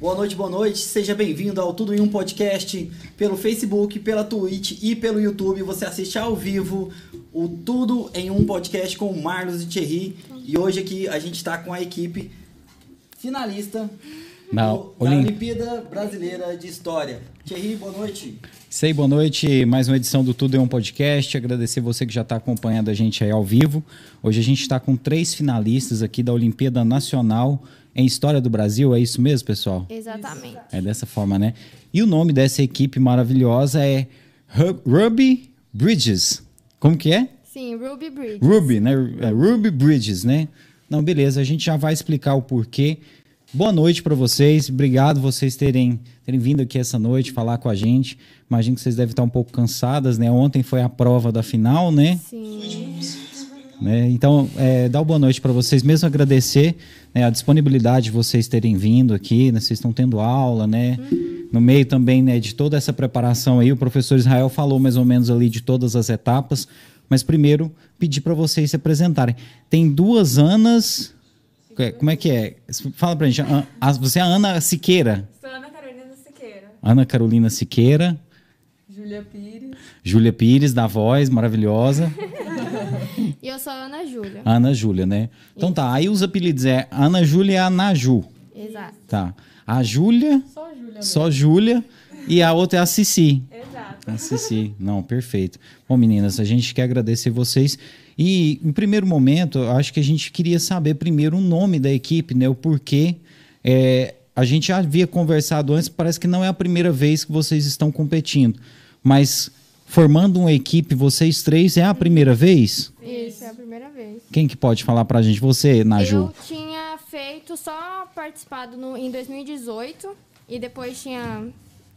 Boa noite, boa noite. Seja bem-vindo ao Tudo em um Podcast pelo Facebook, pela Twitch e pelo YouTube. Você assiste ao vivo o Tudo em um Podcast com o Marlos e Thierry. E hoje aqui a gente está com a equipe finalista Na do- da Olim- Olimpíada Brasileira de História. Thierry, boa noite. Sei, boa noite. Mais uma edição do Tudo em um Podcast. Agradecer você que já está acompanhando a gente aí ao vivo. Hoje a gente está com três finalistas aqui da Olimpíada Nacional em História do Brasil. É isso mesmo, pessoal? Exatamente. É dessa forma, né? E o nome dessa equipe maravilhosa é Ru- Ruby Bridges. Como que é? Sim, Ruby Bridge. Ruby, né? É, Ruby Bridges, né? Não, beleza, a gente já vai explicar o porquê. Boa noite para vocês, obrigado vocês terem, terem vindo aqui essa noite falar com a gente. Imagino que vocês devem estar um pouco cansadas, né? Ontem foi a prova da final, né? Sim. Né? Então, é, dar uma boa noite para vocês, mesmo agradecer né, a disponibilidade de vocês terem vindo aqui, né? Vocês estão tendo aula, né? No meio também né, de toda essa preparação aí, o professor Israel falou mais ou menos ali de todas as etapas, mas primeiro pedir para vocês se apresentarem. Tem duas Anas. que- Como é que é? Fala pra gente. Você é a Ana Siqueira. Sou Ana Carolina Siqueira. Ana Carolina Siqueira. Júlia Pires. Júlia Pires, da voz maravilhosa. E eu sou a Ana Júlia. Ana Júlia, né? Então tá, aí os apelidos é Ana Júlia e a Naju. Exato. Tá. A Júlia, Só Júlia só Júlia, e a outra é a Cici. Exato. A Cici. Não, perfeito. Bom, meninas, a gente quer agradecer vocês. E, em primeiro momento, eu acho que a gente queria saber primeiro o nome da equipe, né? O porquê. É, a gente já havia conversado antes, parece que não é a primeira vez que vocês estão competindo. Mas formando uma equipe, vocês três, é a primeira vez? Isso, é a primeira vez. Quem que pode falar pra gente? Você, Naju? Eu tinha feito só participado no, em 2018 e depois tinha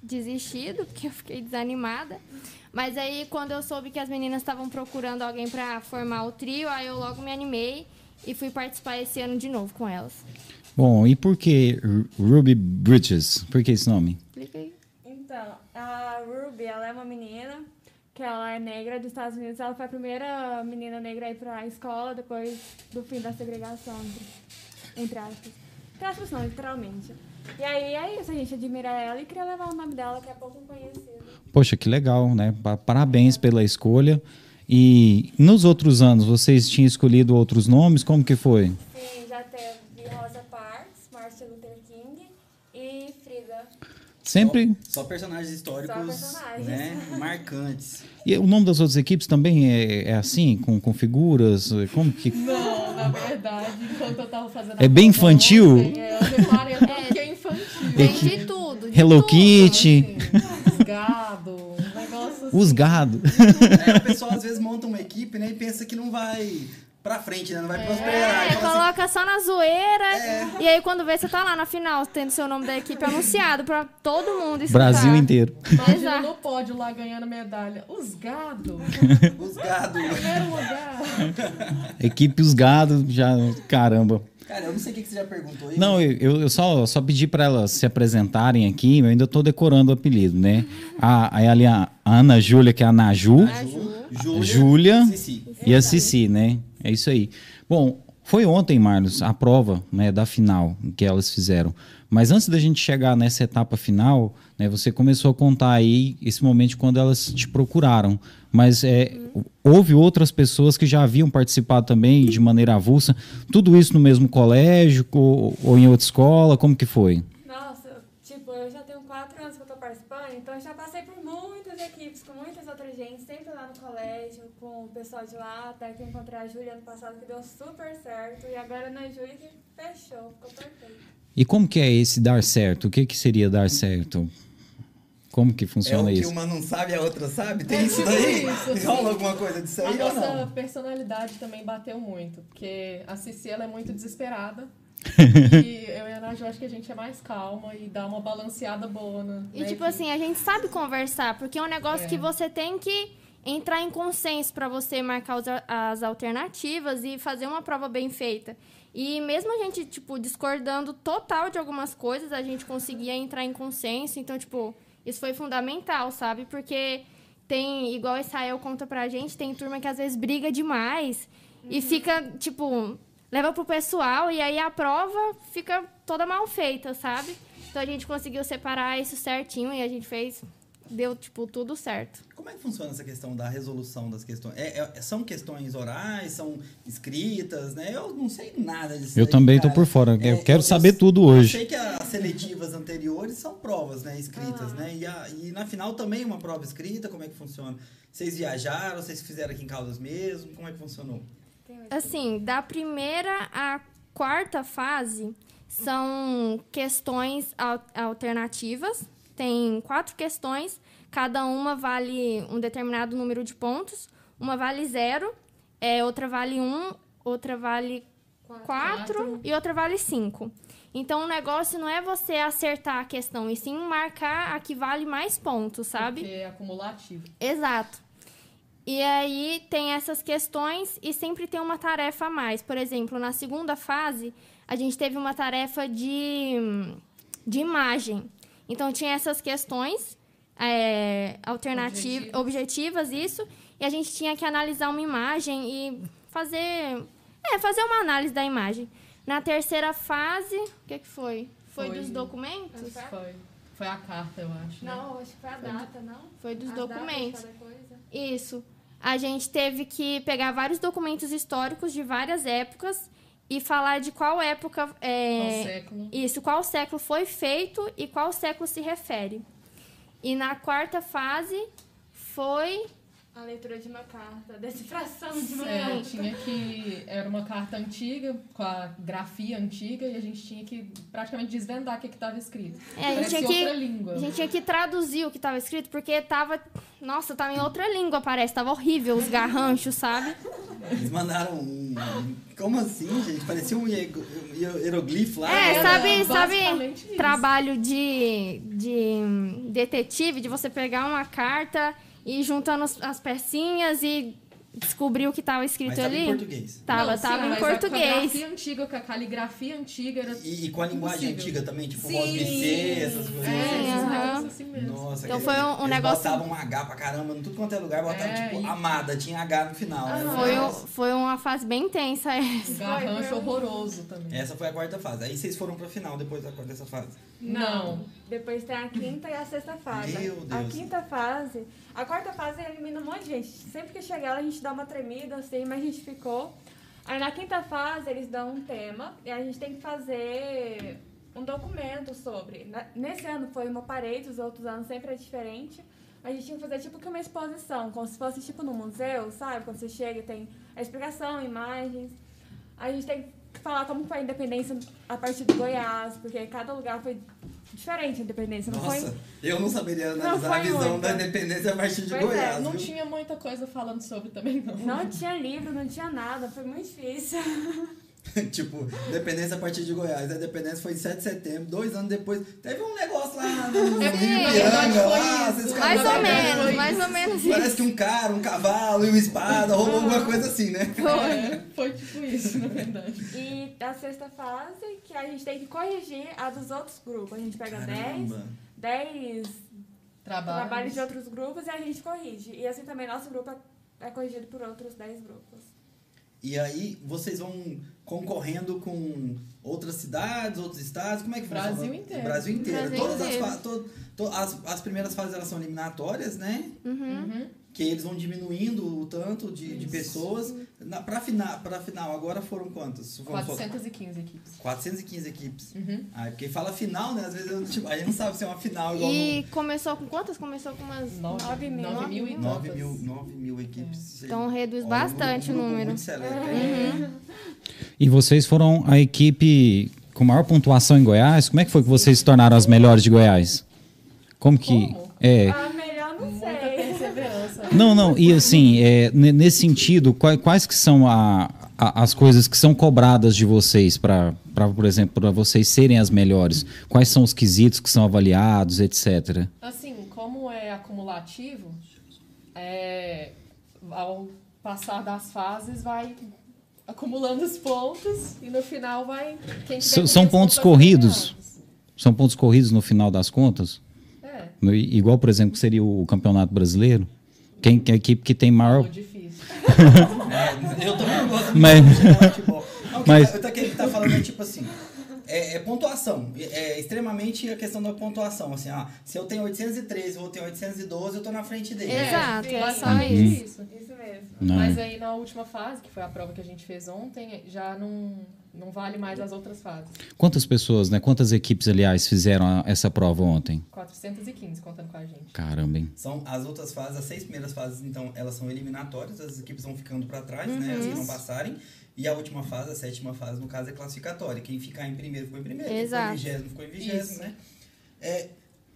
desistido, porque eu fiquei desanimada. Mas aí, quando eu soube que as meninas estavam procurando alguém pra formar o trio, aí eu logo me animei e fui participar esse ano de novo com elas. Bom, e por que Ru- Ruby Bridges? Por que esse nome? Explica aí. Então, a Ruby, ela é uma menina que ela é negra dos Estados Unidos. Ela foi a primeira menina negra a ir pra escola depois do fim da segregação, entre, aspas. Entre aspas não, literalmente. E aí é isso, a gente admira ela e queria levar o nome dela, que é pouco conhecido. Poxa, que legal, né? Pa- Parabéns pela escolha. E nos outros anos, vocês tinham escolhido outros nomes? Como que foi? Sim, já teve Rosa Parks, Martin Luther King e Frida. Sempre. Só, só personagens históricos, Só personagens. né? Marcantes. E o nome das outras equipes também é, é assim, com, com figuras? Como que. Não, na verdade, enquanto eu tava fazendo a É bem infantil? ontem, é, eu até que é infantil. Tem de tudo. De Hello tudo. Kitty, Assim, gado, um negócio assim. os gado. É, o pessoal às vezes monta uma equipe, né? E pensa que não vai pra frente, né? Não vai prosperar. É, fala assim, coloca só na zoeira. E aí, quando vê, você tá lá na final, tendo seu nome da equipe anunciado pra todo mundo escutar. Brasil inteiro. Imagina Exato. no pódio lá ganhando medalha. Os gado, os gado. primeiro lugar. Equipe os gado, já. Caramba. Cara, eu não sei o que você já perguntou aí. Não, eu, eu só, só pedi para elas se apresentarem aqui, eu ainda tô decorando o apelido, né? A, aí ali a Ana Júlia, que é a Naju. Júlia. Júlia Cici. e a Cici, né? É isso aí. Bom, foi ontem, Marlos, a prova né, da final que elas fizeram. Mas antes da gente chegar nessa etapa final, né, você começou a contar aí esse momento quando elas te procuraram. Mas é, houve outras pessoas que já haviam participado também de maneira avulsa. Tudo isso no mesmo colégio ou, ou em outra escola? Como que foi? Nossa, tipo, eu já tenho quatro anos que eu tô participando, então eu já passei por equipes, com muitas outras gente, sempre lá no colégio, com o pessoal de lá, até que eu encontrei a Júlia ano passado, que deu super certo, e agora na Júlia que fechou, ficou perfeito. E como que é esse dar certo? O que, que seria dar certo? Como que É o funciona que isso? uma não sabe, a outra sabe? Tem isso daí? Isso, sim. Rola alguma coisa disso A aí ou nossa não? personalidade também bateu muito, porque a Cici ela é muito desesperada. e eu e a Naju acho que a gente é mais calma e dá uma balanceada boa na, E tipo assim, a gente sabe conversar, porque é um negócio É. que você tem que entrar em consenso pra você marcar os as alternativas e fazer uma prova bem feita. E mesmo a gente, tipo, discordando total de algumas coisas, a gente conseguia entrar em consenso. Então, tipo, isso foi fundamental, sabe? Porque tem, igual o Israel conta pra gente, tem turma que às vezes briga demais e fica, tipo, leva pro pessoal e aí a prova fica toda mal feita, sabe? Então a gente conseguiu separar isso certinho e a gente fez, deu, tipo, tudo certo. Como é que funciona essa questão da resolução das questões? É- é- são questões orais, são escritas, né? Eu não sei nada disso. Eu aí, também tô cara. por fora. Eu É, quero saber tudo hoje. Eu sei que as seletivas anteriores são provas, né? Ah. Escritas, né? E, a- e na final também uma prova escrita, como é que funciona? Vocês viajaram, vocês fizeram aqui em Caldas mesmo? Como é que funcionou? Assim, da primeira à quarta fase são questões al- alternativas. Tem quatro questões, cada uma vale um determinado número de pontos. Uma vale zero, é, outra vale um, outra vale quatro Quatro. e outra vale cinco. Então o negócio não é você acertar a questão, e sim marcar a que vale mais pontos, sabe? Porque é acumulativo. Exato. E aí tem essas questões e sempre tem uma tarefa a mais. Por exemplo, na segunda fase, a gente teve uma tarefa de, de imagem. Então tinha essas questões é, alternativas, Objetivas. objetivas, isso, e a gente tinha que analisar uma imagem e fazer. É, fazer uma análise da imagem. Na terceira fase, o que, que foi? Foi, Foi- dos documentos? Foi. Foi a carta, eu acho. né? Não, acho que foi a data, não? Foi dos As documentos. cada coisa. Isso. A gente teve que pegar vários documentos históricos de várias épocas e falar de qual época. Qual É, século? isso, qual século foi feito e qual século se refere. E na quarta fase foi. A leitura de uma carta, decifração de uma É, carta. tinha que. Era uma carta antiga, com a grafia antiga, e a gente tinha que praticamente desvendar o que estava escrito. É, a gente tinha que- outra língua. A gente tinha que traduzir o que estava escrito, porque tava. Nossa, tava em outra língua, parece. Tava horrível os garranchos, sabe? Eles mandaram um. Como assim, gente? Parecia um hieroglifo lá. É, né? sabe, sabe isso. trabalho de, de detetive, de você pegar uma carta e juntando as pecinhas e descobrir o que estava escrito tava ali? em português. Tava, Não, tava sim, em mas A português. grafia antiga, com a caligrafia antiga era. E, e com a linguagem Impossível. antiga também, tipo Sim. voz BC, essas coisas. É, assim. esses aham. negócios assim mesmo. Nossa, Então que- foi um- um eles negócio- botavam um H pra caramba, em tudo quanto é lugar, botavam É, tipo e- amada, tinha H no final. né? Foi, um- foi uma fase bem intensa essa. garrancho horroroso também. Essa foi a quarta fase. Aí vocês foram pra final depois da- dessa fase. Não. Depois tem a quinta e a sexta fase. Meu A Deus. quinta fase. A quarta fase elimina um monte de gente. Sempre que chega ela, a gente dá uma tremida, assim, mas a gente ficou. Aí na quinta fase eles dão um tema e a gente tem que fazer um documento sobre. Nesse ano foi uma parede, os outros anos sempre é diferente. A gente tinha que fazer tipo que uma exposição, como se fosse tipo no museu, sabe? Quando você chega e tem a explicação, imagens. A gente tem que falar como foi a independência a partir do Goiás, porque cada lugar foi diferente a independência. Não Nossa, foi eu não saberia analisar foi a visão muita. da independência a partir de Pois é, Goiás. Não viu? tinha muita coisa falando sobre também, não. Não tinha livro, não tinha nada, foi muito difícil. tipo, independência a partir de Goiás. A independência foi em 7 de setembro, dois anos depois. Teve um negócio lá no Rio É, verdade, Ipiranga, foi lá, vocês Mais ou menos, foi mais ou menos Parece isso. que um cara, um cavalo e uma espada, rolou alguma coisa assim, né? É, foi tipo isso, na verdade. E a sexta fase, que a gente tem que corrigir a dos outros grupos. A gente pega 10, Caramba. 10 Trabalho. trabalhos de outros grupos e a gente corrige. E assim também nosso grupo é, é corrigido por outros 10 grupos. E aí vocês vão concorrendo com outras cidades, outros estados, como é que Brasil funciona? inteiro. Brasil inteiro. Brasil Todas inteiro. As, to- to- as, as primeiras fases elas são eliminatórias, né? Uhum. Uhum. Que eles vão diminuindo o tanto de, de pessoas. Na, pra, final, pra final, agora foram quantas? Foram só 415 equipes. 415 equipes. Uhum. Ah, porque fala final, né? Às vezes eu, tipo, a gente não sabe se é uma final igual E começou com quantas? Começou com umas. Nove, Nove mil. nove mil e no 9 tantas. mil, 9 mil equipes. Então reduz Olha, bastante um o número. Muito seleto, É. hein? E vocês foram a equipe com maior pontuação em Goiás? Como é que foi que vocês se tornaram as melhores de Goiás? Como que. Como? É. A Não, não, e assim, é, ne- nesse sentido, quais, quais que são a- a- as coisas que são cobradas de vocês para, por exemplo, para vocês serem as melhores? Quais são os quesitos que são avaliados, etc. Assim, como é acumulativo, é, ao passar das fases vai acumulando os pontos e no final vai. São- são pontos corridos? São pontos corridos no final das contas? É, No- igual, por exemplo, que seria o Campeonato Brasileiro? Quem, que é a equipe que tem maior. muito difícil. É, eu também não gosto Mas- de futebol. Não, o que Mas- tá- o que ele tá falando é tipo assim. é, é pontuação. É extremamente a questão da pontuação. Assim, ah, se eu tenho 813 ou eu tenho 812, eu tô na frente dele. É. Exato, sim, é só isso. isso. Isso mesmo. Não. Mas aí na última fase, que foi a prova que a gente fez ontem, já não, não vale mais as outras fases. Quantas pessoas, né? Quantas equipes, aliás, fizeram a- essa prova ontem? 415 contando com a gente. Caramba, hein? São as outras fases, as seis primeiras fases, então, elas são eliminatórias, as equipes vão ficando para trás, né? As que não passarem. E a última fase, a sétima fase, no caso, é classificatória. Quem ficar em primeiro ficou em primeiro, quem ficou Exato. em vigésimo ficou em vigésimo, né? É,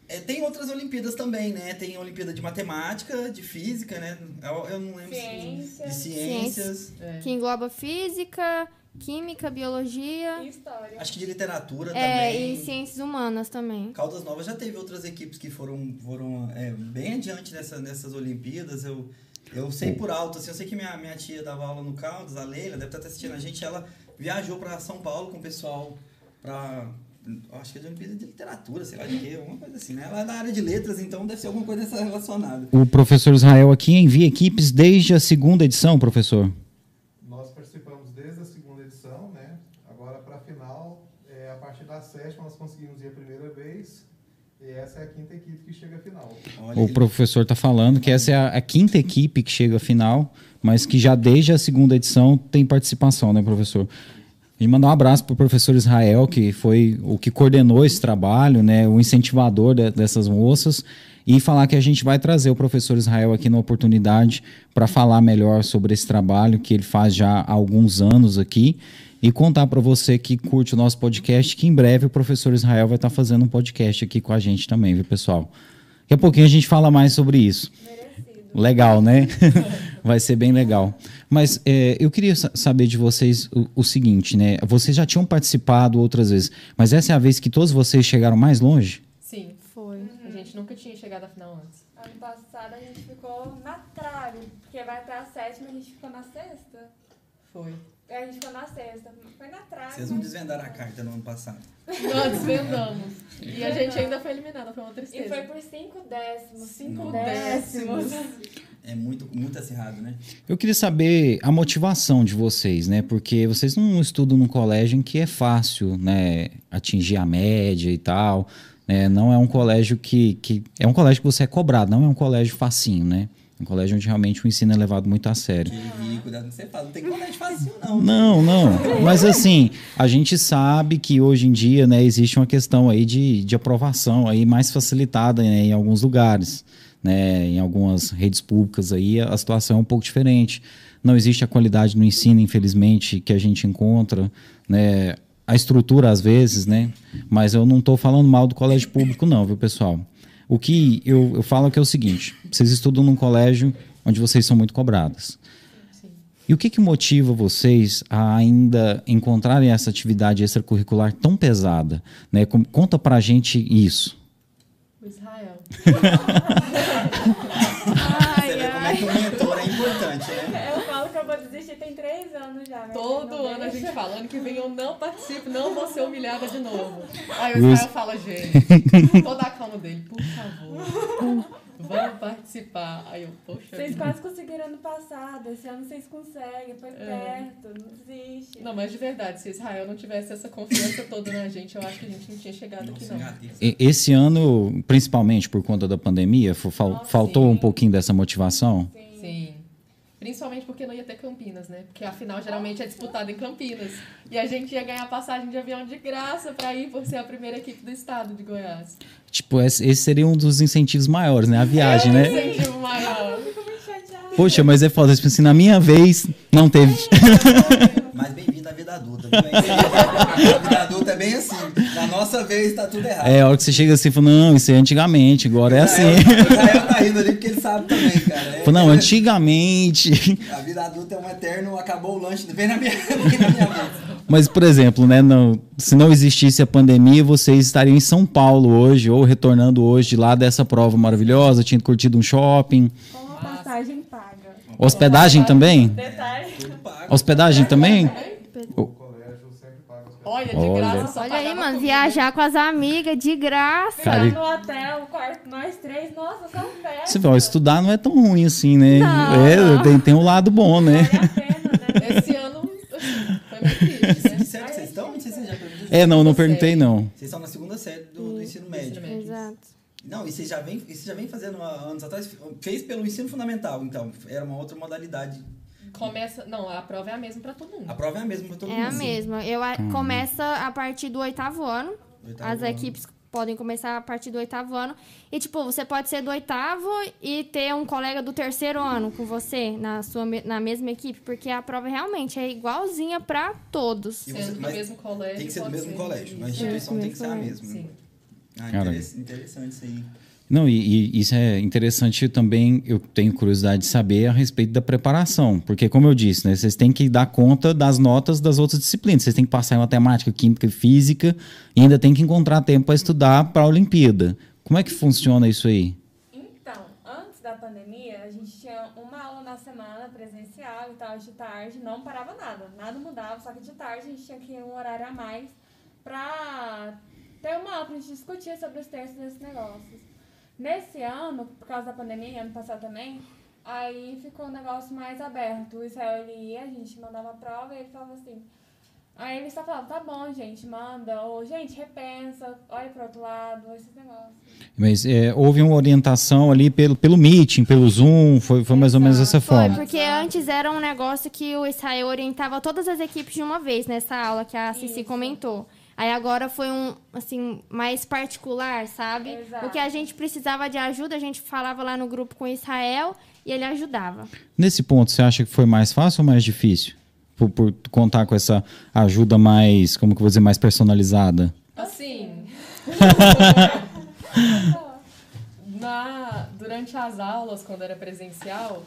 é, tem outras Olimpíadas também, né? Tem a Olimpíada de Matemática, de Física, né? Eu, eu não lembro se- Ciências. de Ciências. É. Que engloba física, química, biologia. E história. Acho que de literatura É, também. e ciências humanas também. Caldas Novas já teve outras equipes que foram, foram é, bem adiante nessa, nessas Olimpíadas. Eu, eu sei por alto, assim, eu sei que minha, minha tia dava aula no Caldas, a Leila, deve estar até assistindo a gente. Ela viajou para São Paulo com o pessoal para. Acho que é de Olimpíada de Literatura, sei lá de quê, alguma coisa assim, né? Ela é da área de letras, então deve ser alguma coisa relacionada. O professor Israel aqui envia equipes desde a segunda edição, professor. A segunda edição, né? Agora para a final, é, a partir da sétima nós conseguimos ir a primeira vez. E essa é a quinta equipe que chega à final. Olha, O ele- professor está falando que essa é a, a quinta equipe que chega à final, mas que já desde a segunda edição tem participação, né, professor? E mandar um abraço para o professor Israel, que foi o que coordenou esse trabalho, né, o incentivador de- dessas moças, e falar que a gente vai trazer o professor Israel aqui na oportunidade para falar melhor sobre esse trabalho que ele faz já há alguns anos aqui e contar para você que curte o nosso podcast que em breve o professor Israel vai estar fazendo um podcast aqui com a gente também, viu, pessoal? Daqui a pouquinho a gente fala mais sobre isso. Legal, né? Vai ser bem legal. Mas é, eu queria sa- saber de vocês o, o seguinte, né? Vocês já tinham participado outras vezes, mas essa é a vez que todos vocês chegaram mais longe? Sim, Foi. a gente nunca tinha chegado à final antes. Ano passado a gente ficou na trave, porque vai até a sétima, a gente ficou na sexta. Foi. A gente ficou na sexta. Foi na trave. Vocês não desvendaram a carta no ano passado. Nós desvendamos. E a gente ainda foi eliminada, foi uma E tristeza. foi por cinco décimos. Cinco Nossa. décimos. É muito, muito acirrado, né? Eu queria saber a motivação de vocês, né? Porque vocês não estudam num colégio em que é fácil, né? Atingir a média e tal. Né? Não é um colégio que, que. É um colégio que você é cobrado, não é um colégio facinho, né? Um colégio onde realmente o ensino é levado muito a sério. Que ri, cuidado com o que você fala. Não tem colégio fácil, não. Não, não. Mas assim, a gente sabe que hoje em dia, né, existe uma questão aí de, de aprovação aí mais facilitada né, em alguns lugares, né, em algumas redes públicas aí a situação é um pouco diferente. Não existe a qualidade no ensino, infelizmente, que a gente encontra, né, a estrutura às vezes, né, mas eu não estou falando mal do colégio público não, viu, pessoal? O que eu, eu falo que é o seguinte, vocês estudam num colégio onde vocês são muito cobradas. Sim. E o que, que motiva vocês a ainda encontrarem essa atividade extracurricular tão pesada? Né? Conta pra gente isso. O Israel. Ai, Você vê como é ai. que o mentor é importante, né? Eu falo que eu vou desistir tem três Todo Não ano a deixa. gente fala, ano que vem eu não participo, não vou ser humilhada de novo. Aí o Israel fala, gente, toda a calma dele, por favor, vamos participar. Aí eu, poxa Vocês quase conseguiram ano passado, esse ano vocês conseguem, foi É. perto, não desiste. Não, mas de verdade, se Israel não tivesse essa confiança toda na gente, eu acho que a gente não tinha chegado aqui Nossa, não. isso. E- Esse ano, principalmente por conta da pandemia, Nossa, faltou sim. um pouquinho dessa motivação? Sim. Sim. Principalmente porque não ia ter Campinas, né? Porque a final geralmente é disputada em Campinas. E a gente ia ganhar passagem de avião de graça pra ir por ser a primeira equipe do estado de Goiás. Tipo, esse seria um dos incentivos maiores, né? A viagem, é um né? incentivo maior. Fico muito chateada. Poxa, mas é foda. Tipo assim, na minha vez, não teve. Mas bem-vindo à vida adulta. viu? A vida adulta é bem assim. Na nossa vez tá tudo errado. É, a hora que você chega assim, fala, não, isso é antigamente, agora é assim. O Israel tá rindo ali porque ele sabe também, cara. É- Fala, não, antigamente. A vida adulta é um eterno, acabou o lanche, vem na minha, vem na minha vez. Mas, por exemplo, né, não- se não existisse a pandemia, vocês estariam em São Paulo hoje, ou retornando hoje de lá dessa prova maravilhosa, tinham curtido um shopping. Com uma passagem paga. Hospedagem também? Detalhe. Hospedagem também? O colégio sempre paga as Olha, de Olha. graça só Olha aí, mano, comida. viajar com as amigas de graça. Cara, no hotel, o quarto, nós três, nossa, são. Você vê, ó, estudar não é tão ruim assim, né? Não, é, não. Tem, tem um lado bom, né? Vale a pena, né? Esse ano foi meio triste, né? Sério que vocês estão? Não sei se já perguntaram. É, não, não perguntei não. Vocês estão na segunda série do, do ensino médio. Exato. Não, e você já vem, e você já vem fazendo há anos atrás, fez pelo ensino fundamental, então, era uma outra modalidade. Começa. Não, a prova é a mesma pra todo mundo. A prova é a mesma para todo É mundo. a mesma. Eu a- começa a partir do oitavo ano. Oitavo As ano. equipes podem começar a partir do oitavo ano. E, tipo, você pode ser do oitavo e ter um colega do terceiro ano com você na, sua, na mesma equipe, porque a prova realmente é igualzinha pra todos. Você- Sendo do mesmo colégio. Tem que ser do mesmo colégio, a instituição É, tem que ser a mesmo mesma. Sim. Ah, Cara. interessante isso aí. Não, e, e isso é interessante também, eu tenho curiosidade de saber a respeito da preparação, porque como eu disse, né, vocês têm que dar conta das notas das outras disciplinas, vocês têm que passar em matemática, química e física, e ainda tem que encontrar tempo para estudar para a Olimpíada. Como é que funciona isso aí? Então, antes da pandemia, a gente tinha uma aula na semana presencial e tal, de tarde, não parava nada, nada mudava, só que de tarde a gente tinha que ir um horário a mais pra ter uma aula pra gente discutir sobre os textos desses negócios. Nesse ano, por causa da pandemia, ano passado também, aí ficou um negócio mais aberto. O Israel ele ia, a gente mandava a prova e ele falava assim. Aí ele só falava, tá bom, gente, manda, ou gente, repensa, olha pro outro lado, esses negócios. Mas é, houve uma orientação ali pelo, pelo meeting, pelo Zoom, foi, foi mais ou menos dessa Foi, forma. porque antes era um negócio que o Israel orientava todas as equipes de uma vez nessa aula que a Cici Isso. comentou. Aí agora foi um, assim, mais particular, sabe? Exato. O que a gente precisava de ajuda, a gente falava lá no grupo com o Israel e ele ajudava. Nesse ponto, você acha que foi mais fácil ou mais difícil? Por, por contar com essa ajuda mais, como que eu vou dizer, mais personalizada? Assim. na, durante as aulas, quando era presencial,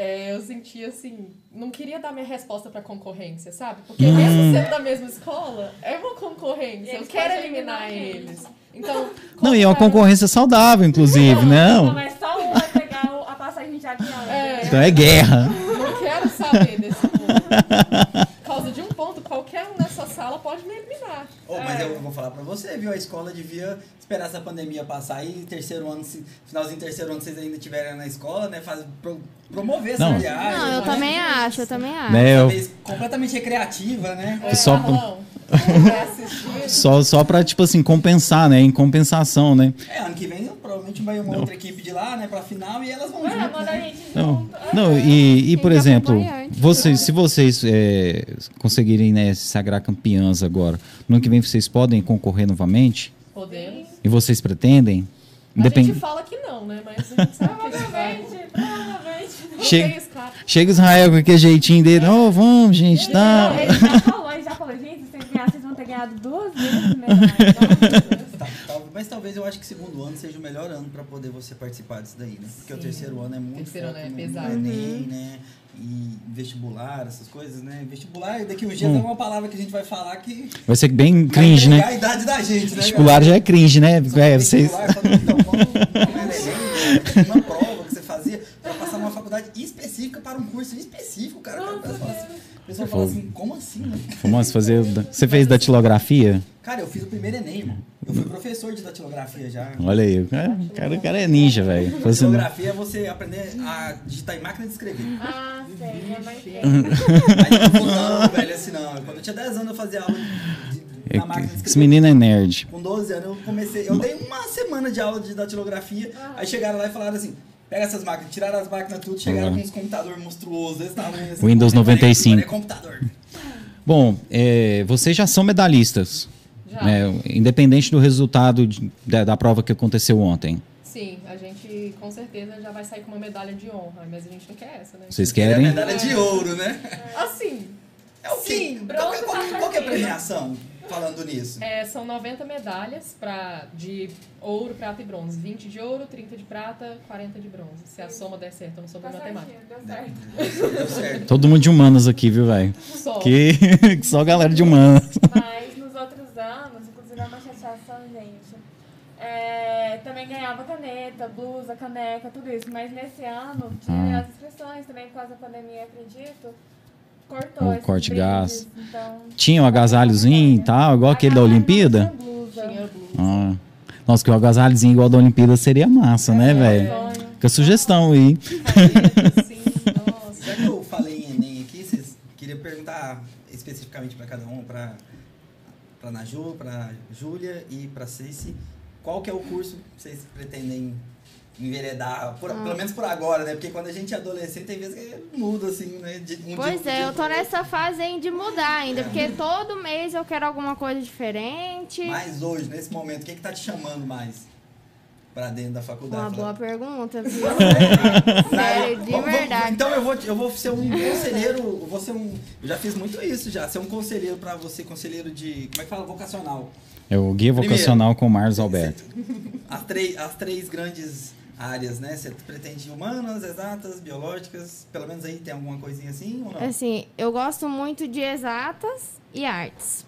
é, eu sentia assim, não queria dar minha resposta pra concorrência, sabe? Porque Hum. mesmo sendo da mesma escola, é uma concorrência. Eu Eles quero eliminar eliminar eles. Então, Não, e é uma concorrência saudável, inclusive, não? mas só um vai pegar a passagem de avião. É. Então é guerra. Não quero saber desse ponto. Por causa de um ponto, qualquer um sala pode me eliminar. Oh, mas É. eu vou falar pra você, viu? A escola devia esperar essa pandemia passar e terceiro ano, se, finalzinho do terceiro ano, vocês ainda estiverem na escola, né? Faz, pro- promover essa Não. viagem. Não, eu né? também acho, eu também acho. Né, eu- completamente recreativa, né? É, Só- assistir. Só, só pra, tipo assim, compensar, né? Em compensação, né? É, ano que vem provavelmente vai uma outra equipe de lá, né, pra final e elas vão É, junto, manda a né? gente Não, junto. não e, e por exemplo, vocês, se vocês é, conseguirem né, se sagrar campeãs agora, no ano que vem vocês podem concorrer novamente? Podemos. E vocês pretendem? A Independ- gente fala que não, né? Mas a gente sabe que a gente vai. Provavelmente, provavelmente. Não Chega-. Chega Israel com aquele jeitinho dele, ô, vamos, gente, tá. Ele falou, ele já falou, gente, vocês, ganharam, vocês vão ter ganhado duas vezes medalha. Tá, mas talvez eu acho que segundo ano seja o melhor ano pra poder você participar disso daí, né? Porque o Sim. terceiro ano é muito Terceiro ano é pesado. no Enem, né? E vestibular, essas coisas, né? Vestibular, daqui uns Hum. dias é uma palavra que a gente vai falar que Vai ser bem cringe, né? a idade da gente, né? Vestibular já é cringe, né? Só que É, vocês... uma prova que você fazia pra passar numa faculdade específica para um curso específico, cara. cara, cara fala assim- a pessoa fala assim, como assim, né? Vamos fazer. Você fez datilografia? Cara, eu fiz o primeiro Enem, irmão. Eu fui professor de datilografia já. Olha aí, o cara, o cara, o cara é ninja, velho. Falou assim, Datilografia é você aprender a digitar em máquina de escrever. Ah, sei, minha mãe fez. Aí eu não velho, assim não. Quando eu tinha 10 anos eu fazia aula de, de, na máquina de Esse menino é nerd. Com 12 anos eu comecei. Eu dei uma semana de aula de datilografia. Aí chegaram lá e falaram assim: pega essas máquinas, tiraram as máquinas tudo, chegaram Uhum. com uns computadores monstruosos desse tamanho. Assim, Windows Olha, olha, 95. olha, computador. Bom, é, vocês já são medalhistas. Já. né? Independente do resultado de- da, da prova que aconteceu ontem. Sim, a gente com certeza já vai sair com uma medalha de honra, mas a gente não quer essa, né? Vocês É a querem? medalha de ouro, né? Assim, É o quê? Sim, Qual, bronze qual- tá qual que é a premiação falando nisso? é, são 90 medalhas pra, de ouro, prata e bronze. 20 de ouro, 30 de prata, 40 de bronze. Se a soma der certo, eu não sou Tá boa em matemática. certinho, deu certo. Deu certo. Todo mundo de humanas aqui, viu, velho? Só. Que que só galera de humanas. Mas nos outros anos, inclusive é uma chateação, gente. é, também ganhava caneta, blusa, caneca, tudo isso. Mas nesse ano tinha Ah. as inscrições também por causa da pandemia, acredito. Cortou O corte gás. Então, Tinha um agasalhozinho e tal, igual aquele da Agasalho, Olimpíada? tinha blusa. Tinha blusa. Ah. Nossa, que o agasalhozinho igual da Olimpíada seria massa, né, velho? Sonho. Fica a sugestão aí. Caneta, Sim, nossa. Já que eu falei em Enem aqui, vocês queria perguntar especificamente para cada um, para pra Naju, pra Júlia e pra Cici, qual que é o curso que vocês pretendem enveredar, por- Ah. pelo menos por agora, né? Porque quando a gente é adolescente, tem vezes que muda, assim, né? De, um Pois dia- é, dia eu tô outro. nessa fase aí de mudar ainda, porque todo mês eu quero alguma coisa diferente. Mas hoje, nesse momento, o que que tá te chamando mais pra dentro da faculdade? Uma boa pergunta, viu? Sério, de vamos- vamos- verdade. então eu vou, eu vou ser um conselheiro, eu vou ser um, eu já fiz muito isso já, ser um conselheiro pra você, conselheiro de, como é que fala, vocacional. É o guia Primeiro. vocacional com o Marlos Alberto. As três, as três grandes áreas, né? Você pretende humanas, exatas, biológicas, pelo menos aí tem alguma coisinha assim ou não? Assim, eu gosto muito de exatas e artes.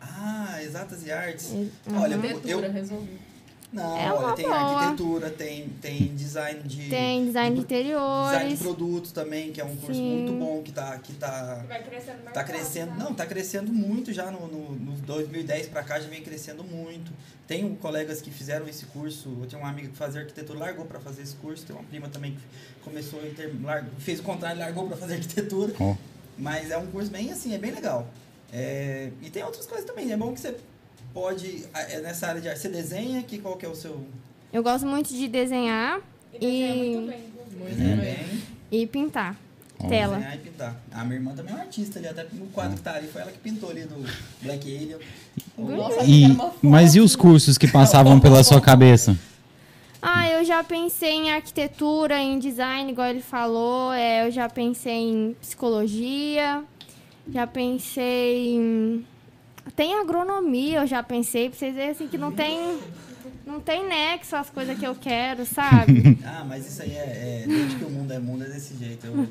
Ah, exatas e artes. Uhum. Olha, eu resolvi. Não, É olha, uma tem boa. arquitetura, tem tem design de Tem design de de- design de interiores. produtos também, que é um curso Sim. muito bom que tá que tá Vai crescendo no Tá mercado, crescendo, não, tá crescendo muito já no, no, no 2010 pra cá, já vem crescendo muito. Tenho colegas que fizeram esse curso, eu tinha uma amiga que fazia arquitetura, largou pra fazer esse curso, tem uma prima também que começou e largou, fez o contrário, largou pra fazer arquitetura. Ó. Mas é um curso bem assim, é bem legal. É, e tem outras coisas também, é bom que você pode, é nessa área de arte, você desenha, que qual que é o seu... Eu gosto muito de desenhar E desenha E- muito bem. Muito Desenha bem. e pintar. Tela. desenhar e pintar. A minha irmã também é uma artista ali, até no quadro que tá ali, foi ela que pintou ali do Black Alien. Nossa, E, mas e os cursos que passavam pela sua cabeça? Ah, eu já pensei em arquitetura, em design, igual ele falou. É, eu já pensei em psicologia. Já pensei em. Tem agronomia, eu já pensei, pra vocês verem assim que não tem. Não tem nexo as coisas que eu quero, sabe? Ah, mas isso aí é, é desde que o mundo é mundo é desse jeito. Eu,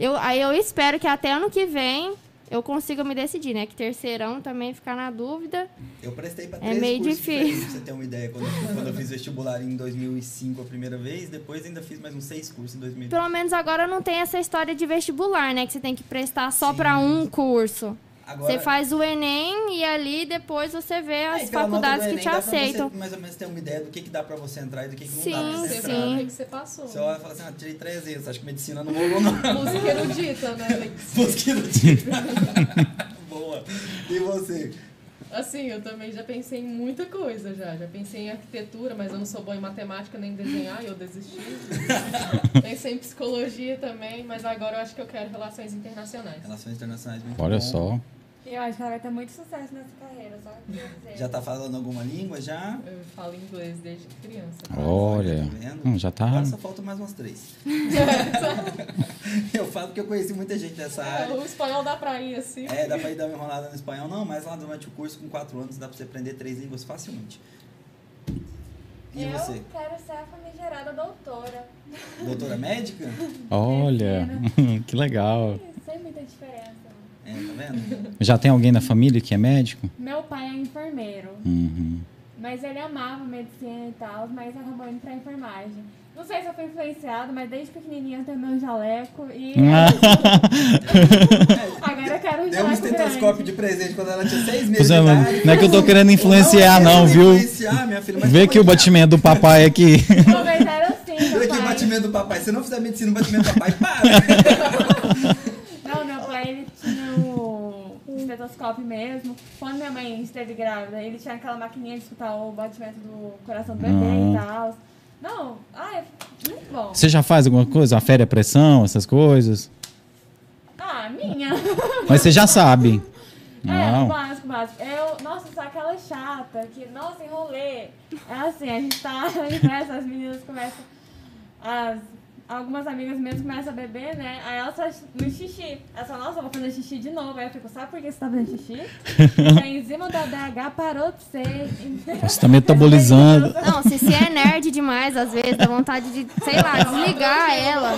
eu, aí eu espero que até ano que vem eu consiga me decidir, né? Que terceirão também ficar na dúvida. eu prestei pra É três meio cursos difícil. pra você ter uma ideia. Quando, eu- quando eu fiz vestibular em 2005 a primeira vez, depois ainda fiz mais uns seis cursos em 2000. Pelo menos agora não tem essa história de vestibular, né? Que você tem que prestar só pra um curso. Agora, Você faz o Enem e ali depois você vê é, as nota faculdades que Enem, te pra você aceitam. mais ou menos ter uma ideia do que, que dá pra você entrar e do que, que Sim, não dá pra você entrar. sim. que que você passou. Você olha e fala assim, ah, tirei 300, acho que medicina não rolou não. Música erudita, né, Alex? Mosquito de... Boa. E você? Assim, eu também já pensei em muita coisa já. Já pensei em arquitetura, mas eu não sou boa em matemática nem em desenhar, e eu desisti. pensei em psicologia também, mas agora eu acho que eu quero relações internacionais. Relações internacionais, muito Olha bom. só. Eu acho que ela vai ter muito sucesso nessa carreira, só. Já tá falando alguma língua já? Eu falo inglês desde criança. Olha. Tá? Hum, já tá. Agora só faltam mais umas três. eu falo porque eu conheci muita gente dessa É, área. o espanhol dá pra ir assim. É, dá pra ir dar uma enrolada no espanhol. Não, mas lá durante o curso, com quatro anos, dá pra você aprender três línguas facilmente. E eu você? quero ser a famigerada doutora. Doutora médica? Olha, que legal. Sem muita diferença. É, tá vendo? Já tem alguém na família que é médico? Meu pai é enfermeiro, Uhum. mas ele amava medicina e tal, mas acabou indo pra enfermagem. Não sei se eu fui influenciado, mas desde pequenininha eu tenho meu jaleco e... Agora eu quero um Deu um estetoscópio grande. de presente quando ela tinha seis meses Pois é, não é que eu tô querendo influenciar, Não, é não, viu? influenciar, minha filha, mas Vê aqui o é que- batimento do papai aqui. Não, mas era assim, Vê aqui o batimento do papai. Se não fizer medicina, o batimento do papai, para. Não, meu pai, ele tinha o estetoscópio mesmo. Quando minha mãe esteve grávida, ele tinha aquela maquininha de escutar o batimento do coração do bebê Ah. e tal. Não, ai, muito bom. Você já faz alguma coisa? Afere a pressão, essas coisas? Ah, minha. Mas você já sabe. É, o Não. básico, o básico. Eu, nossa, sou aquela chata que, nossa, enrolei. É assim, a gente tá em festa, as meninas começam. As, algumas amigas minhas começam a beber, né? Aí elas fazem no xixi. Elas falam, nossa, eu vou fazer xixi de novo. Aí eu fico, sabe por que você tá fazendo xixi? Porque a enzima da DH parou de ser. Você tá metabolizando. Não, se você é nerd demais, às vezes, dá vontade de, sei lá, desligar ela.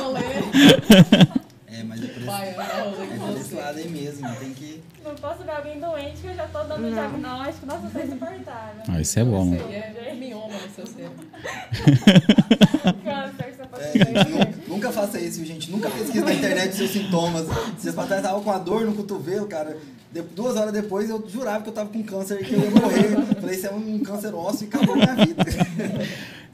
É, mas é por esse, Vai, vai, rolê é por esse você. lado aí mesmo. Tem que... Não posso ver alguém doente que eu já tô dando Não. diagnóstico. Nossa, isso é insuportável. Ah, isso é bom. Isso aí é mioma no seu cérebro. Câncer, você pode É, nu- nunca faça isso, gente. Nunca pesquise na internet seus sintomas. Vocês pra trás tava com a dor no cotovelo, cara. De- duas horas depois eu jurava que eu tava com câncer e que eu ia morrer. Falei, isso é um câncer ósseo e acabou minha vida.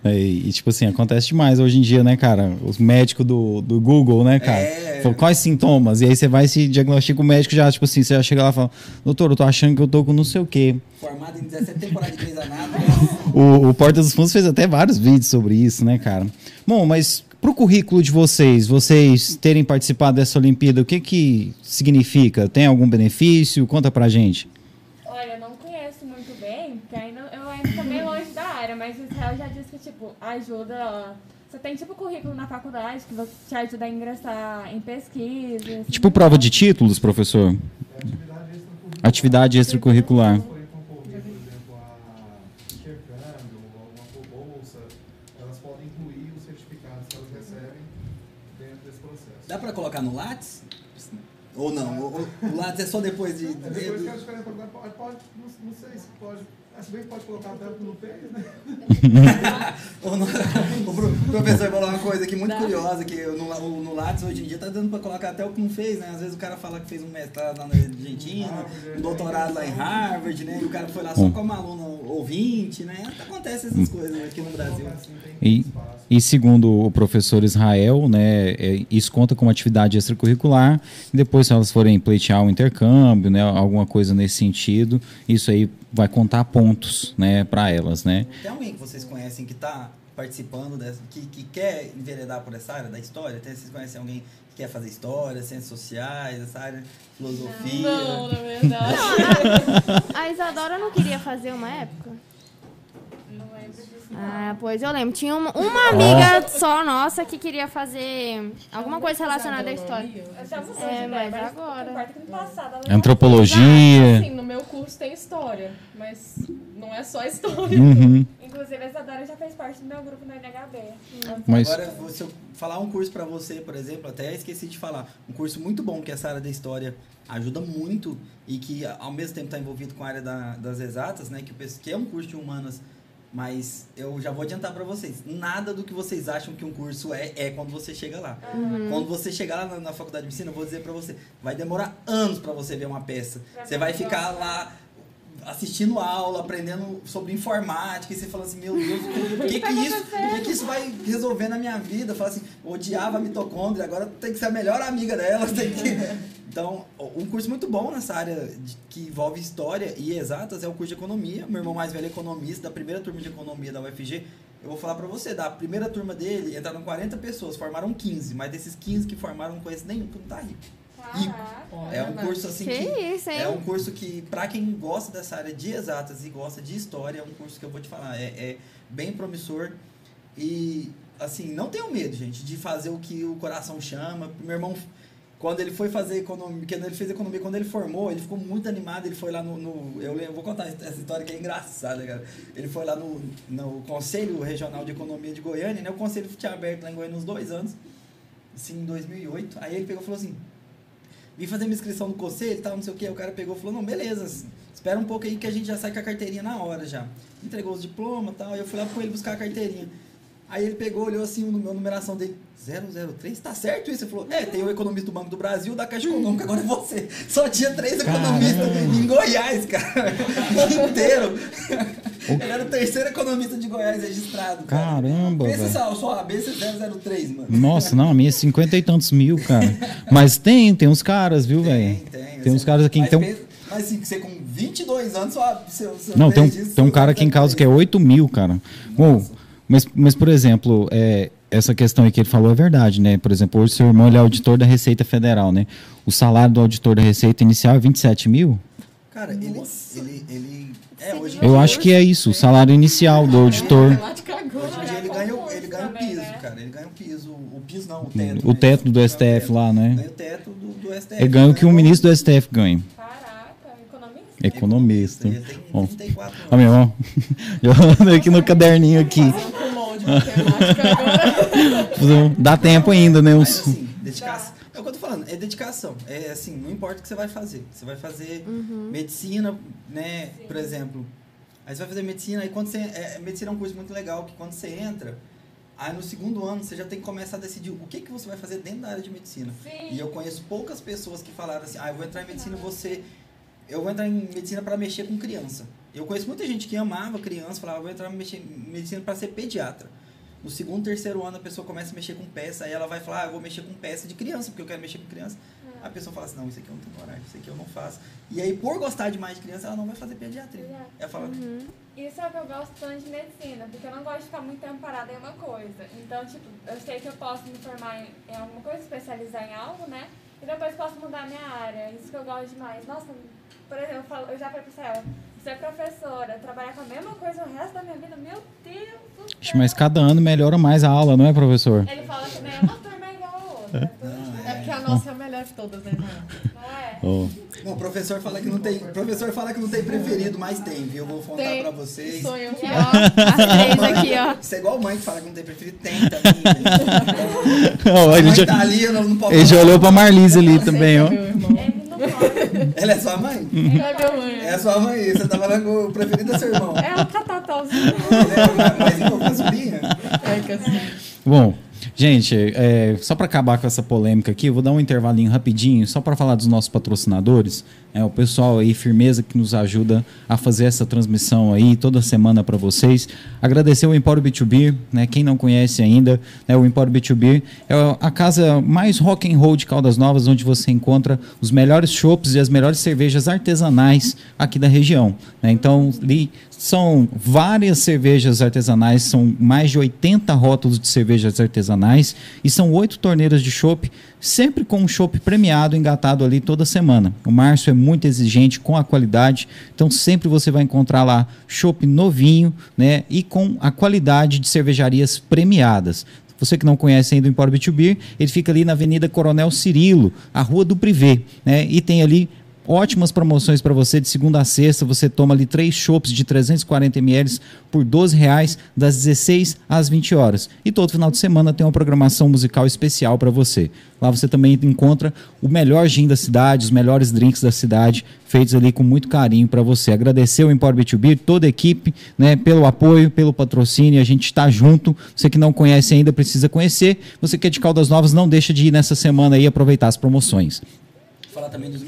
É, e, tipo assim, acontece demais hoje em dia, né, cara? Os médicos do, do Google, né, cara? É. Falam, quais sintomas? E aí você vai se diagnostica o médico já, tipo assim, você já chega lá e fala, doutor, eu tô achando que eu tô com não sei o quê. Formado em 17 temporadas de Grey's Anatomy. O, o Porta dos Fundos fez até vários vídeos sobre isso, né, cara? Bom, mas pro currículo de vocês, vocês terem participado dessa Olimpíada, o que que significa? Tem algum benefício? Conta pra gente. Olha, eu não conheço muito bem, porque ainda, eu ainda tô meio longe da área, mas o Israel já disse que, tipo, ajuda. Você tem, tipo, currículo na faculdade que você- te ajuda a ingressar em pesquisa. assim, Tipo prova de títulos, professor? É Atividade atividade extracurricular. extracurricular. Foi concorrer, por exemplo, a intercâmbio, alguma bolsa, elas podem incluir os certificados que elas recebem dentro desse processo. Dá pra colocar no Lattes? Ou não? O, o- Lattes é só depois de. É, Depois que elas querem procurar, pode, pode não, não sei se pode. Ah, Se bem que pode colocar até o que não fez, né? O pro- o professor falou uma coisa aqui muito curiosa, que no, o- no Lattes hoje em dia tá dando pra colocar até o que não fez, né? Às vezes o cara fala que fez um mestrado lá na Argentina, um doutorado lá em Harvard, né? E o cara foi lá só como aluno ouvinte, né? Acontece essas coisas aqui no Brasil. Assim E, e segundo o professor Israel, né, é, isso conta como atividade extracurricular. E depois, se elas forem pleitear um intercâmbio, né, alguma coisa nesse sentido, isso aí vai contar pontos, né, para elas, né? Tem alguém que vocês conhecem que tá participando dessa, que, que quer enveredar por essa área da história? Tem, vocês conhecem alguém que quer fazer história, ciências sociais, essa área, filosofia? Não, na verdade. A Isadora não queria fazer uma época? Ah, pois eu lembro. Tinha uma, uma amiga só nossa que queria fazer alguma coisa relacionada à história. Eu já mudei É, ideia, mas agora- Antropologia. Assim, no meu curso tem história, mas não é só história. Uhum. Inclusive, a Isadora já fez parte do meu grupo no NHB. Mas Agora, se eu falar um curso pra você, por exemplo, até esqueci de falar, um curso muito bom que essa área da história ajuda muito e que ao mesmo tempo está envolvido com a área da- das exatas, né, que, que é um curso de humanas, mas eu já vou adiantar pra vocês, nada do que vocês acham que um curso é é quando você chega lá. Quando você chegar lá na, na faculdade de medicina, eu vou dizer pra você, vai demorar anos pra você ver uma peça. Pra Você vai ficar lá assistindo aula, aprendendo sobre informática, e você fala assim, meu Deus, o que que isso, o que que isso vai resolver na minha vida? Fala assim, odiava a mitocôndria, agora tem que ser a melhor amiga dela, tem que... Então, um curso muito bom nessa área de- que envolve história e exatas é o curso de economia. Meu irmão mais velho é economista, da primeira turma de economia da UFG. Eu vou falar pra você, da primeira turma dele, entraram 40 pessoas, formaram 15, mas desses 15 que formaram, não conheço nenhum que não tá rico. Caraca. É um curso assim Que que isso, hein? é um curso que, pra quem gosta dessa área de exatas e gosta de história, é um curso que eu vou te falar, é, é bem promissor. E, assim, não tenham medo, gente, de fazer o que o coração chama. Meu irmão, quando ele foi fazer economia, quando ele fez economia, quando ele formou, ele ficou muito animado. Ele foi lá no. no- eu, lembro- vou contar essa história que é engraçada, cara. Ele foi lá no, no Conselho Regional de Economia de Goiânia, né? O conselho tinha aberto lá em Goiânia uns dois anos, assim, em 2008. Aí ele pegou e falou assim: vim fazer minha inscrição no conselho e tal, não sei o que. O cara pegou e falou, não, beleza, espera um pouco aí que a gente já sai com a carteirinha na hora já. Entregou os diplomas e tal, aí eu fui lá com ele buscar a carteirinha. Aí ele pegou, olhou assim, o- a numeração dele, 003, tá certo isso? Ele falou, é, tem o economista do Banco do Brasil, da Caixa Econômica, agora é você. Só tinha três economistas em Goiás, cara, inteiro. Ele era o terceiro economista de Goiás registrado, cara. Caramba, Pensa velho. só, sua ABC 003, mano. Nossa, não, a minha é 50 e tantos mil, cara. Mas tem, tem uns caras, viu, velho? Tem, tem. Tem uns caras aqui, mas então. pensa- Mas assim, você com 22 anos, só seu, seu Não, tem um, tem um cara aqui em casa que é 8 mil, cara. Bom, mas, mas, por exemplo, é, essa questão aí que ele falou é verdade, né? Por exemplo, hoje seu irmão ele é auditor da Receita Federal, né? O salário do auditor da Receita inicial é 27 mil? Cara, ele, ele, ele. É, hoje Eu dia- acho que é isso, o salário inicial do auditor. Hoje em dia ele ganha, o- concurso ele ganha o também, piso, né? cara. Ele ganha o piso. O piso não, o teto. O né? teto do o STF lá, né? Ganha o teto do, do STF. Ele ganha o que o Ganha ministro do STF ganha. Economista? Ó. 34 Ó, anos. meu irmão, eu ando aqui no caderninho aqui. Um agora. Dá tempo ainda, né? Mas assim, dedicação. É o que eu tô falando, é dedicação. É assim, não importa o que você vai fazer. Você vai fazer medicina, né? Por exemplo. Aí você vai fazer medicina, aí quando você. É, medicina é um curso muito legal, que quando você entra, aí no segundo ano você já tem que começar a decidir o que, que você vai fazer dentro da área de medicina. Sim. E eu conheço poucas pessoas que falaram assim, ah, eu vou entrar em medicina, você. Eu vou entrar em medicina para mexer com criança. Eu conheço muita gente que amava criança, falava, vou entrar em medicina para ser pediatra. No segundo, terceiro ano, a pessoa começa a mexer com peça, aí ela vai falar, ah, eu vou mexer com peça de criança, porque eu quero mexer com criança. A pessoa fala assim, não, isso aqui eu não tenho coragem, isso aqui eu não faço. E aí, por gostar demais de criança, ela não vai fazer pediatria. Pediatria. Ela fala, Isso é o que eu gosto tanto de medicina, porque eu não gosto de ficar muito tempo parada em uma coisa. Então, tipo, eu sei que eu posso me formar em, em alguma coisa, especializar em algo, né? E depois posso mudar a minha área. Isso que eu gosto demais. Nossa, por exemplo, eu, falo, eu já falei pra ela, ser professora, trabalhar com a mesma coisa o resto da minha vida, meu Deus do céu. Mas cada ano melhora mais a aula, não é, professor? Ele fala que nem uma turma é igual a outra. É porque a nossa é a melhor de todas, né, Israel? Não é? Oh. Bom, o professor fala que não tem. professor fala que não tem preferido, mas tem, viu? Eu vou contar Tem. pra vocês. Sonho Aqui, ó. As três aqui, ó. Isso é igual mãe que fala que não tem preferido, tem também. Ó, A ele, mãe já, tá ali, eu não, não posso ele já olhou pra Marlise ali também, é ó. Meu irmão. Ela é sua mãe? É meu mãe. É sua mãe, você tá falando com o preferido é seu irmão. É o é mais igual que a sobrinha. É que assim. Bom, gente, é, só para acabar com essa polêmica aqui, eu vou dar um intervalinho rapidinho, só para falar dos nossos patrocinadores. É, o pessoal aí, firmeza, que nos ajuda a fazer essa transmissão aí toda semana para vocês. Agradecer o Empório B2B, né? Quem não conhece ainda, né, o Empório B2B é a casa mais rock and roll de Caldas Novas, onde você encontra os melhores chopps e as melhores cervejas artesanais aqui da região. né? Então, ali são várias cervejas artesanais, são mais de 80 rótulos de cervejas artesanais e são oito torneiras de chopp, sempre com um chopp premiado engatado ali toda semana. O Márcio é muito exigente com a qualidade, então sempre você vai encontrar lá chopp novinho, né, e com a qualidade de cervejarias premiadas. Você que não conhece ainda o Empório B2B, ele fica ali na Avenida Coronel Cirilo, a Rua do Privé, né? E tem ali ótimas promoções para você de segunda a sexta. Você toma ali três chopps de 340 ml por 12 reais, das 16 às 20 horas. E todo final de semana tem uma programação musical especial para você. Lá você também encontra o melhor gin da cidade, os melhores drinks da cidade, feitos ali com muito carinho para você. Agradecer o Empório B2B, toda a equipe, né, pelo apoio, pelo patrocínio. A gente está junto. Você que não conhece ainda precisa conhecer. Você que é de Caldas Novas, não deixa de ir nessa semana aí e aproveitar as promoções. Falar também dos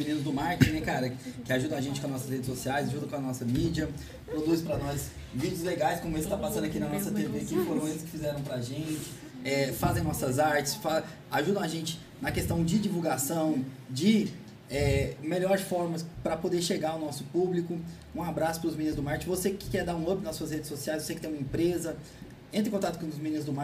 né, cara? Que ajudam a gente com as nossas redes sociais, ajuda com a nossa mídia, produz pra nós vídeos legais, como esse que tá passando aqui na nossa TV, que foram eles que fizeram pra gente. É, fazem nossas artes, fa- ajudam a gente na questão de divulgação, de é, melhores formas para poder chegar ao nosso público. Um abraço para os meninos do marketing. Você que quer dar um up nas suas redes sociais, você que tem uma empresa, entre em contato com os meninos do.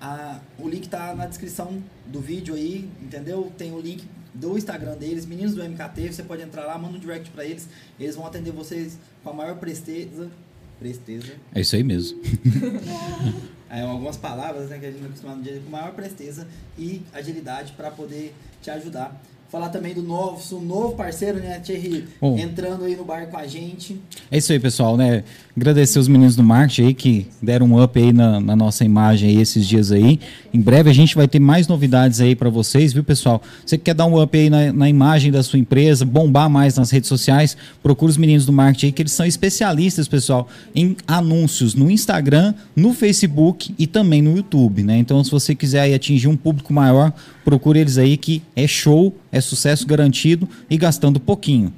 A- o link tá na descrição do vídeo aí, entendeu? Tem o link do Instagram deles, meninos do MKT. Você pode entrar lá, manda um direct para eles. Eles vão atender vocês com a maior presteza. Presteza. É isso aí mesmo. É, algumas palavras né, que a gente não é acostumado no dia a dia, com maior presteza e agilidade para poder te ajudar. Falar também do nosso novo parceiro, né, Thierry, Bom. entrando aí no bar com a gente. É isso aí, pessoal, né? Agradecer os meninos do marketing aí que deram um up aí na, na nossa imagem aí esses dias aí. Em breve a gente vai ter mais novidades aí para vocês, viu, pessoal? Você que quer dar um up aí na, na imagem da sua empresa, bombar mais nas redes sociais, procura os meninos do marketing aí, que eles são especialistas, pessoal, em anúncios no Instagram, no Facebook e também no YouTube, né? Então, se você quiser aí atingir um público maior, procure eles aí que é show, é sucesso garantido e gastando pouquinho.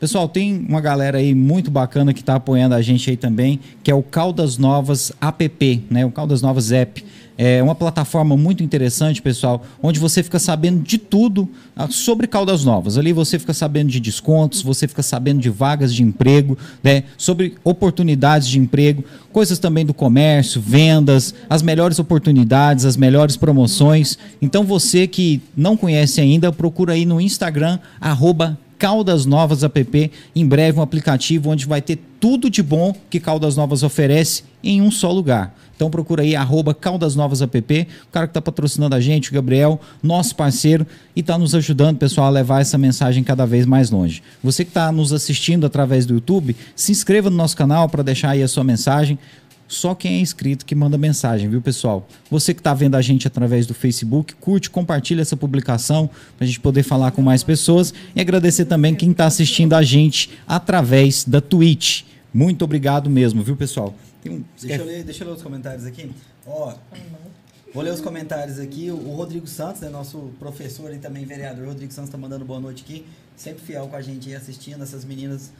Pessoal, tem uma galera aí muito bacana que está apoiando a gente aí também, que é o Caldas Novas App, né? O Caldas Novas App. É uma plataforma muito interessante, pessoal, onde você fica sabendo de tudo ah, sobre Caldas Novas. Ali você fica sabendo de descontos, você fica sabendo de vagas de emprego, né? sobre oportunidades de emprego, coisas também do comércio, vendas, as melhores oportunidades, as melhores promoções. Então você que não conhece ainda, procura aí no Instagram, arroba Caldas Novas App, em breve um aplicativo onde vai ter tudo de bom que Caldas Novas oferece em um só lugar. Então procura aí, arroba Caldas Novas App, o cara que está patrocinando a gente, o Gabriel, nosso parceiro, e está nos ajudando, pessoal, a levar essa mensagem cada vez mais longe. Você que está nos assistindo através do YouTube, se inscreva no nosso canal para deixar aí a sua mensagem. Só quem é inscrito que manda mensagem, viu, pessoal? Você que está vendo a gente através do Facebook, curte, compartilha essa publicação para a gente poder falar com mais pessoas e agradecer também quem está assistindo a gente através da Twitch. Muito obrigado mesmo, viu, pessoal? Tem um- Deixa eu, ler, deixa eu ler os comentários aqui. Ó, vou ler os comentários aqui. O Rodrigo Santos, né, nosso professor e também vereador, Rodrigo Santos está mandando boa noite aqui. Sempre fiel com a gente aí assistindo essas meninas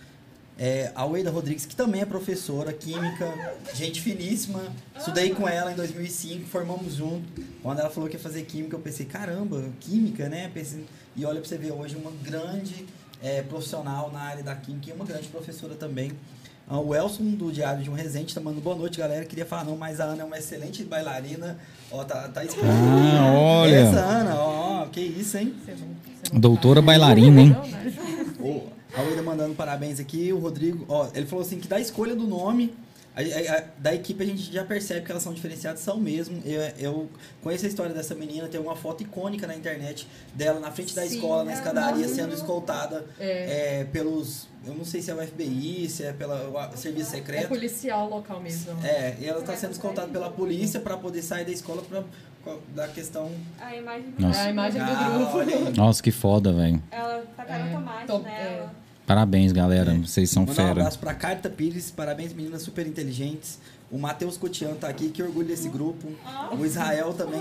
É, a Weida Rodrigues, que também é professora, química, gente finíssima. Estudei com ela em 2005, formamos junto. Quando ela falou que ia fazer química, eu pensei, caramba, química, né? Pensei, e olha pra você ver, hoje uma grande é, profissional na área da química e uma grande professora também. Ah, O Elson, do Diário de um Resente, tá mandando boa noite, galera. Queria falar, não, mas a Ana é uma excelente bailarina. Ó, tá, tá expondo. Ah, olha. Essa Ana, ó, que isso, hein? Você não- você não Doutora tá- bailarina, hein? Ô, a Ueda mandando parabéns aqui, o Rodrigo, ó, ele falou assim que da escolha do nome, a- a- da equipe a gente já percebe que elas são diferenciadas, são mesmo. Eu, eu conheço a história dessa menina, tem uma foto icônica na internet dela na frente da Sim, escola, na é escadaria, sendo escoltada É. é, pelos, eu não sei se é o FBI, se é pelo serviço É secreto. policial local mesmo. É, e ela está sendo escoltada pela polícia para poder sair da escola pra, da questão. A imagem do Nossa. É a imagem do Ah, grupo. aí. Nossa, que foda, velho. Ela tacaram É, tomate to- nela. Parabéns, galera. É. Vocês são Mandar um fera. abraço pra Carta Pires, parabéns meninas super inteligentes. O Matheus Cotian tá aqui, que orgulho desse grupo. O Israel também,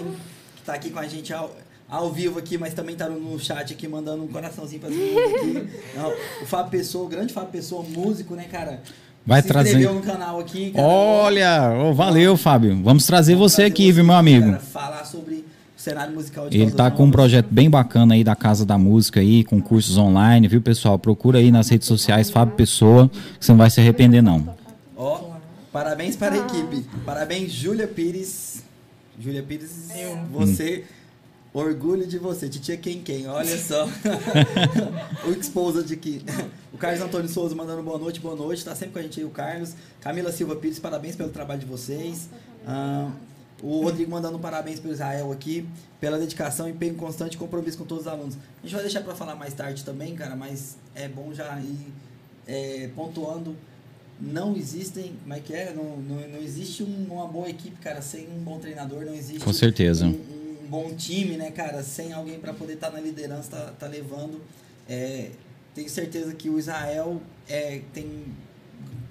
que tá aqui com a gente ao, ao vivo aqui, mas também tá no chat aqui, mandando um coraçãozinho pras meninas aqui. Não, o Fábio Pessoa, o grande Fábio Pessoa, músico, né, cara? Vai Se trazer. no canal aqui. cara. Olha, ô, valeu, Fábio. Vamos trazer Vamos você trazer aqui, viu, meu amigo? cara, falar sobre cenário musical de Ele tá com um projeto bem bacana aí da Casa da Música aí, com cursos online, viu, pessoal? Procura aí nas redes sociais Fábio Pessoa, que você não vai se arrepender, não. Ó, parabéns para a equipe. Parabéns, Júlia Pires. Júlia Pires, você. Orgulho de você, titia quem quem, olha só. o exposed aqui. O Carlos Antônio Souza mandando boa noite, boa noite. Tá sempre com a gente aí, o Carlos. Camila Silva Pires, parabéns pelo trabalho de vocês. Ah, o Rodrigo mandando parabéns pelo Israel aqui, pela dedicação, empenho constante e compromisso com todos os alunos. A gente vai deixar para falar mais tarde também, cara, mas é bom já ir é, pontuando não existem, como é que é? Não, não, não existe um- uma boa equipe, cara, sem um bom treinador, não existe Com certeza. Um, um bom time, né, cara, sem alguém para poder estar na liderança, tá, tá levando. É, tenho certeza que o Israel é, tem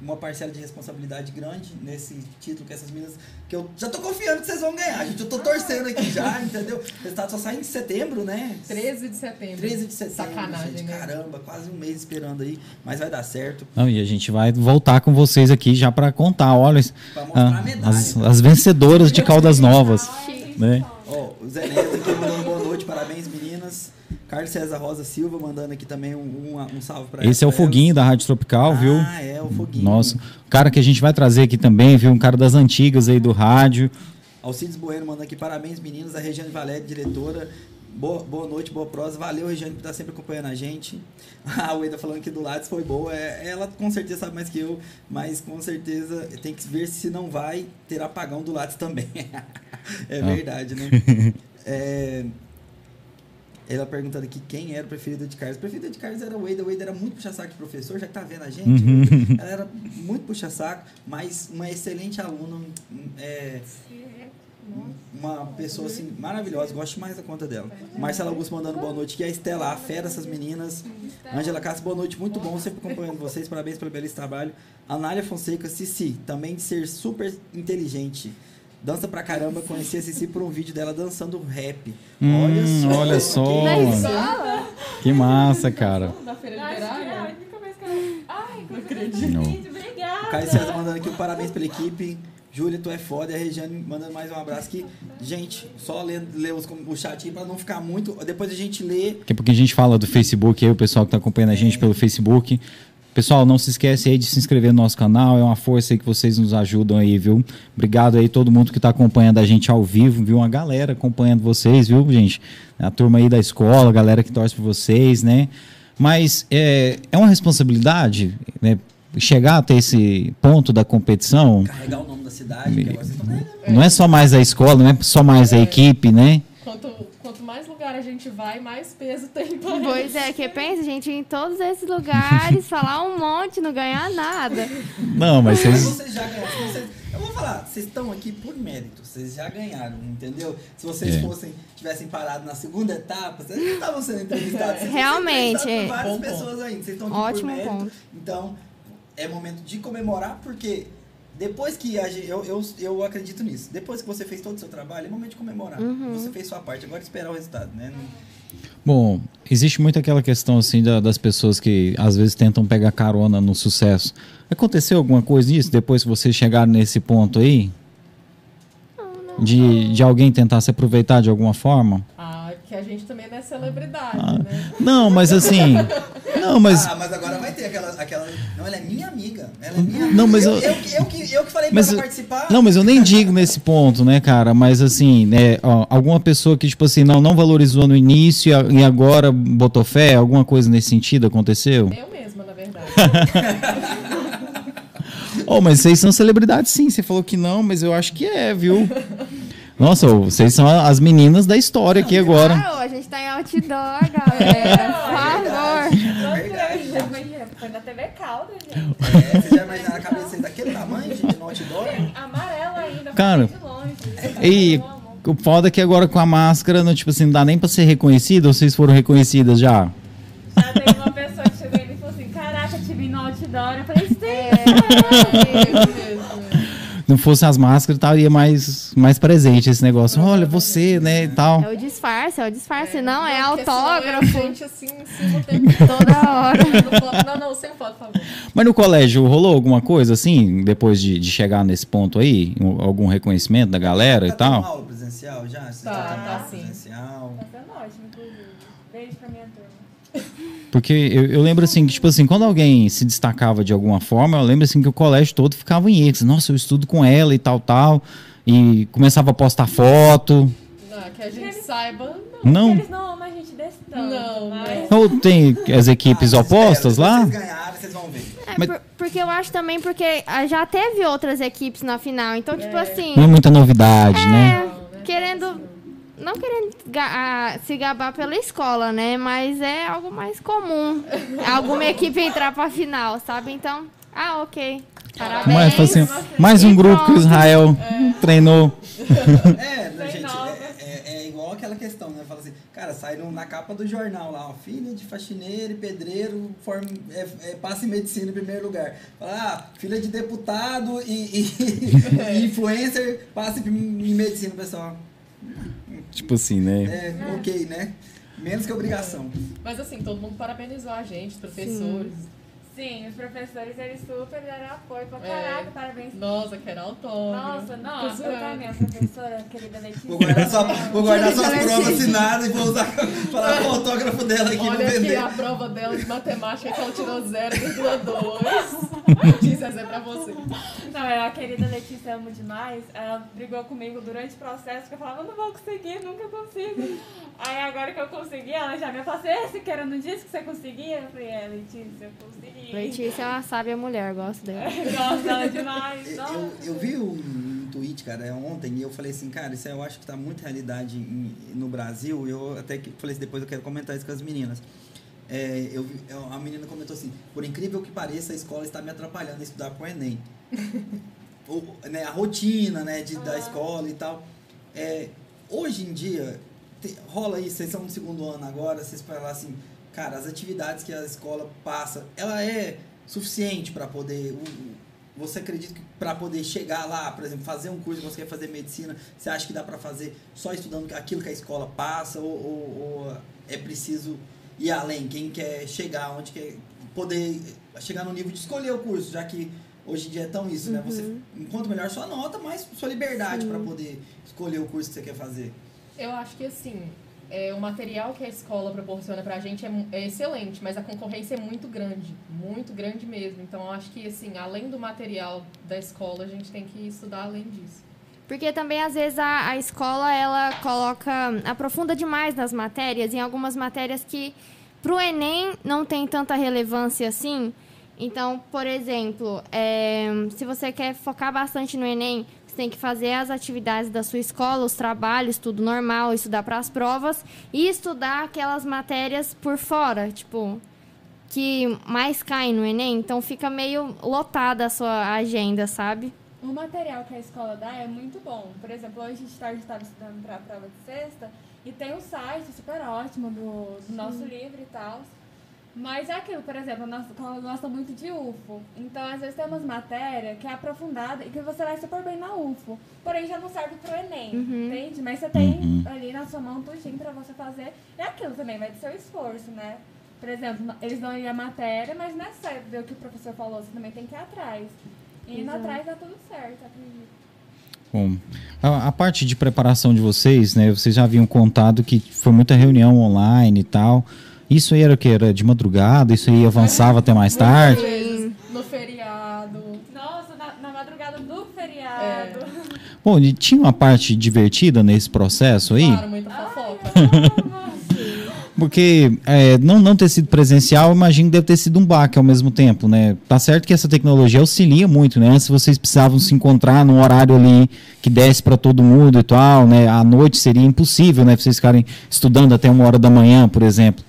uma parcela de responsabilidade grande nesse título que essas meninas. Que eu já tô confiando que vocês vão ganhar, gente. Eu tô torcendo aqui já, entendeu? O resultado só sai em setembro, né? 13 de setembro. 13 de setembro. Sacanagem, gente. né? Caramba, quase um mês esperando aí, mas vai dar certo. Não, e a gente vai voltar com vocês aqui já para contar, olha, Pra mostrar a ah, medalha. as, as vencedoras de Caldas Novas, né? Ó, o Zé Neto aqui mandando boa noite, parabéns meninas. Carlos César Rosa Silva mandando aqui também um, um, um salve pra Esse é o. Foguinho da Rádio Tropical, viu? Ah, é, o Foguinho. Nossa, cara que a gente vai trazer aqui também, viu? Um cara das antigas aí do rádio. Alcides Bueno mandando aqui, parabéns meninas. A Regiane Valéria, diretora. Boa, boa noite, boa prosa. Valeu, Regiane, por estar sempre acompanhando a gente. A Ueda falando que do Lattes foi boa. É, ela com certeza sabe mais que eu, mas com certeza tem que ver se não vai ter apagão do Lattes também. é Ah. verdade, né? É, ela perguntando aqui quem era o preferido de Carlos. O preferido de Carlos era o Wade. O Wade era muito puxa-saco de professor, já que tá vendo a gente. Uhum. Ela era muito puxa-saco, mas uma excelente aluna. É, uma pessoa assim maravilhosa, gosto mais da conta dela. Marcela Augusto mandando boa noite, que é a Estela, a fera, essas meninas. Angela Castro, boa noite, muito bom, sempre acompanhando vocês, parabéns pelo belíssimo trabalho. Anália Fonseca, Cici, também de ser super inteligente. Dança pra caramba, conheci a Cici por um vídeo dela dançando rap. Hum, olha só. olha só, mano. isso. Que massa, cara. Na feira é literária? Ai, não acredito. Não. O obrigada. Caio César mandando aqui um parabéns pela equipe. Júlia, tu é foda. E a Regiane mandando mais um abraço aqui. Gente, só ler, ler os, o chat aí pra não ficar muito. Depois a gente lê. Daqui a pouquinho a gente fala do Facebook aí, o pessoal que está acompanhando a gente pelo Facebook. Pessoal, não se esquece aí de se inscrever no nosso canal, é uma força aí que vocês nos ajudam aí, viu? Obrigado aí todo mundo que está acompanhando a gente ao vivo, viu? Uma galera acompanhando vocês, viu, gente? A turma aí da escola, a galera que torce por vocês, né? Mas é, é uma responsabilidade, né? Chegar até esse ponto da competição, Carregar o nome da cidade. Vendo. não é só mais a escola, não é só mais a equipe, né? Quanto, lugar a gente vai, mais peso tem para Pois é, que pensa, gente, em todos esses lugares, falar um monte, não ganhar nada. Não, mas Mas vocês. vocês já ganharam. Vocês- eu vou falar, vocês estão aqui por mérito. Vocês já ganharam, entendeu? Se vocês É. fossem, tivessem parado na segunda etapa, vocês não estavam sendo entrevistados. Vocês Realmente, entrevistados é. várias Bom pessoas ainda. Vocês estão aqui Ótimo por mérito. ponto. Então, é momento de comemorar, porque Depois que a gente, eu, eu, eu acredito nisso. Depois que você fez todo o seu trabalho, é momento de comemorar. Você fez sua parte, agora é esperar o resultado, né? Não- Bom, existe muito aquela questão assim da- das pessoas que às vezes tentam pegar carona no sucesso. Aconteceu alguma coisa disso depois que vocês chegaram nesse ponto aí? De, de alguém tentar se aproveitar de alguma forma? Ah, que a gente também não é celebridade, Ah, né? Não, mas assim. Não, mas. Ah, mas agora vai ter aquela, aquela. Não, ela é minha amiga. Ela é minha Não, mas eu, eu- eu, que- eu, que, eu que falei Mas pra ela participar. Não, mas eu nem digo nesse ponto, né, cara? Mas assim, né, ó, alguma pessoa que, tipo assim, não, não valorizou no início e e agora botou fé, alguma coisa nesse sentido aconteceu? Eu mesma, na verdade. Oh, mas vocês são celebridades sim, você falou que não, mas eu acho que é, viu? Nossa, vocês são as meninas da história aqui agora. Claro, a gente tá em outdoor, galera. É verdade. Imagina, foi na TV Calda, gente. É, você já imaginaram a cabeça dele daquele tamanho, gente, no outdoor? Amarela ainda, Cara, longe. E Eu amo. o foda é que agora com a máscara, não, tipo assim, não dá nem pra ser reconhecida, ou vocês foram reconhecidas já? Já teve uma pessoa que chegou e falou assim, caraca, te vi no outdoor. Eu falei, sim. Eu mesmo. Não fosse as máscaras, estaria mais, mais presente esse negócio. Olha, você, né, e tal. É o disfarce, é o disfarce. não, é senão eu, autógrafo gente, assim, toda hora. Não, não, não, sem foto, por favor. Mas no colégio rolou alguma coisa assim, depois de, de chegar nesse ponto aí? Um- Algum reconhecimento da galera e Tá tendo tal? aula presencial já? Você Tá, tendo tá aula sim. Presencial. Tá sendo ótimo, inclusive. Beijo pra minha turma. Porque eu, eu lembro assim, que tipo assim, quando alguém se destacava de alguma forma, eu lembro assim que o colégio todo ficava em ex. Nossa, eu estudo com ela e tal, tal. E começava a postar foto. Ah, que a gente saiba, não. Não? Eles não amam a gente desse tanto, Não, mas... Ou tem as equipes Ah, opostas espero, lá? Vocês ganharem, vocês vão ver. É, Mas- por- porque eu acho também porque ah, já teve outras equipes na final. Então, tipo assim. Não é muita novidade, é, né? querendo. Não querendo ga- se gabar pela escola, né? Mas é algo mais comum. Alguma equipe entrar pra final, sabe? Então, ah, ok. Parabéns. Mas, assim, mais um E grupo que o pronto. Israel treinou. É, né, Sem gente, é, é- é igual aquela questão, né? Fala assim, cara, sai no- na capa do jornal lá, ó, filha de faxineiro e pedreiro form, é, é, passa em medicina em primeiro lugar. Fala, ah, filha de deputado e, e- e influencer passa em, em medicina, pessoal. Tipo assim, né? É, ok, né? Menos que obrigação. Mas assim, todo mundo parabenizou a gente, professores. Sim, os professores, eles super deram apoio pra É. caraca, parabéns. Nossa, quero autógrafo. Nossa, Tô eu também, a professora, querida Letícia. Vou guardar, só, vou guardar suas provas assinadas e vou usar falar com o autógrafo dela aqui Olha aqui vender. a prova dela de matemática que ela tirou 0,2. Letícia, essa é pra você. Não, é a querida Letícia amo demais. Ela brigou comigo durante o processo, que eu falava, eu não vou conseguir, nunca consigo. Aí agora que eu consegui, ela já me passou, esse que era no disco que você conseguia? Eu falei, é, Letícia, eu consegui. Letícia é uma sábia mulher, gosto dela. Gosto dela demais. Eu, eu, vi um, um tweet, cara, ontem, e eu falei assim, cara, isso eu acho que tá muito realidade em- no Brasil. Eu até que falei assim, depois eu quero comentar isso com as meninas. É, eu, eu- a menina comentou assim, por incrível que pareça, a escola está me atrapalhando a estudar pro Enem. O- né, a rotina né, de, da escola e tal. É, hoje em dia, te- rola isso, vocês são no segundo ano agora, vocês falam assim, cara, as atividades que a escola passa, ela é suficiente para poder. Você acredita que para poder chegar lá, por exemplo, fazer um curso, você quer fazer medicina, você acha que dá para fazer só estudando aquilo que a escola passa ou, ou- ou é preciso ir além? Quem quer chegar onde quer poder chegar no nível de escolher o curso, já que hoje em dia é tão isso, né? Você, enquanto melhor sua nota, mais sua liberdade para poder escolher o curso que você quer fazer. Eu acho que assim, é, o material que a escola proporciona pra gente é, é excelente, mas a concorrência é muito grande, muito grande mesmo. Então eu acho que assim, além do material da escola, a gente tem que estudar além disso. Porque também, às vezes, a, a escola, ela coloca, aprofunda demais nas matérias, em algumas matérias que, pro Enem, não tem tanta relevância assim. Então, por exemplo, é, se você quer focar bastante no Enem, tem que fazer as atividades da sua escola, os trabalhos, tudo normal, estudar para as provas e estudar aquelas matérias por fora, tipo, que mais caem no Enem. Então, fica meio lotada a sua agenda, sabe? O material que a escola dá é muito bom. Por exemplo, hoje de tarde estava estudando para a prova de sexta e tem um site super ótimo do, do nosso livro e tal. Mas é aquilo, por exemplo, escola gosta muito de UFO. Então, às vezes tem umas matérias que é aprofundada e que você vai super bem na UFO. Porém, já não serve pro Enem, entende? Mas você tem Uhum. ali na sua mão tudinho pra você fazer. E aquilo também vai do seu esforço, né? Por exemplo, eles dão ali a matéria, mas não é só ver o que o professor falou, você também tem que ir atrás. E indo Exato. atrás dá tudo certo, acredito. Bom, a, a parte de preparação de vocês, né? Vocês já haviam contado que foi muita reunião online e tal. Isso aí era o que? Era de madrugada? Isso aí avançava até mais tarde? Vezes, no feriado. Nossa, na, na madrugada do feriado. Bom, e tinha uma parte divertida nesse processo aí? Claro, muita fofoca. Porque é, não, não ter sido presencial, eu imagino que deve ter sido um baque ao mesmo tempo, né? Tá certo que essa tecnologia auxilia muito, né? Antes vocês precisavam se encontrar num horário ali que desse para todo mundo e tal, né? À noite seria impossível, né? Vocês ficarem estudando até uma hora da manhã, por exemplo.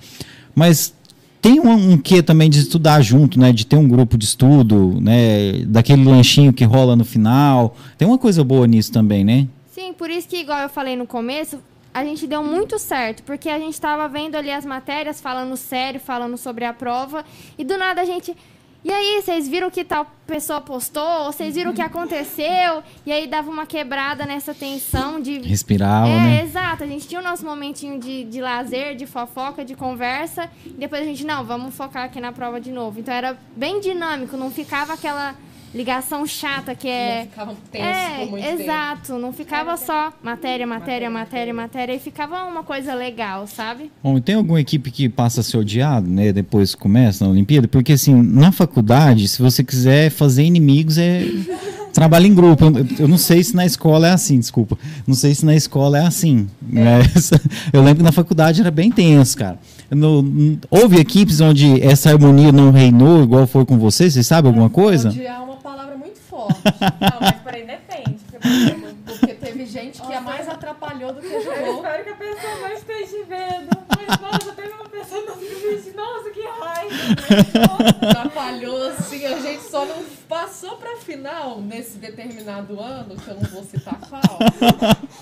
Mas tem um, um quê também de estudar junto, né? De ter um grupo de estudo, né? Daquele lanchinho que rola no final. Tem uma coisa boa nisso também, né? Sim, por isso que, igual eu falei no começo, a gente deu muito certo, porque a gente estava vendo ali as matérias, falando sério, falando sobre a prova, e do nada a gente. E aí, vocês viram que tal pessoa postou? Ou vocês viram o que aconteceu? E aí dava uma quebrada nessa tensão de. Respirava, é, né? exato. A gente tinha o nosso momentinho de, de lazer, de fofoca, de conversa. E depois a gente, não, vamos focar aqui na prova de novo. Então era bem dinâmico, não ficava aquela ligação chata que é. Não ficava tenso É, por muito tempo. exato. Não ficava só matéria, matéria, matéria, matéria. E ficava uma coisa legal, sabe? Bom, e tem alguma equipe que passa a ser odiado, né? Depois que começa na Olimpíada? Porque, assim, na faculdade, se você quiser fazer inimigos, é. Trabalho em grupo. Eu, não sei se na escola é assim, desculpa. Não sei se na escola é assim. né? Eu lembro que na faculdade era bem tenso, cara. No- houve equipes onde essa harmonia não reinou, igual foi com vocês? Vocês sabem alguma coisa? Odiar é uma palavra muito Não, mas porém depende. Porque, por exemplo, Porque teve gente que a mais atrapalhou do que eu ajudou. espero que a pessoa não esteja vendo. Mas, nossa, teve uma pessoa no vídeo. Nossa, que raiva. Atrapalhou, assim, a gente só não passou pra final nesse determinado ano, que eu não vou citar qual,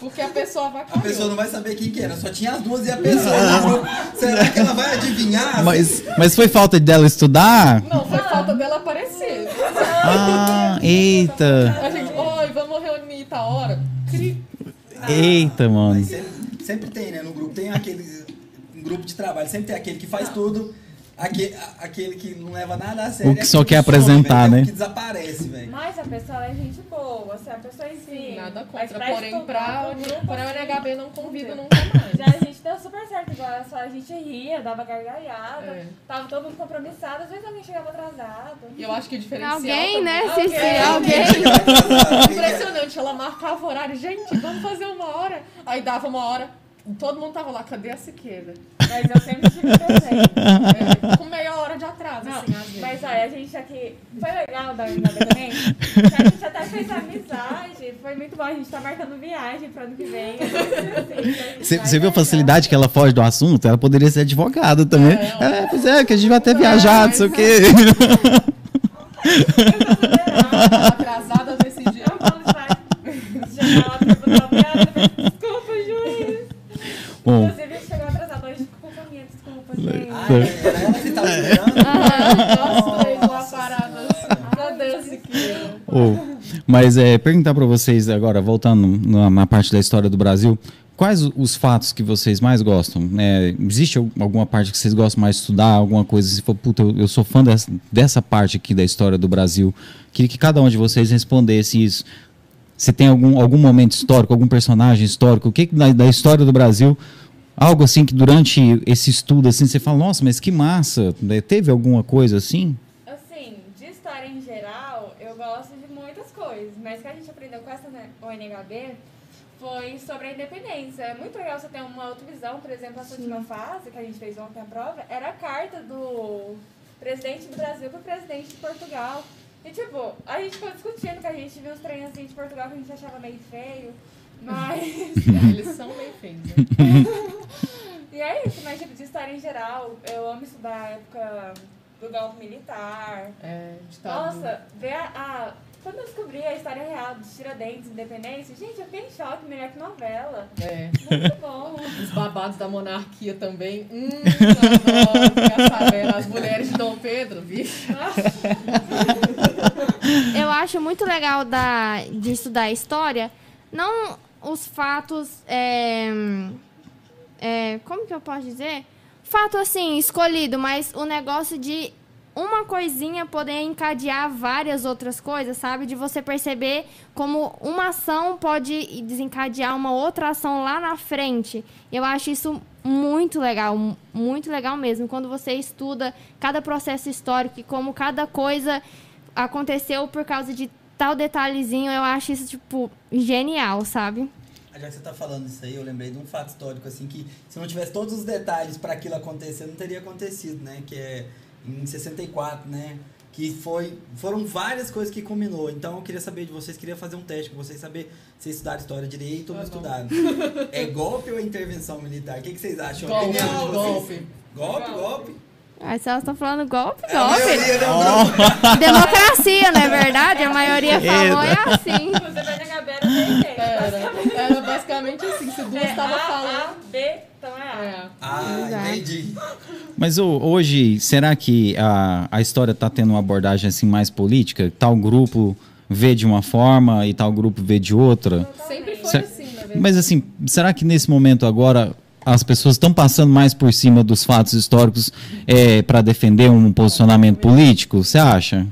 porque a pessoa vai A pessoa não vai saber quem que era, só tinha as duas e a pessoa. grupo. Será que ela vai adivinhar? Mas, mas foi falta dela estudar? Não, foi falta dela aparecer. Ah, eita! A gente, oi, vamos reunir tal hora. Cri. Eita, mano. Sempre, sempre tem, né? No grupo tem aquele. Um grupo de trabalho, sempre tem aquele que faz tudo, aquele, aquele que não leva nada a sério. O que só aquele quer some, apresentar, velho, né? Que desaparece, velho. Mas a pessoa é gente boa, se a pessoa em si. Nada mas contra, pra porém pra, grupo, pra assim, UNHB não convido nunca mais. Já a gente deu super certo, igual só a gente ria, dava gargalhada, É. tava todo mundo compromissado, às vezes alguém chegava atrasado. E eu acho que o diferencial Alguém, também- né? Alguém. Alguém. Impressionante, ela marcava horário. Gente, vamos fazer uma hora. Aí dava uma hora, todo mundo tava lá, cadê a Siqueira? Mas eu sempre tive presente. É, com meia hora de atraso, Não, assim, às vezes. mas olha, a gente aqui. Foi legal da Unicamp também. a gente até fez amizade. Foi muito bom. A gente tá marcando viagem pro ano que vem. Você você viu a facilidade que ela foge do assunto? Ela poderia ser advogada também. É, É, pois é, que a gente vai até viajar, não sei o quê. atrasada desse dia. Eu falo. Chegar lá pro tribunal, "Obrigada, Desculpa, juiz. Bom, Inclusive, chegou atrasado minha, desculpa, gente. Ah. Nós três lá paradas a Siqueira? ô, mas é, perguntar para vocês agora, voltando na, na parte da história do Brasil, quais os fatos que vocês mais gostam? né? existe al- alguma parte que vocês gostam mais de estudar? Alguma coisa? Se for, puta, eu, eu sou fã dessa, dessa parte aqui da história do Brasil. Queria que cada um de vocês respondesse isso. Se tem algum, algum momento histórico, algum personagem histórico, o que, da, da história do Brasil, algo assim que durante esse estudo assim você fala, nossa, mas que massa, né? teve alguma coisa assim? Assim, de história em geral, eu gosto de muitas coisas, mas o que a gente aprendeu com essa né, ONHB foi sobre a independência. É muito legal você ter uma outra visão, por exemplo, essa última fase que a gente fez ontem a prova, era a carta do presidente do Brasil para o presidente de Portugal. E tipo, a gente ficou discutindo que a gente viu os trens assim de Portugal que a gente achava meio feio, mas. Eles são meio feios, né? E é isso, mas tipo, de história em geral, eu amo estudar a época do golpe militar. É, ditadura. Nossa, ver a, a- quando eu descobri a história real dos Tiradentes, Independência, gente, eu fiquei em choque, melhor que novela. É. Muito bom. Os babados da monarquia também. Hum, adoro. As mulheres de Dom Pedro, vixe. Eu acho muito legal da, de estudar história, não os fatos. É, é, como que eu posso dizer? Fato assim, escolhido, mas o negócio de uma coisinha poder encadear várias outras coisas, sabe? De você perceber como uma ação pode desencadear uma outra ação lá na frente. Eu acho isso muito legal, mu- muito legal mesmo. Quando você estuda cada processo histórico e como cada coisa aconteceu por causa de tal detalhezinho, eu acho isso, tipo, genial, sabe? Já que você tá falando isso aí, eu lembrei de um fato histórico, assim, que se não tivesse todos os detalhes para aquilo acontecer, não teria acontecido, né? Que é em 64, né? Que foi, foram várias coisas que combinou. Então eu queria saber de vocês, queria fazer um teste com vocês, saber se estudaram história direito ou não Ah, não. estudaram. É golpe ou intervenção militar? O que, que vocês acham? Golpe, vocês? golpe. Golpe, golpe. Aí se elas estão falando golpe, É a golpe. maioria, né? Democracia, não é verdade? A maioria falou é assim. Inclusive, a Ana Gabriela tem ideia. Era, era basicamente assim, se duas É estavam A, falando. A, B, então é A. É. Ah, Exato. entendi. Mas ô, hoje, será que a, a história está tendo uma abordagem assim mais política? Tal grupo vê de uma forma e tal grupo vê de outra? Sempre foi assim, na verdade. Mas assim, será que nesse momento agora as pessoas estão passando mais por cima dos fatos históricos para defender um posicionamento político? Você acha?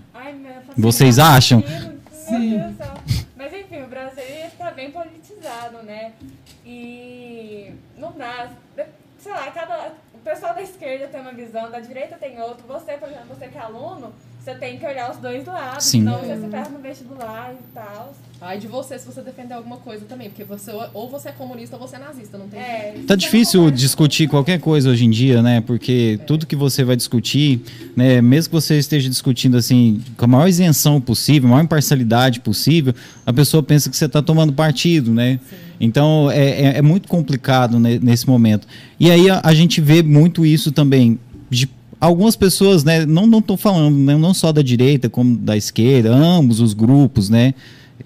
Vocês acham? Sim. Mas enfim, o Brasil está bem politizado, né? E não dá. Sei lá, cada. O pessoal da esquerda tem uma visão, da direita tem outra. Você, por exemplo, você que é aluno, você tem que olhar os dois lados. Sim. Senão você se perde no vestibular e tal. Ai de você se você defender alguma coisa também, porque você ou você é comunista ou você é nazista, não tem É, jeito. Tá você difícil discutir qualquer coisa hoje em dia, né? Porque tudo que você vai discutir, né, mesmo que você esteja discutindo assim com a maior isenção possível, a maior imparcialidade possível, a pessoa pensa que você está tomando partido, né? Então é, é- é muito complicado ne- nesse momento. E aí a, a gente vê muito isso também de algumas pessoas, né? Não não estou falando né, não só da direita como da esquerda, ambos os grupos, né?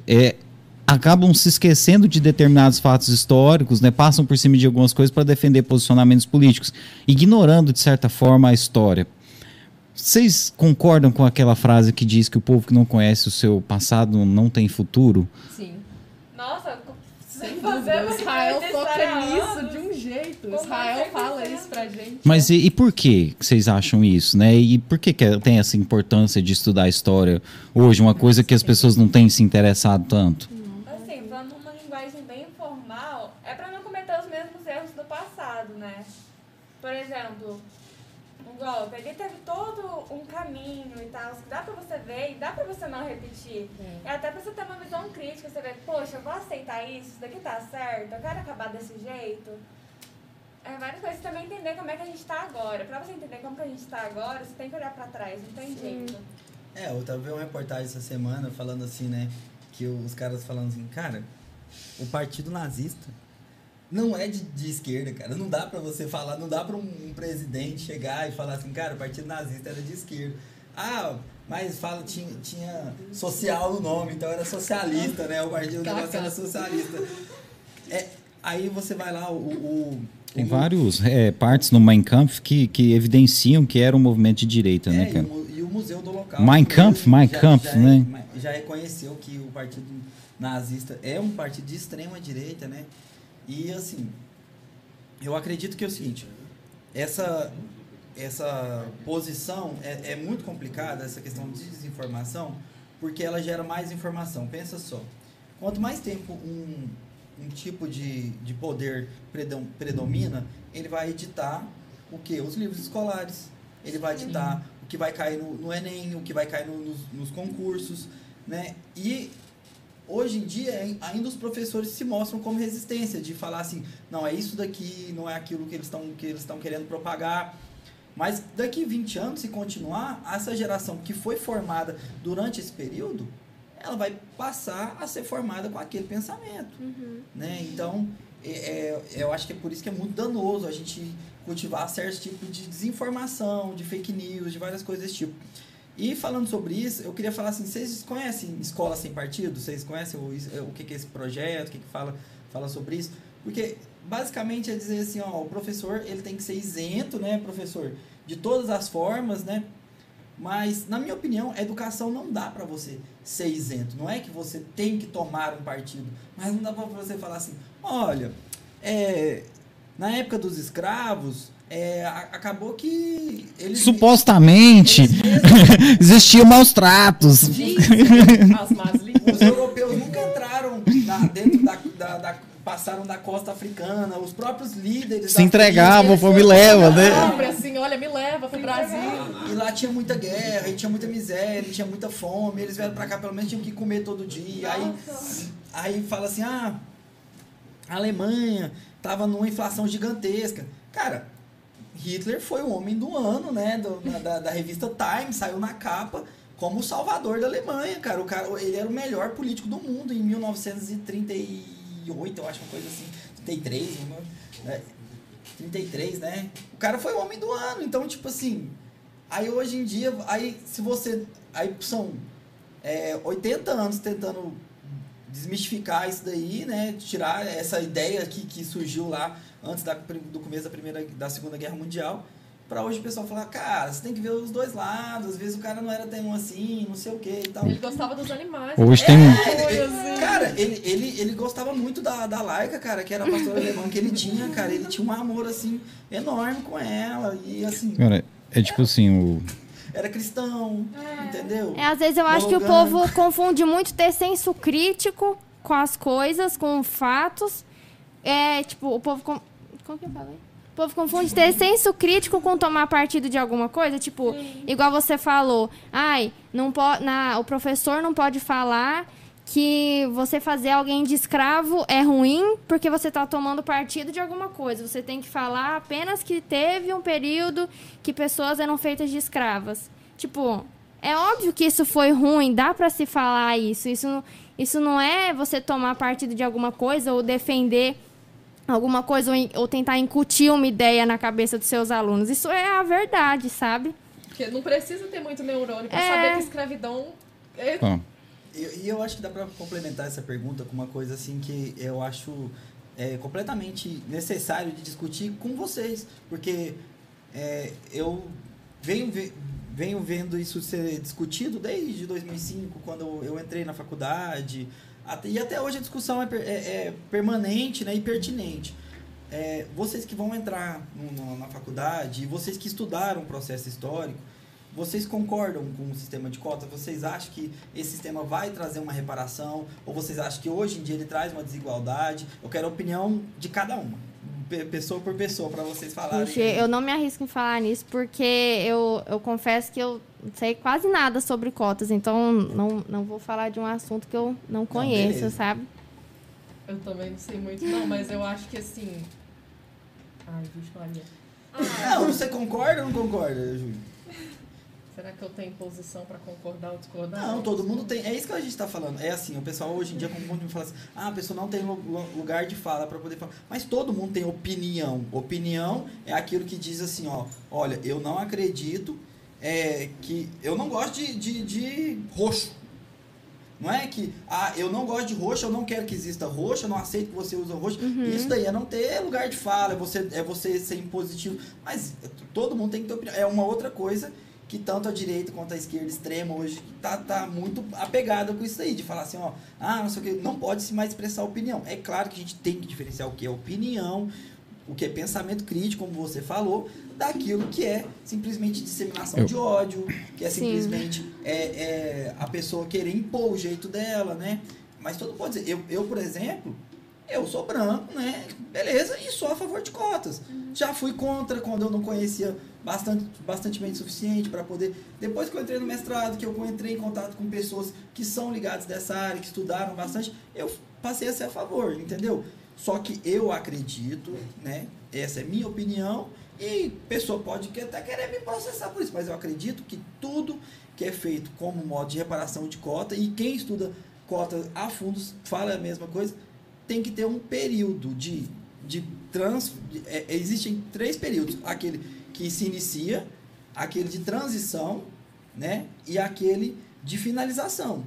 É, acabam se esquecendo de determinados fatos históricos, né, passam por cima de algumas coisas para defender posicionamentos políticos, ignorando de certa forma a história. Vocês concordam com aquela frase que diz que o povo que não conhece o seu passado não tem futuro? Sim. Nossa, Sem fazer Israel história toca há nisso de jeito. Com Israel 100%. fala isso pra gente. Mas e, e por que vocês acham isso, né? E por que, que tem essa importância de estudar a história hoje, uma coisa que as pessoas não têm se interessado tanto? Assim, falando numa linguagem bem informal, é pra não cometer os mesmos erros do passado, né? Por exemplo, um golpe, ele teve todo um caminho e tal, que dá pra você ver e dá pra você não repetir. É até pra você ter uma visão crítica, você ver, poxa, eu vou aceitar isso, isso daqui tá certo, eu quero acabar desse jeito. É várias coisas, também entender como é que a gente tá agora. Pra você entender como que a gente tá agora, você tem que olhar pra trás, não tem jeito. É, eu tava vendo uma reportagem essa semana falando assim, né? Que os caras falando assim, cara, o partido nazista não é de, de esquerda, cara. Não dá pra você falar, não dá pra um, um presidente chegar e falar assim, cara, o partido nazista era de esquerda. Ah, mas fala, tinha, tinha social no nome, então era socialista, né? O partido o negócio era socialista. É, aí você vai lá, o. o Tem o- vários é, partes no Mein Kampf que, que evidenciam que era um movimento de direita, né, É, e, cara? o, mu- e o Museu do Holocausto. Mein Kampf, Mein já- Kampf, já, né? Já reconheceu que o partido nazista é um partido de extrema direita, né? E assim, eu acredito que é o seguinte, essa, essa posição é, é muito complicada, essa questão de desinformação, porque ela gera mais informação. Pensa só, quanto mais tempo um, um tipo de, de poder predom- predomina, ele vai editar o que? Os livros escolares. Ele vai editar o que vai cair no, no Enem, o que vai cair no- nos, nos concursos, né? E hoje em dia ai- ainda os professores se mostram como resistência de falar assim, não é isso daqui, não é aquilo que eles estão que eles estão querendo propagar. Mas daqui 20 anos, se continuar, essa geração que foi formada durante esse período, ela vai passar a ser formada com aquele pensamento. Né? Então, é, é- eu acho que é por isso que é muito danoso a gente cultivar certos tipos de desinformação, de fake news, de várias coisas desse tipo. E falando sobre isso, eu queria falar assim, vocês conhecem Escola Sem Partido? Vocês conhecem o, o que que é esse projeto? O que, que fala, fala sobre isso? Porque basicamente é dizer assim, ó, o professor ele tem que ser isento, né, professor, de todas as formas, né? Mas, na minha opinião, a educação não dá para você ser isento. Não é que você tem que tomar um partido. Mas não dá para você falar assim: olha, é, na época dos escravos, é, acabou que eles. Supostamente eles mesmos- existiam maus tratos. As más os línguas. europeus nunca passaram da costa africana, os próprios líderes Se entregavam, eles me leva, né? assim, olha, me leva pro Brasil. E lá tinha muita guerra, e tinha muita miséria, e tinha muita fome. Eles vieram pra cá, pelo menos tinham que comer todo dia. Aí, aí fala assim: ah, a Alemanha tava numa inflação gigantesca. Cara, Hitler foi o homem do ano, né? do- na- da, da revista Time, saiu na capa como o salvador da Alemanha, cara. O cara. Ele era o melhor político do mundo em 1938, eu acho, uma coisa assim. 33, né? 33, né? O cara foi o homem do ano. Então, tipo assim. Aí hoje em dia, aí se você. Aí são é, 80 anos tentando desmistificar isso daí, né? Tirar essa ideia que, que surgiu lá antes da, do começo da primeira da Segunda Guerra Mundial. Pra hoje o pessoal falar, cara, você tem que ver os dois lados, às vezes o cara não era tão assim, não sei o que e tal. Ele gostava dos animais. Hoje né? tem um- É, ele- assim. cara, ele, ele, ele gostava muito da, da Laica, cara, que era a pastora alemã que ele tinha, cara. Ele tinha um amor, assim, enorme com ela. E, assim, Cara, é tipo assim, o. era cristão, entendeu? É, às vezes eu acho que o povo confunde muito ter senso crítico com as coisas, com fatos. É, tipo, o povo. Com... Como que eu falei? O povo confunde ter senso crítico com tomar partido de alguma coisa. Tipo, igual você falou. Ai, não pode. Na, o professor não pode falar que você fazer alguém de escravo é ruim porque você está tomando partido de alguma coisa. Você tem que falar apenas que teve um período que pessoas eram feitas de escravas. Tipo, é óbvio que isso foi ruim, dá pra se falar isso. Isso, isso não é você tomar partido de alguma coisa ou defender alguma coisa ou, tentar incutir uma ideia na cabeça dos seus alunos. Isso é a verdade, sabe? Porque não precisa ter muito neurônio pra É. saber que escravidão é E, e eu acho que dá pra complementar essa pergunta com uma coisa assim que eu acho é, completamente necessário de discutir com vocês, porque é, eu venho, ve- venho vendo isso ser discutido desde 2005, quando eu, eu entrei na faculdade, e até hoje a discussão é, é- é permanente né, e pertinente. É, vocês que vão entrar no- no- na faculdade, vocês que estudaram o processo histórico, vocês concordam com o sistema de cotas? Vocês acham que esse sistema vai trazer uma reparação? Ou vocês acham que hoje em dia ele traz uma desigualdade? Eu quero a opinião de cada uma, pessoa por pessoa, para vocês falarem. Puxa, eu não me arrisco em falar nisso porque eu, eu confesso que eu não sei quase nada sobre cotas, então não, não vou falar de um assunto que eu não conheço, beleza. sabe? Eu também não sei muito, não, mas eu acho que assim. Ai, vixe, Maria. Não, você concorda ou não concorda, Júlio? Será que eu tenho posição pra concordar ou discordar? Não, todo mundo tem. É isso que a gente está falando. É assim, o pessoal hoje em dia confunde e fala assim: ah, a pessoa não tem lu- lu- lugar de fala para poder falar. Mas todo mundo tem opinião. Opinião é aquilo que diz assim: ó, olha, eu não acredito é, que. Eu não gosto de, de, de roxo. Não é que, ah, eu não gosto de roxo, eu não quero que exista roxo, eu não aceito que você use roxo. Isso daí é não ter lugar de fala, é você, é você ser impositivo. Mas todo mundo tem que ter opinião. É uma outra coisa que tanto a direita quanto a esquerda extrema hoje tá, tá muito apegada com isso aí, de falar assim, ó, ah, não sei o que, não pode se mais expressar opinião. É claro que a gente tem que diferenciar o que é opinião, o que é pensamento crítico, como você falou, daquilo que é simplesmente disseminação Eu- de ódio, que é Sim. simplesmente é, é, a pessoa querer impor o jeito dela, né? Mas todo mundo pode dizer, eu, eu, por exemplo, eu sou branco, né? Beleza, e sou a favor de cotas. Já fui contra quando eu não conhecia bastante, bastante bem o suficiente para poder. Depois que eu entrei no mestrado, que eu entrei em contato com pessoas que são ligadas dessa área, que estudaram bastante, eu passei a ser a favor, entendeu? Só que eu acredito, né? Essa é minha opinião, e pessoa pode até querer me processar por isso, mas eu acredito que tudo que é feito como modo de reparação de cota, e quem estuda cota a fundo fala a mesma coisa, tem que ter um período de, de trans. de- é, existem três períodos: aquele que se inicia, aquele de transição, né? E aquele de finalização.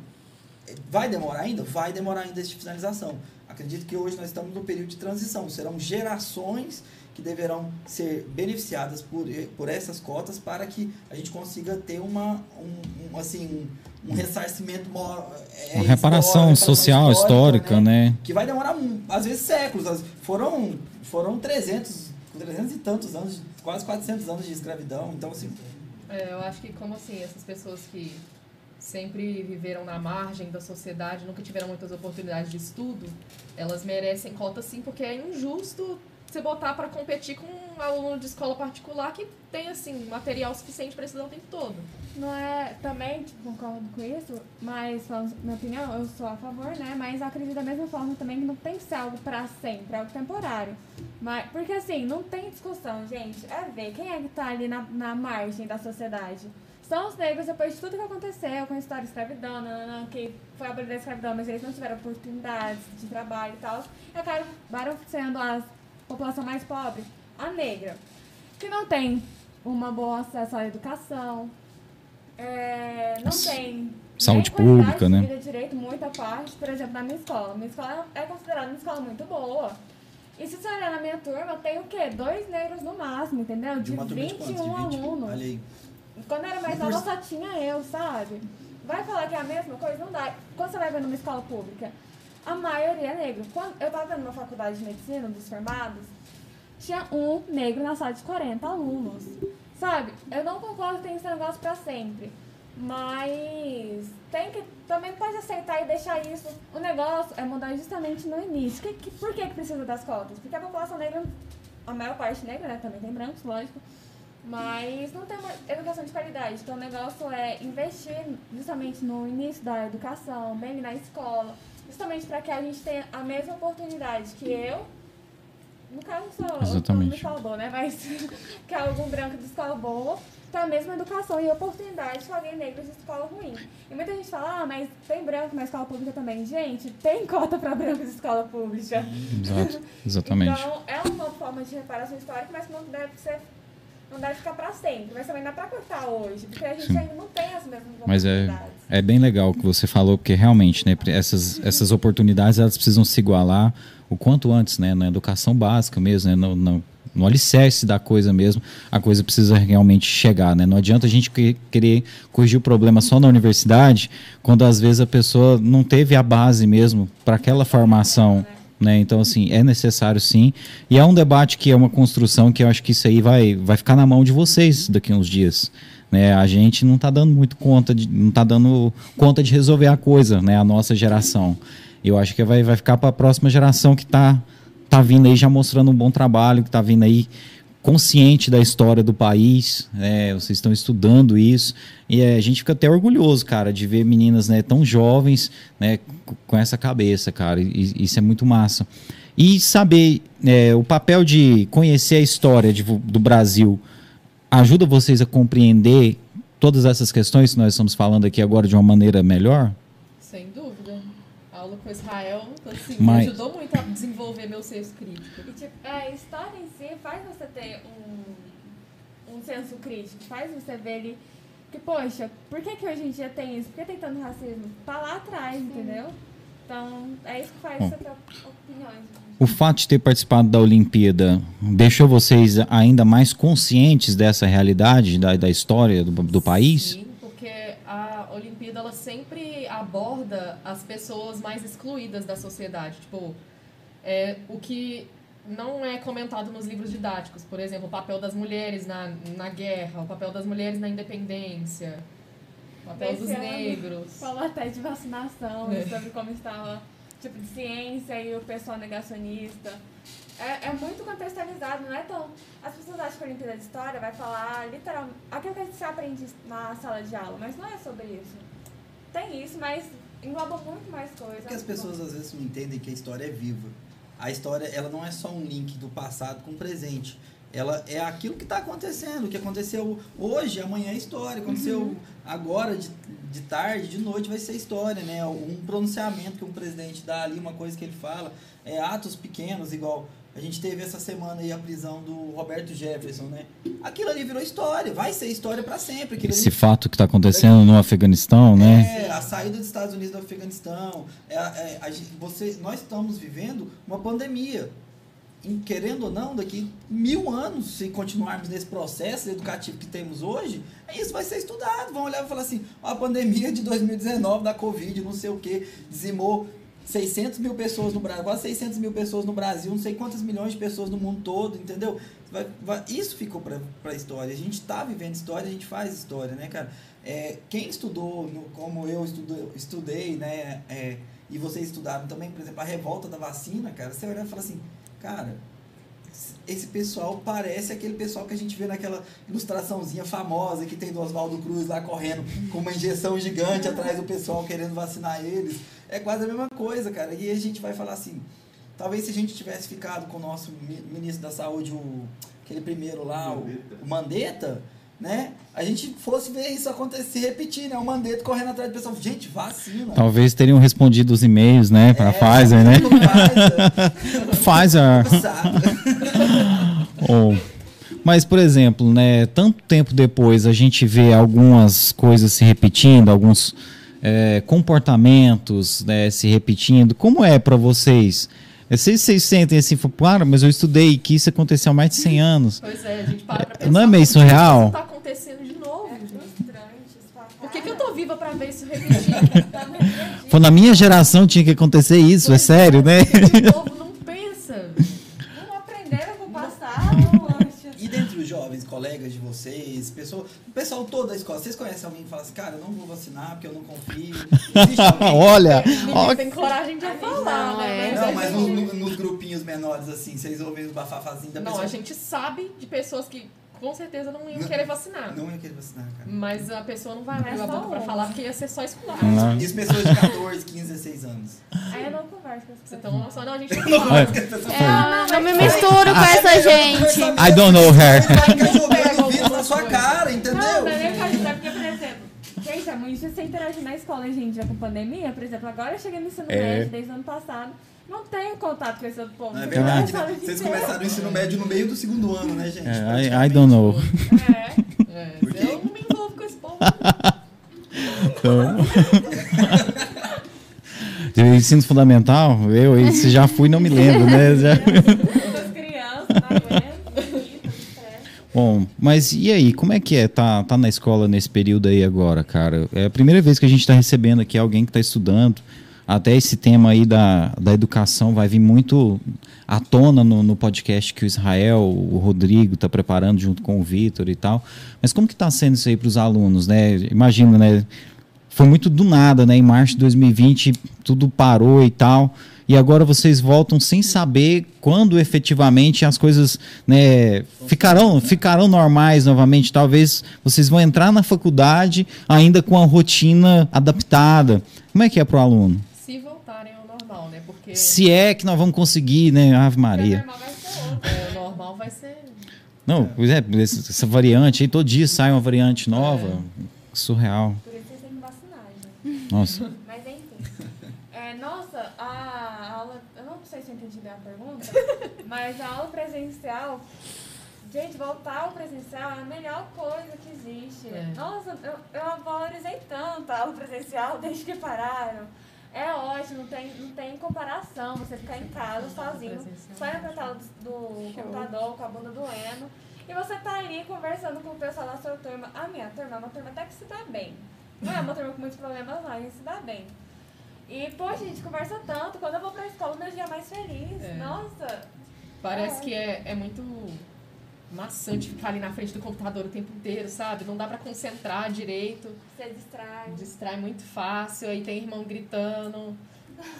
Vai demorar ainda? Vai demorar ainda esse de finalização. Acredito que hoje nós estamos no período de transição. Serão gerações que deverão ser beneficiadas por, por essas cotas para que a gente consiga ter uma, um, um, assim, um, um ressarcimento maior, é, Uma reparação histórica, social, histórica, né? que vai demorar às vezes séculos. Foram foram 300, 300 e tantos anos, quase 400 anos de escravidão. Então assim, É, eu acho que como assim, essas pessoas que sempre viveram na margem da sociedade, nunca tiveram muitas oportunidades de estudo, elas merecem cota sim, porque é injusto você botar para competir com um aluno de escola particular que tem assim material suficiente para estudar o tempo todo. Não é, também tipo, concordo com isso, mas, falando minha opinião, eu sou a favor, né? Mas acredito da mesma forma também que não tem que ser algo pra sempre, é algo temporário. Mas, porque assim, não tem discussão, gente. É ver quem é que tá ali na, na margem da sociedade. São os negros depois de tudo que aconteceu com a história escravidão, que foi abolida a escravidão, mas eles não tiveram oportunidades de trabalho e tal. E acabaram sendo a população mais pobre, a negra, que não tem uma boa acesso à educação, é, não tem saúde pública, né? vida direito, muita parte, por exemplo, na minha escola. Minha escola é considerada uma escola muito boa. E se você olhar na minha turma, tem o quê? Dois negros no máximo, entendeu? de De, uma turma de 21 quantos? De 20? alunos. Olha aí. Quando eu era mais nova, só tinha eu, sabe? Vai falar que é a mesma coisa? Não dá. Quando você vai ver numa escola pública, a maioria é negro. Quando eu tava vendo faculdade de medicina, dos formados, tinha um negro na sala de 40 alunos. Sabe? Eu não concordo que tem esse negócio pra sempre. Mas tem que. Também pode aceitar e deixar isso. O negócio é mudar justamente no início. Que, que- por que, que precisa das cotas? Porque a população negra, a maior parte negra, né? Também tem brancos, lógico. Mas não tem uma educação de qualidade. Então o negócio é investir justamente no início da educação, bem na escola, justamente para que a gente tenha a mesma oportunidade que eu. No caso, sou Exatamente. né? Mas que é algum branco de escola boa, tem a mesma educação e oportunidade que alguém negro de escola ruim. E muita gente fala, ah, mas tem branco na escola pública também. Gente, tem cota para branco de escola pública. Exato, exatamente. Então, é uma forma de reparação histórica, mas não deve ser. Não deve ficar pra sempre, mas também dá pra cortar hoje, porque a gente Sim. ainda não tem as mesmas Mas é, oportunidades. é bem legal o que você falou, porque realmente, né, essas, essas oportunidades elas precisam se igualar o quanto antes, né, na educação básica mesmo, né, no, no, no alicerce da coisa mesmo, a coisa precisa realmente chegar, né? Não adianta a gente que- querer corrigir o problema só na universidade, quando às vezes a pessoa não teve a base mesmo para aquela formação, né? Então, assim, é necessário sim. E é um debate que é uma construção que eu acho que isso aí vai, vai ficar na mão de vocês daqui a uns dias. Né? A gente não está dando muito conta, de, não está dando conta de resolver a coisa, né? A nossa geração. Eu acho que vai, vai ficar para a próxima geração que está tá vindo aí já mostrando um bom trabalho, que está vindo aí consciente da história do país, né? vocês estão estudando isso e é, a gente fica até orgulhoso, cara, de ver meninas né, tão jovens né, com- essa cabeça, cara, e, isso é muito massa. E saber é, o papel de conhecer a história de do Brasil ajuda vocês a compreender todas essas questões que nós estamos falando aqui agora de uma maneira melhor? Sem dúvida. A aula com Israel assim, Mas- me ajudou muito a desenvolver meu senso crítico. E, tipo, é, a história em si faz você ter um, um senso crítico, faz você ver ali que, poxa, por que, que hoje em dia tem isso? Por que tem tanto racismo? Tá lá atrás, entendeu? Então, é isso que faz Bom. você ter opiniões. O fato de ter participado da Olimpíada deixou vocês ainda mais conscientes dessa realidade da, da história do, do país? Sim, Olimpíada ela sempre aborda as pessoas mais excluídas da sociedade. Tipo, é, o que não é comentado nos livros didáticos. Por exemplo, o papel das mulheres na, na guerra, o papel das mulheres na independência, o papel dos Esse ano negros. Falou até de vacinação, É. sobre como estava, tipo, de ciência e o pessoal negacionista. É, é muito contextualizado, não é tão... As pessoas acham que a Olimpíada de História vai falar, literalmente, aquilo que a gente aprende na sala de aula, mas não é sobre isso. Tem isso, mas engloba muito mais coisas. Porque as pessoas às vezes não entendem que a história é viva. A história, ela não é só um link do passado com o presente. Ela é aquilo que está acontecendo, o que aconteceu hoje, amanhã é história. Aconteceu Uhum. agora, de, de tarde, de noite vai ser história, né? Um pronunciamento que um presidente dá ali, uma coisa que ele fala. É, atos pequenos, igual A gente teve essa semana aí a prisão do Roberto Jefferson, né? Aquilo ali virou história, vai ser história para sempre. Aquilo Esse ali- fato que está acontecendo no Afeganistão, né? É, a saída dos Estados Unidos do Afeganistão. É, é, a você, nós estamos vivendo uma pandemia. Em- querendo ou não, daqui mil anos, se continuarmos nesse processo educativo que temos hoje, isso vai ser estudado. Vão olhar e falar assim: a pandemia de 2019 da Covid, não sei o que, dizimou 600 mil pessoas no Brasil, quase 600 mil pessoas no Brasil, não sei quantas milhões de pessoas no mundo todo, entendeu? Vai- vai- isso ficou para a história. A gente está vivendo história, a gente faz história, né, cara? É, quem estudou, no- como eu estudo, estudei, né, é, e vocês estudaram também, por exemplo, a revolta da vacina, cara, você olha e fala assim, cara, esse pessoal parece aquele pessoal que a gente vê naquela ilustraçãozinha famosa que tem do Oswaldo Cruz lá correndo com uma injeção gigante atrás do pessoal querendo vacinar eles. É quase a mesma coisa, cara. E a gente vai falar assim, talvez se a gente tivesse ficado com o nosso mi- ministro da saúde, o, aquele primeiro lá, o, o Mandetta, né? A gente fosse ver isso acontecer, se repetir, né? O Mandetta correndo atrás do pessoal. Gente, vacina. Talvez teriam respondido os e-mails, né, para É, a Pfizer, né? Pfizer. Pfizer. Sabe? Ou- Mas, por exemplo, né, tanto tempo depois a gente vê algumas coisas se repetindo, alguns é, comportamentos né, se repetindo. Como é para vocês? É, Vocês, vocês sentem assim, cara, mas eu estudei que isso aconteceu há mais de 100 anos. Pois é, a gente para pra É, pensar. não é meio surreal? Isso tá acontecendo de novo. É frustrante Por que, que eu tô viva pra ver isso repetindo. Foi na minha geração tinha que acontecer isso, é sério, né? O povo colegas de vocês, pessoa, o pessoal todo da escola, vocês conhecem alguém que fala assim, cara, eu não vou vacinar porque eu não confio? Olha, ó, tem coragem de falar, Não, né? é. Mas Não, mas gente- no- no- nos grupinhos menores, assim, vocês ouvem os bafafazinhos da Não, pessoa. a gente sabe de pessoas que com certeza não iam Não- querer vacinar. Não ia querer vacinar, cara. Mas a pessoa não vai Não é abrir a boca pra falar porque ia ser só escutar. Não. Isso pessoas de 14, 15, 16 anos. Aí eu não converso com as Você pessoas. uma noção? Não, a gente não fala. É, não me misturo com essa gente. I don't know her. Vírus na sua cara, entendeu? Não, não é nem pra ajudar, porque, por exemplo, gente, é muito difícil você interagir na escola em dia com pandemia. Por exemplo, agora eu cheguei no ensino É. médio desde o ano passado. Não tenho contato com esse outro povo. Não é verdade, né? Vocês começaram o ensino médio no meio do segundo ano, né, gente? É, I, I don't know. É. É, Porque- Eu não me envolvo com esse povo. Então... De Ensino fundamental, eu esse já fui, não me lembro, né? Já- estressam. Bom, mas e aí, como é que é tá, tá na escola nesse período aí agora, cara? É a primeira vez que a gente está recebendo aqui alguém que está estudando. Até esse tema aí da, da educação vai vir muito à tona no, no podcast que o Israel, o Rodrigo está preparando junto com o Vitor e tal. Mas como que está sendo isso aí para os alunos, né? Imagina, né? Foi muito do nada, né? Em março de 2020 tudo parou e tal. E agora vocês voltam sem saber quando efetivamente as coisas né, ficarão, ficarão normais novamente. Talvez vocês vão entrar na faculdade ainda com a rotina adaptada. Como é que é para o aluno? Se voltarem ao normal, né? Porque Se é que nós vamos conseguir, né? Ave Maria. normal vai ser outro. é, o normal vai ser. Não, pois é, essa variante aí, todo dia sai uma variante nova. Surreal. Por isso vocês têm que vacinar, gente. Nossa. Mas enfim. É, nossa, a aula. Eu não sei se eu entendi bem a pergunta, mas a aula presencial. Gente, voltar ao presencial é a melhor coisa que existe. É. Nossa, eu, eu valorizei tanto a aula presencial desde que pararam. É ótimo, não tem, não tem comparação você ficar em casa sozinho, só na tela do, do computador, com a bunda doendo. E você tá ali conversando com o pessoal da sua turma. A minha turma é uma turma até que se dá bem. Não é uma turma com muitos problemas, não, a gente se dá bem. E, poxa, a gente conversa tanto. Quando eu vou pra escola, meu dia é mais feliz. É. Nossa. Parece É. que é, é muito maçante ficar ali na frente do computador o tempo inteiro, sabe? Não dá pra concentrar direito, Você distrai. distrai muito fácil, aí tem irmão gritando,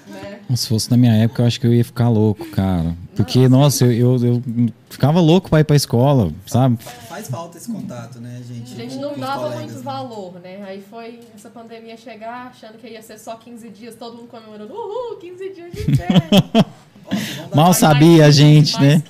né? Se fosse na minha época, eu acho que eu ia ficar louco, cara. Porque, nossa, eu, eu, eu ficava louco pra ir pra escola, sabe? Faz falta esse contato, né, gente? A gente com- não dava colegas, muito né? valor, né? Aí foi essa pandemia chegar, achando que ia ser só 15 dias, todo mundo comemorando, uhul, 15 dias de férias. Mal sabia a gente, mais né?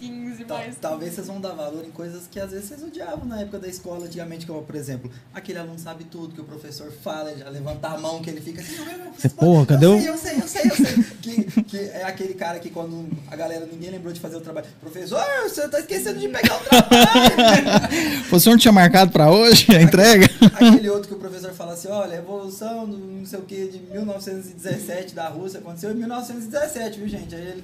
15, Tal- mais... Talvez vocês vão dar valor em coisas que às vezes vocês odiavam na época da escola, antigamente, como, por exemplo, aquele aluno sabe tudo, que o professor fala, já levanta a mão, que ele fica assim, Você, porra, cadê o- eu sei, eu sei, eu sei, eu sei. que, que é aquele cara que quando a galera, ninguém lembrou de fazer o trabalho, professor, você tá esquecendo de pegar o trabalho. O senhor não tinha marcado pra hoje a entrega? Aquele outro que o professor fala assim, olha, a evolução do não sei o que de 1917 da Rússia aconteceu em 1917, viu gente? Aí ele,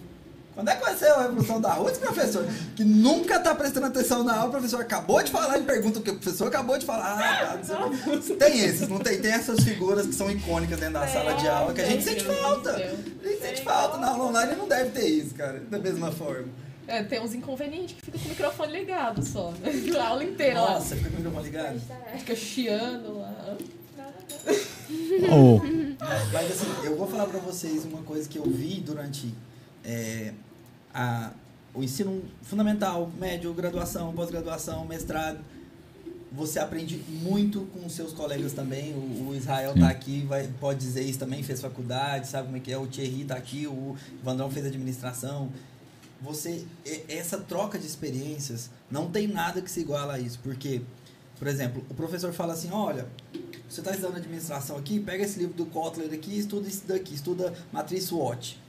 quando é que aconteceu a revolução da Rússia, professor? Que nunca tá prestando atenção na aula, o professor acabou de falar, ele pergunta o que o professor acabou de falar. Ah, tá. Tem esses, não tem? Tem essas figuras que são icônicas dentro da sala de aula que a gente sente falta. A gente sente falta. Na aula online não deve ter isso, cara, da mesma forma. É, tem uns inconvenientes que fica com o microfone ligado só, né? A aula inteira lá. Nossa, fica com o microfone ligado. Fica chiando lá. Ô, Mas assim, eu vou falar pra vocês uma coisa que eu vi durante é, a, o ensino fundamental, médio, graduação, pós-graduação, mestrado. Você aprende muito com seus colegas também. O, o Israel Sim. tá aqui, vai, pode dizer isso também, fez faculdade, sabe como é que é. O Thierry tá aqui, o Vandrão fez administração. Você, essa troca de experiências, não tem nada que se iguala a isso. Porque, por exemplo, o professor fala assim, olha, você está estudando administração aqui, pega esse livro do Kotler aqui estuda isso daqui, estuda matriz SWOT.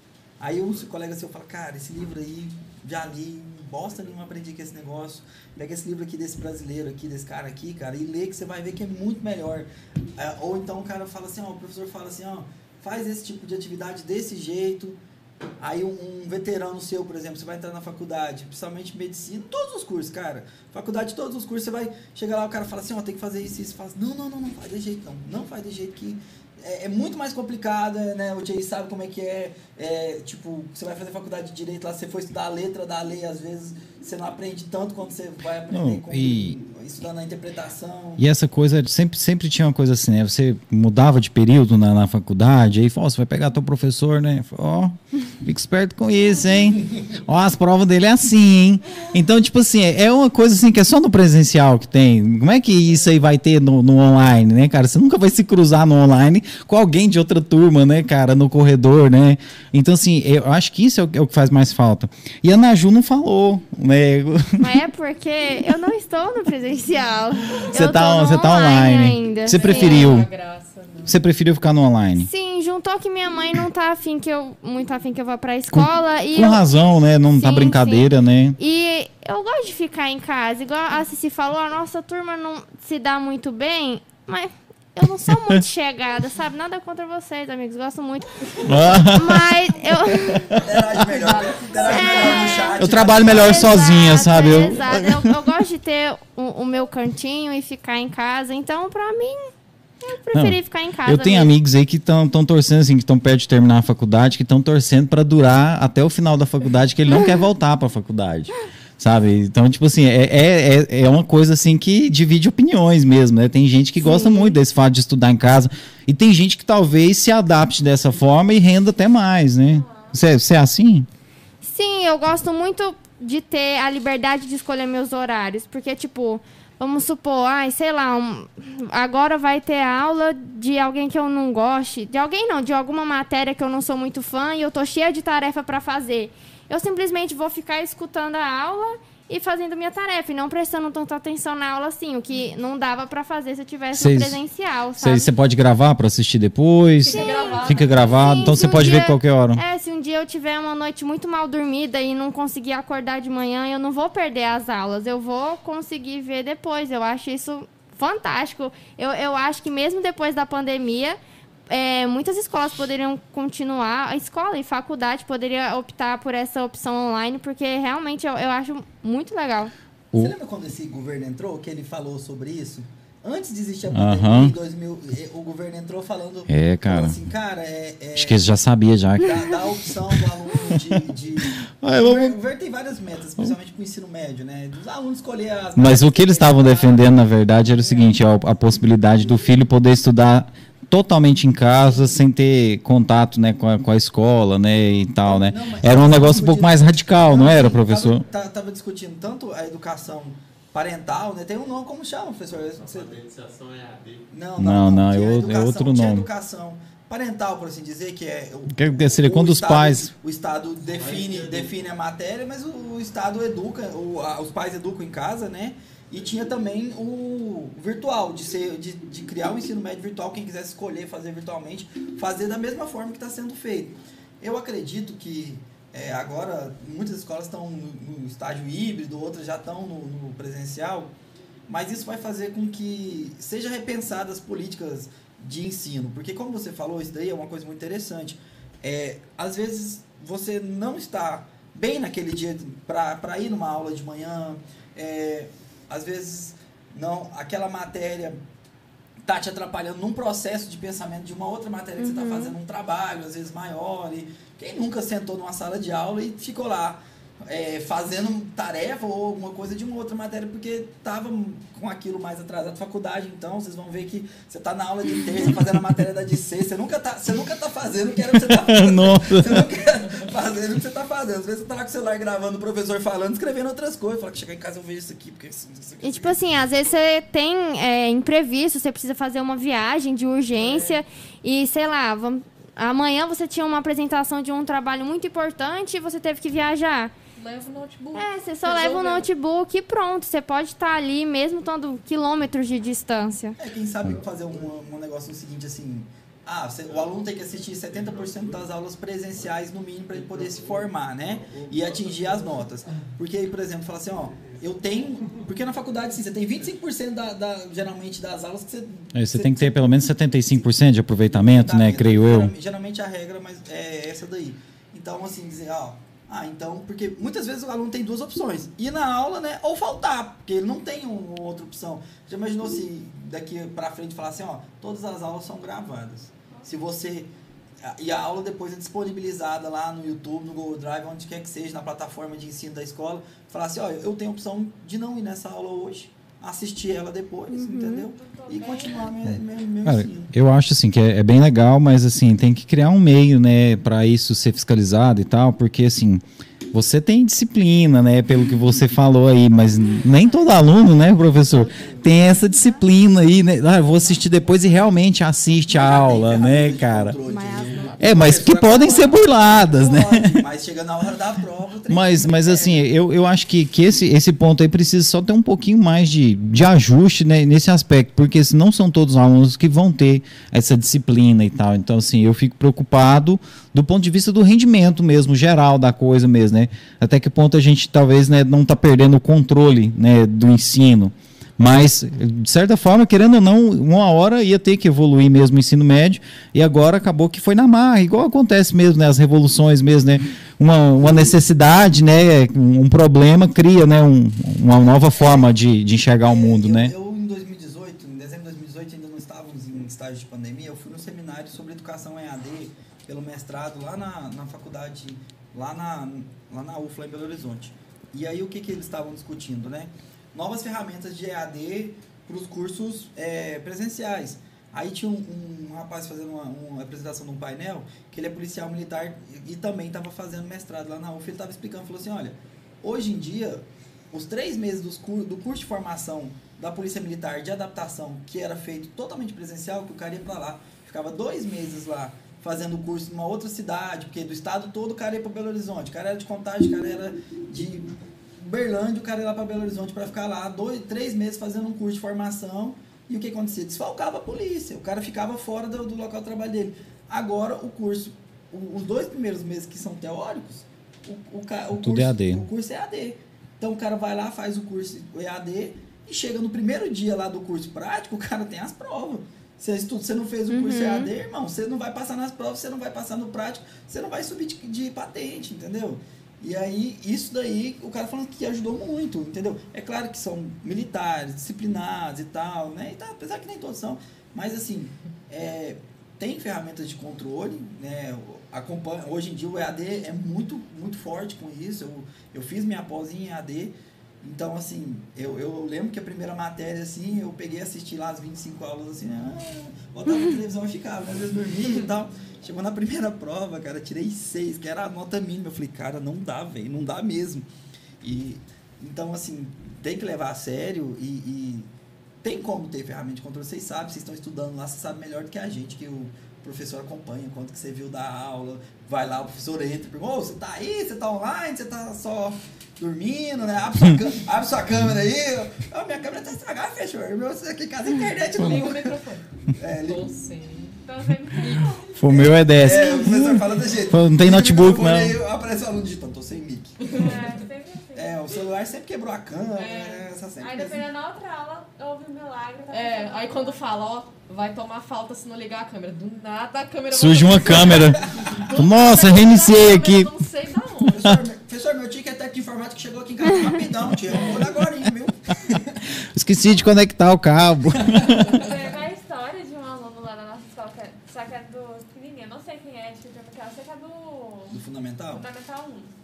Aí um colega seu fala, cara, esse livro aí, já li, bosta nenhuma aprendi com esse negócio. Pega esse livro aqui desse brasileiro aqui, desse cara aqui, cara, e lê que você vai ver que é muito melhor. Ah, ou então o cara fala assim, ó, o professor fala assim, ó, faz esse tipo de atividade desse jeito. Aí um, um veterano seu, por exemplo, você vai entrar na faculdade, principalmente medicina, todos os cursos, cara. Faculdade, todos os cursos, você vai chegar lá, o cara fala assim, ó, tem que fazer isso, isso, faz. Não, não, não, não faz de jeito não. Não faz de jeito que é, é muito mais complicado, né? O Jay sabe como é que é, é, tipo, você vai fazer faculdade de direito lá, você for estudar a letra da lei, às vezes você não aprende tanto quanto você vai aprender Não, com, e- estudando a interpretação. E essa coisa, sempre, sempre tinha uma coisa assim, né? Você mudava de período na, na faculdade, aí falou, ó, você vai pegar teu professor, né? Ó, fica esperto com isso, hein? Ó, as provas dele é assim, hein? Então, tipo assim, é é uma coisa assim que é só no presencial que tem. Como é que isso aí vai ter no, no online, né, cara? Você nunca vai se cruzar no online com alguém de outra turma, né, cara, no corredor, né? Então, assim, eu acho que isso é o, é o que faz mais falta. E a Naju não falou, né? Mas é porque eu não estou no presencial. Você eu tá, você tá online. ainda. Você Sim. preferiu? Graça, né? Você preferiu ficar no online? Sim, juntou que minha mãe não tá afim que eu. Muito afim que eu vá pra escola. e Com eu- razão, né? Não tá Sim, brincadeira, né? E eu gosto de ficar em casa. Igual a Cici falou, a nossa turma não se dá muito bem, mas eu não sou muito chegada, sabe? Nada contra vocês, amigos. Gosto muito. Mas eu. Interage melhor, interage melhor no chat. Eu trabalho melhor sozinha, Exato, sabe? Eu- Exato. Eu, eu gosto de ter o, o meu cantinho e ficar em casa. Então, pra mim, eu preferi ficar em casa. Eu tenho mesmo. amigos aí que estão torcendo, assim, que estão perto de terminar a faculdade, que estão torcendo pra durar até o final da faculdade, que ele não quer voltar pra faculdade. Sabe? Então, tipo assim, é, é, é- é uma coisa assim que divide opiniões mesmo, né? Tem gente que gosta muito desse fato de estudar em casa. E tem gente que talvez se adapte dessa forma e renda até mais, né? Você, você é assim? Sim, eu gosto muito de ter a liberdade de escolher meus horários. Porque, tipo, vamos supor, ai, sei lá, um- agora vai ter aula de alguém que eu não goste. De alguém não, de alguma matéria que eu não sou muito fã e eu tô cheia de tarefa pra fazer. Eu simplesmente vou ficar escutando a aula e fazendo minha tarefa, e não prestando tanta atenção na aula assim, o que não dava pra fazer se eu tivesse no presencial, Você, sabe? você pode gravar pra assistir depois? Fica gravado. Fica gravado, Sim, então se você um pode ver dia- qualquer hora. É, se um dia eu tiver uma noite muito mal dormida e não conseguir acordar de manhã, eu não vou perder as aulas. Eu vou conseguir ver depois. Eu acho isso fantástico. Eu, eu acho que mesmo depois da pandemia, é, muitas escolas poderiam continuar, a escola e faculdade poderia optar por essa opção online, porque realmente eu, eu acho muito legal. Você lembra quando esse governo entrou, que ele falou sobre isso? Antes de existir a pandemia, em 2000, eh, o governo entrou falando, É, cara. assim, cara, é, é Acho que eles já sabia já. dá, dá a opção do aluno de... de... Eu o, governo, tem várias metas, principalmente para o ensino médio, né? Dos alunos escolher as... Mas o que eles estavam defendendo, na verdade, era o seguinte: ó, a possibilidade do filho poder estudar totalmente em casa, sem ter contato né, com, a, com a escola, né, e tal, né? Não, Era um negócio um pouco mais radical, não era, sim, professor? Tava, tá- tava discutindo tanto a educação parental, né? Tem um nome, como chama, professor? Você- é. Não, Não, não, que é a outro- é educação, outro tinha a nome. educação parental, por assim dizer, que é o, Que seria o quando os pais. O Estado define, define a matéria, mas o, o Estado educa, o- a- os pais educam em casa, né? E tinha também o virtual, de, ser, de, de criar um ensino médio virtual, quem quisesse escolher fazer virtualmente, fazer da mesma forma que está sendo feito. Eu acredito que é, agora muitas escolas estão no, no estágio híbrido, outras já estão no, no presencial, mas isso vai fazer com que seja repensadas as políticas de ensino, porque como você falou, isso daí é uma coisa muito interessante. É, às vezes você não está bem naquele dia para ir numa aula de manhã, é, às vezes não aquela matéria tá te atrapalhando num processo de pensamento de uma outra matéria que você está fazendo um trabalho, às vezes maior. E quem nunca sentou numa sala de aula e ficou lá é, fazendo tarefa ou alguma coisa de uma outra matéria porque estava com aquilo mais atrasado. Faculdade, então, vocês vão ver que você está na aula de terça fazendo a matéria da de sexta. Você nunca tá, você nunca tá fazendo o que era pra você estar fazendo. Nossa. Você nunca tá fazendo o que você está fazendo. Às vezes você tá lá com o celular gravando o professor falando, escrevendo outras coisas. Fala que chegar em casa eu vejo isso aqui, porque isso, isso aqui. E tipo assim, às vezes você tem é, imprevisto, você precisa fazer uma viagem de urgência e sei lá, vamos, amanhã você tinha uma apresentação de um trabalho muito importante e você teve que viajar. Leva o notebook. É, você só leva o notebook e pronto. Você pode estar ali mesmo estando quilômetros de distância. É, quem sabe fazer um, um negócio no seguinte, assim... Ah, você- o aluno tem que assistir 70% das aulas presenciais, no mínimo, para ele poder se formar, né? E atingir as notas. Porque aí, por exemplo, fala assim, ó... Eu tenho... Porque na faculdade, assim, você tem 25% da, da, geralmente das aulas que você... Aí você tem que ter pelo menos 75% de aproveitamento, né? Tá, Creio eu. geralmente- Geralmente a regra mas é essa daí. Então, assim, dizer, ó, ah, então, porque muitas vezes o aluno tem duas opções: ir na aula, né, ou faltar, porque ele não tem uma outra opção. Já imaginou se daqui pra frente falar assim, ó, todas as aulas são gravadas. Se você. E a aula depois é disponibilizada lá no YouTube, no Google Drive, onde quer que seja, na plataforma de ensino da escola. Falar assim, ó, eu tenho a opção de não ir nessa aula hoje, assistir ela depois, entendeu? E continuar meu, meu, meu Cara, ensino. eu acho assim que é, é bem legal, mas assim, tem que criar um meio, né, para isso ser fiscalizado e tal, porque assim, você tem disciplina, né, pelo que você falou aí, mas nem todo aluno, né, professor, tem essa disciplina aí, né? Ah, vou assistir depois e realmente assiste a aula, né, cara? É, mas que podem ser burladas, né? Mas chega na hora da prova. Mas, mas sério. assim, eu, eu acho que, que esse, esse ponto aí precisa só ter um pouquinho mais de, de ajuste né, nesse aspecto, porque não são todos os alunos que vão ter essa disciplina e tal. Então, assim, eu fico preocupado do ponto de vista do rendimento mesmo, geral da coisa mesmo, né? Até que ponto a gente talvez né, não está perdendo o controle né, do ensino. Mas, de certa forma, querendo ou não, uma hora ia ter que evoluir mesmo o ensino médio, e agora acabou que foi na marra, igual acontece mesmo, né? As revoluções mesmo, né? Uma, uma necessidade, né? Um problema cria, né? Um, uma nova forma de, de enxergar o mundo, eu, né? Eu, em 2018, em dezembro de 2018, ainda não estávamos em estágio de pandemia, eu fui no seminário sobre educação EAD pelo mestrado lá na, na faculdade, lá na, lá na UFLA em Belo Horizonte. E aí o que, que eles estavam discutindo, né? Novas ferramentas de EAD para os cursos é, presenciais. Aí tinha um, um rapaz fazendo uma, uma apresentação de um painel, que ele é policial militar e, e também estava fazendo mestrado lá na UF. Ele estava explicando, falou assim, olha, hoje em dia, os três meses dos do curso de formação da Polícia Militar de adaptação, que era feito totalmente presencial, que o cara ia para lá, ficava dois meses lá fazendo curso numa outra cidade, porque do estado todo o cara ia para Belo Horizonte, o cara era de Contagem, o cara era de Berlândia, o cara ia lá para Belo Horizonte para ficar lá dois, três meses fazendo um curso de formação. E o que acontecia? Desfalcava a polícia. O cara ficava fora do, do local de trabalho dele. Agora, o curso, o- os dois primeiros meses que são teóricos, o, o, o Tudo curso, EAD. O curso é EAD. Então, o cara vai lá, faz o curso EAD e chega no primeiro dia lá do curso prático, o cara tem as provas. Você, estuda, você não fez o curso EAD, irmão, você não vai passar nas provas, você não vai passar no prático, você não vai subir de, de patente, entendeu? E aí, isso daí, o cara falando que ajudou muito, entendeu? É claro que são militares, disciplinados e tal, né? E tá, apesar que nem todos são, mas assim, é, tem ferramentas de controle, né? Acompanha, hoje em dia o EAD é muito, muito forte com isso. Eu, eu fiz minha pós em EAD, então assim, eu, eu lembro que a primeira matéria, assim, eu peguei e assisti lá as 25 aulas, assim, ah, botava na televisão e ficava, né? às vezes dormia e tal. Chegou na primeira prova, cara, tirei seis, que era a nota mínima. Eu falei, cara, não dá, velho, não dá mesmo. E então, assim, tem que levar a sério e, e tem como ter ferramenta de controle. Vocês sabem, vocês estão estudando lá, vocês sabem melhor do que a gente, que o professor acompanha, quanto que você viu da aula, vai lá, o professor entra, pergunta, você tá aí, você tá online, você tá só dormindo, né? Abre sua, cam- abre sua câmera aí. Ó, minha câmera tá estragada, fechou. Meu, você aqui em casa internet não Liga o microfone. É, liga. Tô sim. O meu é dessa. É, o professor fala desse jeito. Não tem notebook, não. Aí aparece o aluno digitando, tô sem mic. É, sempre assim. É, o celular sempre quebrou a câmera, É. né? Essa sempre Aí dependendo da outra aula, houve um milagre. tá É, aí quando fala, ó, vai tomar falta se não ligar a câmera. Do nada a câmera Surge uma câmera. Nossa, reiniciei aqui. câmera Não sei da onde. Professor, meu- professor, meu tio que é técnico de informática chegou aqui em casa rapidão, tio. Olha agora, viu? Esqueci de conectar o cabo. Teve a história de um aluno lá na nossa escola, que é- só que é do pequenininho, não sei quem é, tipo, porque eu sei que é do Do fundamental? Fundamental 1.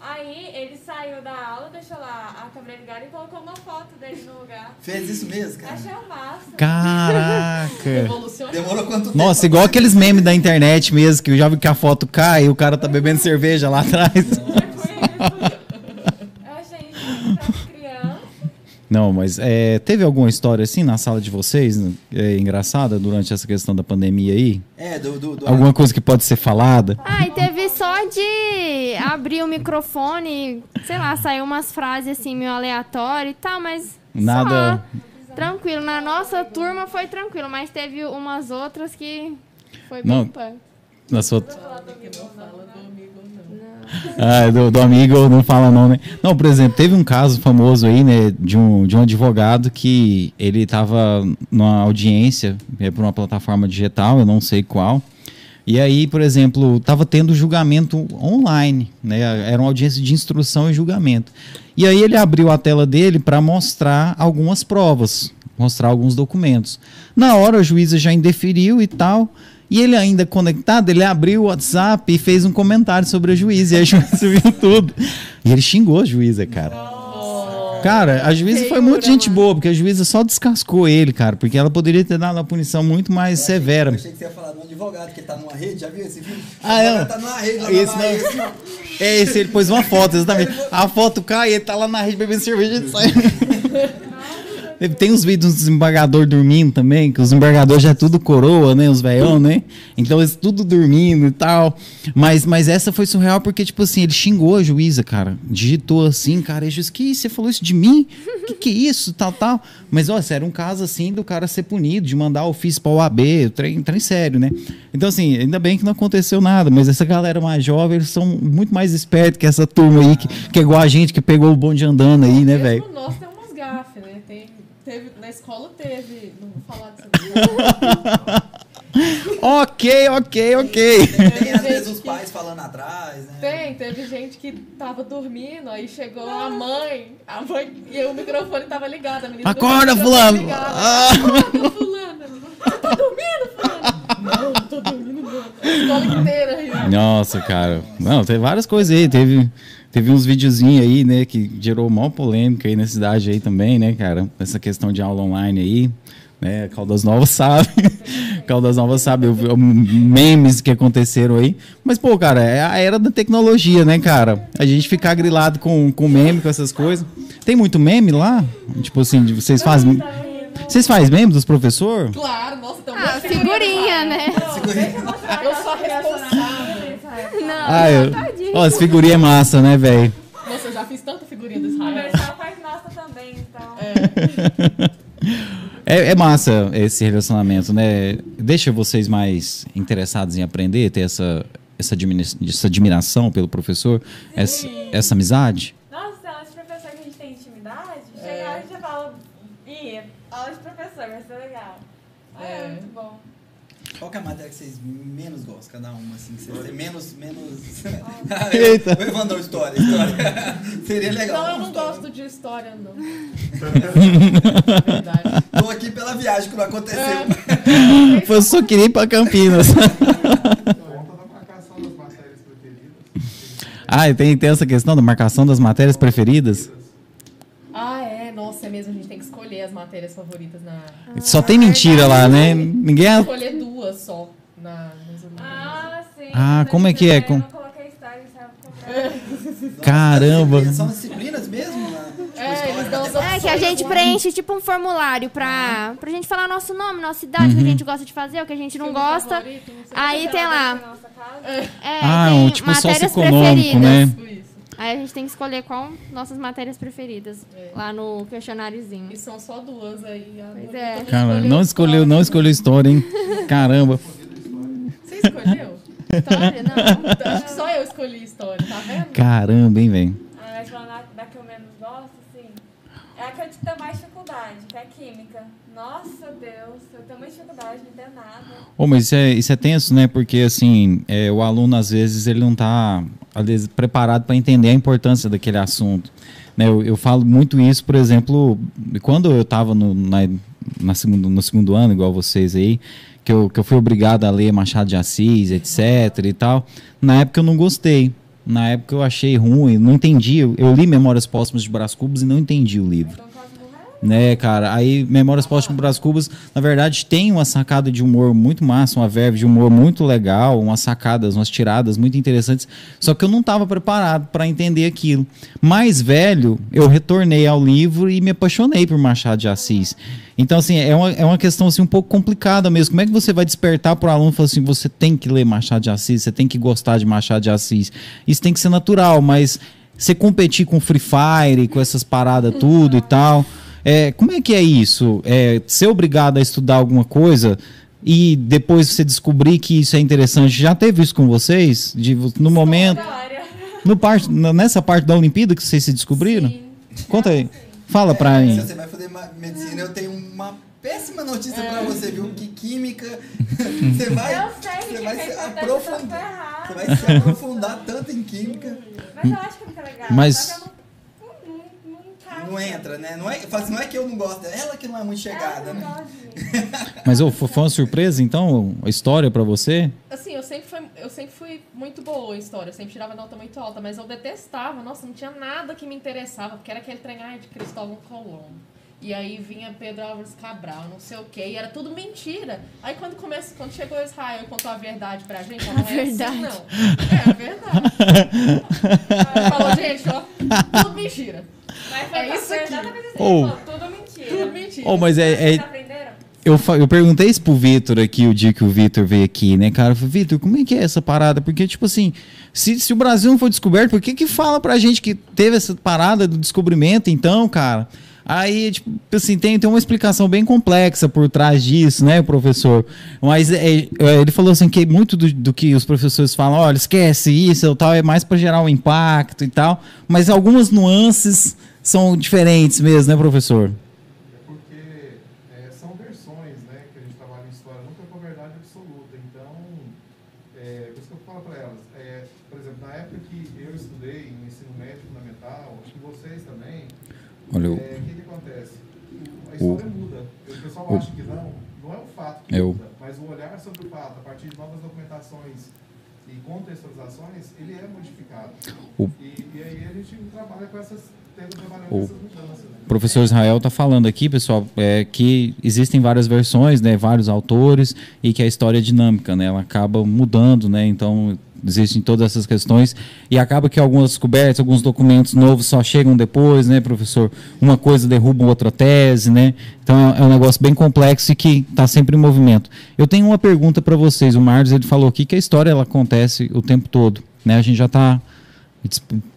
Aí ele saiu da aula, deixou lá a câmera ligada e colocou uma foto dele no lugar. Fez isso mesmo, cara. Achei o máximo. Caraca. Demorou quanto tempo? Nossa, igual aqueles memes da internet mesmo, que eu já vi que a foto cai e o cara tá bebendo cerveja lá atrás. Tipo isso. Eu achei isso pra criança. Não, mas é, teve alguma história assim na sala de vocês, é, engraçada, durante essa questão da pandemia aí? É, do. do, do Alguma coisa que pode ser falada? Ah, e teve só de abrir o microfone, sei lá, saiu umas frases assim meio aleatórias e tal, mas. Nada- Só, tranquilo. Na nossa turma foi tranquilo, mas teve umas outras que foi bem Não. punk. Na sua... Não fala do amigo, não. Ah, do, do amigo não fala não, né? Não, por exemplo, teve um caso famoso aí, né, de um, de um advogado que ele tava numa audiência é, por uma plataforma digital, eu não sei qual. E aí, por exemplo, tava tendo julgamento online, né? Era uma audiência de instrução e julgamento. E aí ele abriu a tela dele para mostrar algumas provas, mostrar alguns documentos. Na hora a juíza já indeferiu e tal. E ele ainda conectado, ele abriu o WhatsApp e fez um comentário sobre a juíza. E a juíza viu tudo. E ele xingou a juíza, cara. Cara, a juíza foi muito gente mano. boa, porque a juíza só descascou ele, cara. Porque ela poderia ter dado uma punição muito mais Eu achei- severa. Eu achei que você ia falar de um advogado que tá numa rede, já viu esse vídeo? Ah, é? advogado tá numa rede lá Esse na não. assim. É esse, ele pôs uma foto, exatamente. A foto cai, ele tá lá na rede bebendo cerveja e sai. Tem uns vídeos dos desembargadores dormindo também, que os desembargadores já é tudo coroa, né? Os velhão, né? Então eles tudo dormindo e tal. Mas, mas essa foi surreal porque, tipo assim, ele xingou a juíza, cara. Digitou assim, cara. E juíza, que isso? Você falou isso de mim? Que que é isso? Tal, tal. Mas, ó, era um caso assim do cara ser punido, de mandar ofício pra OAB, o trem, trem sério, né? Então, assim, ainda bem que não aconteceu nada, mas essa galera mais jovem, eles são muito mais espertos que essa turma aí, que, que é igual a gente que pegou o bonde andando aí, né, velho? Nós tem umas gafes, né? Tem, teve, na escola teve. Não vou falar disso. Ok, ok, ok. Tem às vezes os que- pais falando atrás, né? Tem, teve gente que tava dormindo, aí chegou a mãe, a mãe, e o microfone tava ligado. A menina Acorda, fulano! ligado. Ah. Acorda, fulano! Você tá dormindo, fulano? Não, não tô dormindo, não. A escola inteira riu. Nossa, cara. Não, tem várias coisas aí. Teve, teve uns videozinhos aí, né, que gerou maior polêmica aí na cidade aí também, né, cara? Essa questão de aula online aí. Né, Caldas Novas sabe. Caldas Novas sabe. Eu vi memes que aconteceram aí. Mas, pô, cara, é a era da tecnologia, né, cara? A gente ficar grilado com, com meme, com essas coisas. Tem muito meme lá? Tipo assim, vocês fazem. Vocês fazem meme dos professores? Claro, nossa, tem um Ah, figurinha, né? Eu sou a responsável. Não, Ah, eu. tadinho. Ó, essa figurinha é massa, né, velho? Nossa, eu já fiz tanta figurinha do O Israel. Faz nossa também, então. É, é massa esse relacionamento, né? Deixa vocês mais interessados em aprender, ter essa, essa, admira- essa admiração pelo professor, essa, essa amizade. Nossa, tem aula de professor que a gente tem intimidade. Chega É. lá e a gente já fala, ih, aula de professor, vai ser legal. Ah, é É. muito bom. Qual que é a matéria que vocês menos gostam, cada uma, assim? Que vocês têm menos, menos... Eita. O Evandro, história, história. Seria legal. Não, eu não história. gosto de história, não. Verdade. Tô aqui pela viagem que não aconteceu. Eu só queria ir pra Campinas. Conta da marcação das matérias preferidas. ah, e tem, tem essa questão da marcação das matérias preferidas? Ah, é, nossa, é mesmo, a gente tem que escolher as matérias favoritas na. Só tem mentira lá, né? Ninguém. Escolher duas só na, Ah, sim. Ah, como é que é? Com-? Caramba. São disciplinas mesmo? né? Tipo, É, É, que a gente preenche tipo um formulário pra, pra gente falar nosso nome, nossa idade, o que a gente gosta de fazer, o que a gente não Filme gosta. favorito, não. Aí tem lá. Nossa casa. É, Ah, tem um tipo preferidas. né? Isso. Aí a gente tem que escolher qual nossas matérias preferidas É. lá no questionáriozinho. E são só duas aí. A Pois é. Cara, não escolheu, não escolheu história, hein? Caramba. Você escolheu? História? Não. Acho que só eu escolhi história, tá vendo? Caramba, hein, velho? Ah, mas da que eu menos gosto, assim, é a que eu tenho mais dificuldade, que é a química. Nossa Deus, eu tenho muita dificuldade, não entendo nada. Ô, mas isso é, isso é tenso, né? Porque, assim, é, o aluno, às vezes, ele não está preparado para entender a importância daquele assunto. Né? Eu, eu falo muito isso, por exemplo, quando eu estava no, na, na segundo, no segundo ano, igual vocês aí, que eu, que eu fui obrigado a ler Machado de Assis, etc e tal, na época eu não gostei. Na época eu achei ruim, não entendi. Eu, li Memórias Póstumas de Brás Cubos e não entendi o livro. Né, cara? Aí Memórias Póstumas Brás Cubas, na verdade, tem uma sacada de humor muito massa, uma verve de humor muito legal, umas sacadas, umas tiradas muito interessantes. Só que eu não estava preparado para entender aquilo. Mais velho, eu retornei ao livro e me apaixonei por Machado de Assis. Então, assim, é uma, é uma questão assim, um pouco complicada mesmo. Como é que você vai despertar para o aluno e falar assim: você tem que ler Machado de Assis, você tem que gostar de Machado de Assis? Isso tem que ser natural, mas você competir com Free Fire, com essas paradas tudo e tal. É, como é que é isso? É, ser obrigado a estudar alguma coisa e depois você descobrir que isso é interessante. Já teve isso com vocês? De, no momento, História. no parte, nessa parte da Olimpíada que vocês se descobriram? Conta aí. Fala pra Se mim. você vai fazer medicina, eu tenho uma péssima notícia pra você, viu? Que química. Você vai, Eu sei você vai se tá aprofundar. Você vai se aprofundar tanto em química. Mas eu acho que fica legal. Mas- Só que eu não, não, não, não entra, né? Não é, assim, não é que eu não gosto, é ela que não é muito chegada, né? Mas ô, foi uma surpresa, então, a história pra você? Assim, eu sempre, fui, eu sempre fui muito boa em história, eu sempre tirava nota muito alta, mas eu detestava, nossa, não tinha nada que me interessava, porque era aquele trem ai, de Cristóvão Colombo. E aí vinha Pedro Álvares Cabral, não sei o quê, e era tudo mentira. Aí quando, começa, quando chegou Israel e contou a verdade pra gente, ela não é verdade. assim, não. É a verdade. Ela falou, gente, ó, tudo mentira. Mas foi É isso aqui. assim. Oh. Pô, tudo mentira. Tudo mentira. Oh, mas é- é? Eu, eu perguntei isso pro Vitor aqui, o dia que o Vitor veio aqui, né, cara? Eu falei, Vitor, como é que é essa parada? Porque, tipo assim, se, se o Brasil não foi descoberto, por que que fala pra gente que teve essa parada do descobrimento, então, cara? Aí, tipo assim, tem, tem uma explicação bem complexa por trás disso, né, professor? Mas é, é, ele falou assim que muito do, do que os professores falam, olha, esquece isso ou tal, é mais pra gerar um impacto e tal. Mas algumas nuances são diferentes mesmo, né, professor? Porque são versões, que a gente trabalha em história, nunca com a verdade absoluta. Por isso que eu falo para elas, por exemplo, na época que eu estudei no ensino médio fundamental, acho que vocês também, Olha, é, o que, que acontece? O- A história muda. O pessoal o- acha que não, não é o fato que Eu- muda, mas o olhar sobre o fato, a partir de novas documentações e contextualizações, ele é modificado. O- E, e aí a gente trabalha com essas, O- professor Israel está falando aqui, pessoal, é, que existem várias versões, né, vários autores, e que a história é dinâmica, né, ela acaba mudando, né, então existem todas essas questões, e acaba que algumas descobertas, alguns documentos novos só chegam depois, né, professor? Uma coisa derruba outra tese, né? Então é, um negócio bem complexo e que está sempre em movimento. Eu tenho uma pergunta para vocês, o Marlos ele falou aqui que a história ela acontece o tempo todo, né? A gente já está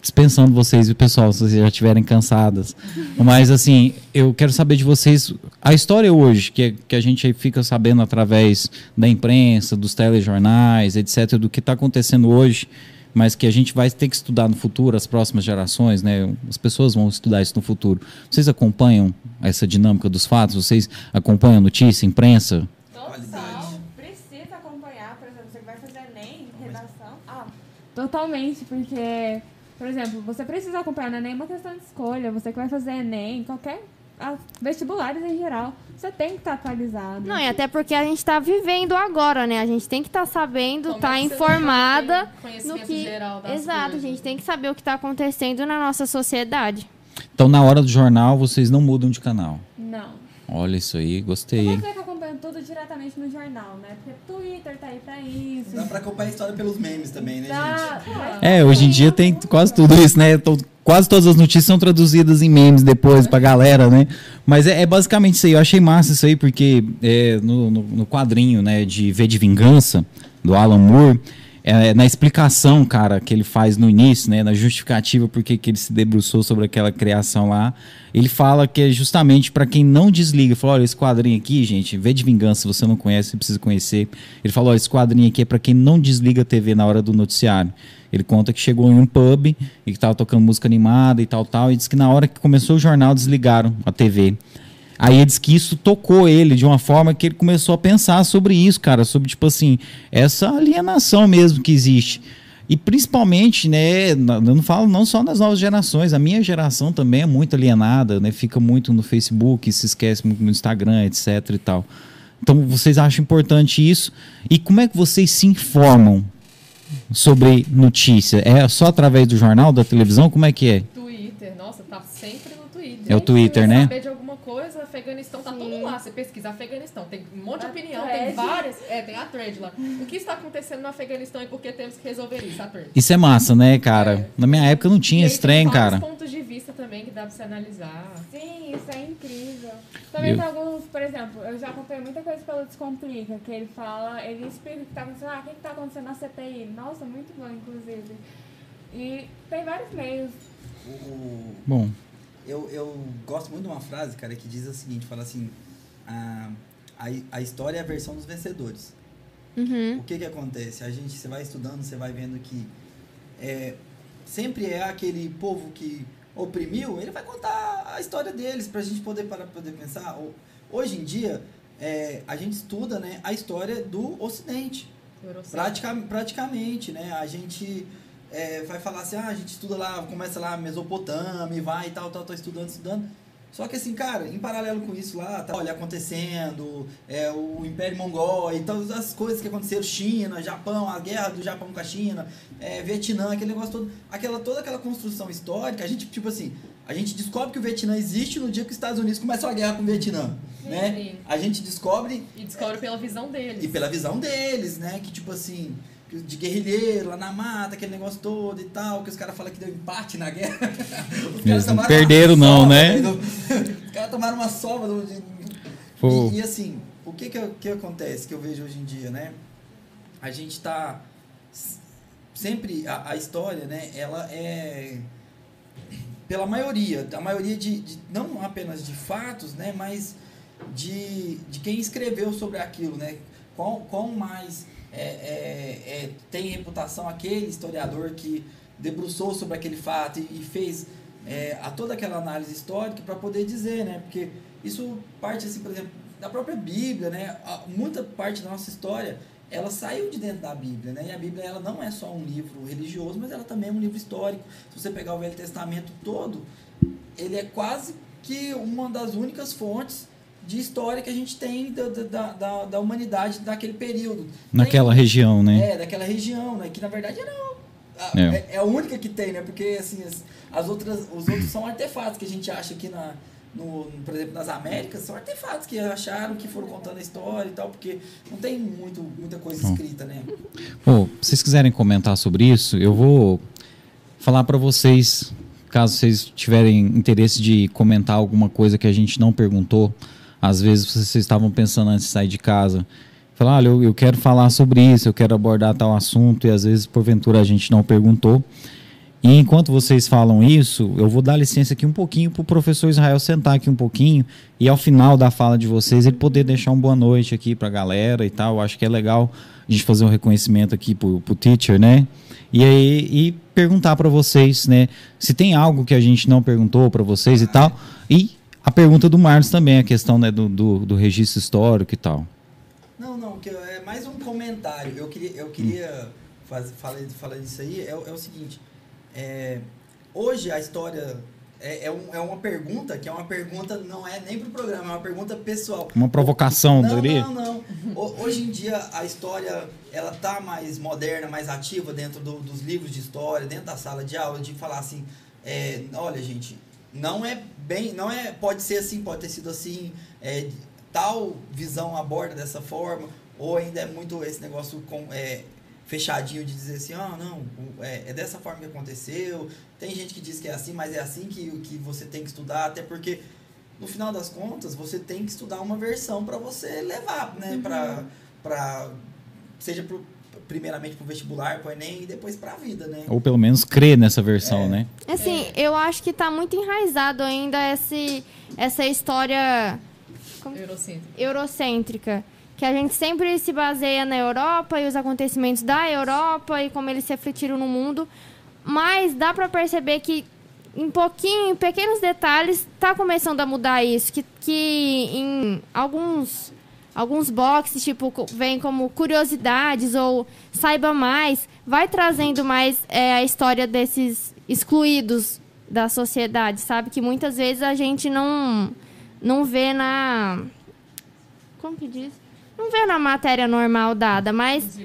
dispensando vocês, viu, pessoal, se vocês já estiverem cansadas. Mas, assim, eu quero saber de vocês a história hoje, que, que a gente fica sabendo através da imprensa, dos telejornais, etc., do que está acontecendo hoje, mas que a gente vai ter que estudar no futuro, as próximas gerações, né? As pessoas vão estudar isso no futuro. Vocês acompanham essa dinâmica dos fatos? Vocês acompanham a notícia, a imprensa? Total. Precisa acompanhar, por exemplo, você que vai fazer Enem, redação. Ah, totalmente, porque, por exemplo, você precisa acompanhar, não é nenhuma questão de escolha. Você que vai fazer Enem, qualquer. ah, vestibulares em geral, você tem que estar atualizado. Não, e até porque a gente tá vivendo agora, né? A gente tem que estar sabendo, tá é que você informada no conhecimento que. geral das Exato, a coisas? gente tem que saber o que tá acontecendo na nossa sociedade. Então, na hora do jornal, vocês não mudam de canal. Não. Olha isso aí, gostei, Eu tudo diretamente no jornal, né? Porque Twitter tá aí pra isso. Dá pra acompanhar a história pelos memes também, né, Dá- gente? É, hoje em dia tem quase tudo isso, né? Quase todas as notícias são traduzidas em memes depois pra galera, né? Mas é, é basicamente isso aí. Eu achei massa isso aí, porque é, no, no- no quadrinho, né, de V de Vingança, do Alan Moore, é, na explicação, cara, que ele faz no início, né, na justificativa porque que ele se debruçou sobre aquela criação lá, ele fala que é justamente para quem não desliga. Falou, olha, esse quadrinho aqui, gente, V de Vingança, você não conhece, você precisa conhecer. Ele falou, olha, esse quadrinho aqui é para quem não desliga a TV na hora do noticiário. Ele conta que chegou em um pub e que estava tocando música animada e tal, tal, e disse que na hora que começou o jornal desligaram a TV. Aí ele disse que isso tocou ele de uma forma que ele começou a pensar sobre isso, cara, sobre tipo assim, essa alienação mesmo que existe. E principalmente, né, eu não falo não só nas novas gerações, a minha geração também é muito alienada, né, fica muito no Facebook, se esquece muito no Instagram, etc e tal. Então, vocês acham importante isso? E como é que vocês se informam sobre notícia? É só através do jornal, da televisão? Como é que é? Twitter, nossa, tá sempre no Twitter. É o Twitter, né? saber de Afeganistão, tá tudo lá. Você pesquisa Afeganistão, tem um monte de A opinião, thread. tem várias. É, tem a thread lá. O que está acontecendo no Afeganistão e por que temos que resolver isso, a thread. Isso é massa, né, cara? É. Na minha época não E tinha aí esse trem, cara. pontos de vista também que dá pra você analisar. Sim, isso é incrível. Também Eu- tem alguns, por exemplo, eu já acompanhei muita coisa pelo Descomplica, que ele fala, ele explica o que tá acontecendo, ah, o que, que tá acontecendo na CPI. Nossa, muito bom, inclusive. E tem vários meios. Bom, eu, eu gosto muito de uma frase, cara, que diz o seguinte, fala assim, a, a, a história é a versão dos vencedores. Uhum. O que que acontece? A gente, você vai estudando, você vai vendo que é, sempre é aquele povo que oprimiu, ele vai contar a história deles pra gente poder parar poder pensar. Hoje em dia, é, a gente estuda né, a história do Ocidente. Eurocentro. Pratica, praticamente, né? A gente é, vai falar assim, ah, a gente estuda lá, começa lá Mesopotâmia, e vai e tal, tal, tá estudando, estudando. Só que assim, cara, em paralelo com isso lá, tá, olha, acontecendo, é, o Império Mongol e todas as coisas que aconteceram, China, Japão, a guerra do Japão com a China, é, Vietnã, aquele negócio todo, aquela, toda aquela construção histórica, a gente, tipo assim, a gente descobre que o Vietnã existe no dia que os Estados Unidos começam a guerra com o Vietnã, né? Sim. A gente descobre E descobre pela visão deles. e pela visão deles, né? Que tipo assim, de guerrilheiro lá na mata, aquele negócio todo e tal, que os caras falam que deu empate na guerra. Os Eles não perderam não, sova, né? do- Os caras tomaram uma sova do- de- e, e assim, o que que, que acontece que eu vejo hoje em dia, né? A gente tá sempre a, a história, né? Ela é pela maioria, a maioria de, de- não apenas de fatos, né, mas de, de quem escreveu sobre aquilo, né? Qual, qual mais é, é, é, tem reputação aquele historiador que debruçou sobre aquele fato e, e fez é, a toda aquela análise histórica para poder dizer, né? Porque isso parte assim, por exemplo, da própria Bíblia, né? A- muita parte da nossa história ela saiu de dentro da Bíblia, né? E a Bíblia ela não é só um livro religioso, mas ela também é um livro histórico. Se você pegar o Velho Testamento todo, ele é quase que uma das únicas fontes de história que a gente tem da, da, da, da humanidade daquele período. naquela Tem- região, né? É, daquela região, né? Que na verdade era a, É. é. é a única que tem, né? Porque assim, as, as outras, os outros são artefatos que a gente acha aqui na, no, por exemplo, nas Américas, são artefatos que acharam, que foram contando a história e tal, porque não tem muito, muita coisa Não. escrita, né? Pô, se vocês quiserem comentar sobre isso, eu vou falar para vocês, caso vocês tiverem interesse de comentar alguma coisa que a gente não perguntou, às vezes vocês estavam pensando antes de sair de casa, falar, olha, eu, eu quero falar sobre isso, eu quero abordar tal assunto, e às vezes, porventura, a gente não perguntou. E enquanto vocês falam isso, eu vou dar licença aqui um pouquinho para o professor Israel sentar aqui um pouquinho e ao final da fala de vocês ele poder deixar um boa noite aqui para a galera e tal. Eu acho que é legal a gente fazer um reconhecimento aqui para o teacher, né? E aí e perguntar para vocês, né? Se tem algo que a gente não perguntou para vocês e tal. E a pergunta do Marlos também, a questão né, do, do, do registro histórico e tal. Não, não, que é mais um comentário. Eu queria, eu queria faz, falar, falar disso aí. É, o- é o seguinte: é, hoje a história é, é, um- é uma pergunta que é uma pergunta, não é nem pro programa, é uma pergunta pessoal. Uma provocação, Não, diria? não, não. Ho- Hoje em dia a história ela tá mais moderna, mais ativa dentro do- dos livros de história, dentro da sala de aula, de falar assim, é, olha gente, não é bem, não é, pode ser assim, pode ter sido assim, é, tal visão aborda dessa forma, ou ainda é muito esse negócio com, é, fechadinho de dizer assim, ah, não, é, é dessa forma que aconteceu. Tem gente que diz que é assim, mas é assim que, que você tem que estudar, até porque no final das contas você tem que estudar uma versão para você levar, né, Pra para seja pro, primeiramente pro vestibular, pro ENEM e depois pra vida, né? Ou pelo menos crer nessa versão, É. né? Assim, eu acho que tá muito enraizado ainda esse, essa história Eurocêntrico. eurocêntrica. Que a gente sempre se baseia na Europa e os acontecimentos da Europa e como eles se refletiram no mundo. Mas dá pra perceber que em pouquinho, em pequenos detalhes, tá começando a mudar isso. Que, que em alguns, alguns boxes, tipo, vem como curiosidades ou saiba mais, vai trazendo mais é, a história desses excluídos da sociedade, sabe? Que muitas vezes a gente não, não vê na. Como que diz? Não vê na matéria normal dada, mas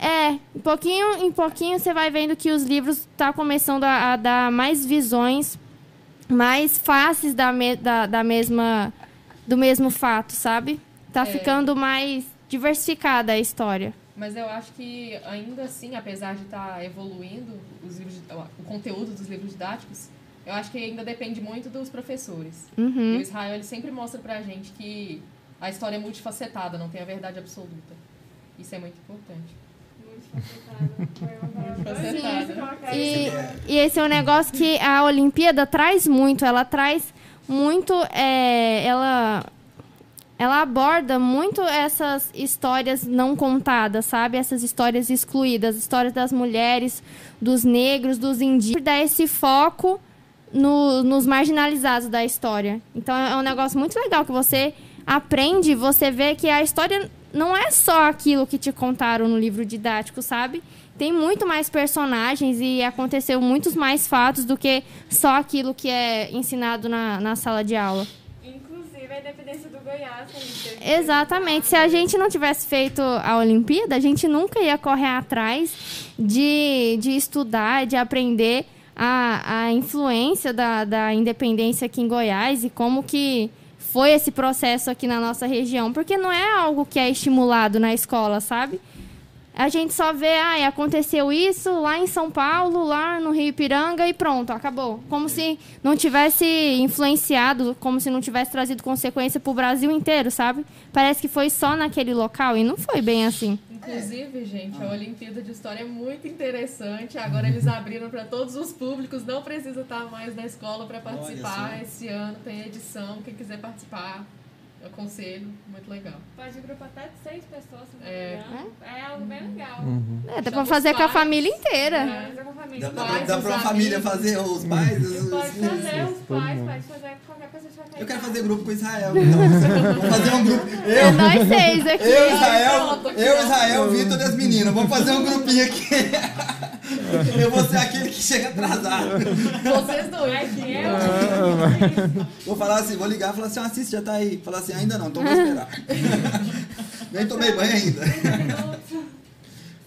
é, em pouquinho em pouquinho você vai vendo que os livros tá começando a, a dar mais visões, mais faces da, me- da, da mesma do mesmo fato, sabe? Tá É. ficando mais diversificada a história. Mas eu acho que ainda assim, apesar de estar evoluindo os livros, o conteúdo dos livros didáticos, eu acho que ainda depende muito dos professores. E Uhum. o Israel ele sempre mostra pra gente que a história é multifacetada, não tem a verdade absoluta. Isso é muito importante. Multifacetada. E, e esse é um negócio que a Olimpíada traz muito. Ela traz muito. é, ela, ela aborda muito essas histórias não contadas, sabe? Essas histórias excluídas, histórias das mulheres, dos negros, dos indígenas. Dá esse foco no- nos marginalizados da história. Então é um negócio muito legal que você aprende, você vê que a história não é só aquilo que te contaram no livro didático, sabe? Tem muito mais personagens e aconteceu muitos mais fatos do que só aquilo que é ensinado na, na sala de aula. Inclusive a independência Exatamente. Se a gente não tivesse feito a Olimpíada, a gente nunca ia correr atrás de, de estudar, de aprender a, a influência da, da independência aqui em Goiás e como que foi esse processo aqui na nossa região. Porque não é algo que é estimulado na escola, sabe? A gente só vê, ah, aconteceu isso lá em São Paulo, lá no Rio Ipiranga e pronto, acabou. Como se não tivesse influenciado, como se não tivesse trazido consequência pro Brasil inteiro, sabe? Parece que foi só naquele local e não foi bem assim. Inclusive, gente, a Olimpíada de História é muito interessante. Agora eles abriram para todos os públicos, não precisa estar mais na escola para participar. Esse ano tem edição, quem quiser participar, aconselho, muito legal. Pode grupo até de seis pessoas, se não É. engano. É algo bem legal. É, dá Chama pra os fazer com a família inteira. É, fazer com a família. Dá, dá, pais, dá os pra uma família fazer os pais? os- Pode os- fazer os todo pais, pode fazer qualquer pessoa que tiver Eu quero fazer grupo com Israel. Então. Vamos fazer um grupo. É Eu, nós seis aqui. eu Israel, aqui, eu. Israel, Vitor e as meninas. Vamos fazer um grupinho aqui. Eu vou ser aquele que chega atrasado. Vocês dois. Mas eu, Ah. Vou falar assim, vou ligar e falar assim, "Ah, assiste, já tá aí. Falar assim, ainda não, então vou esperar. Nem tomei banho ainda.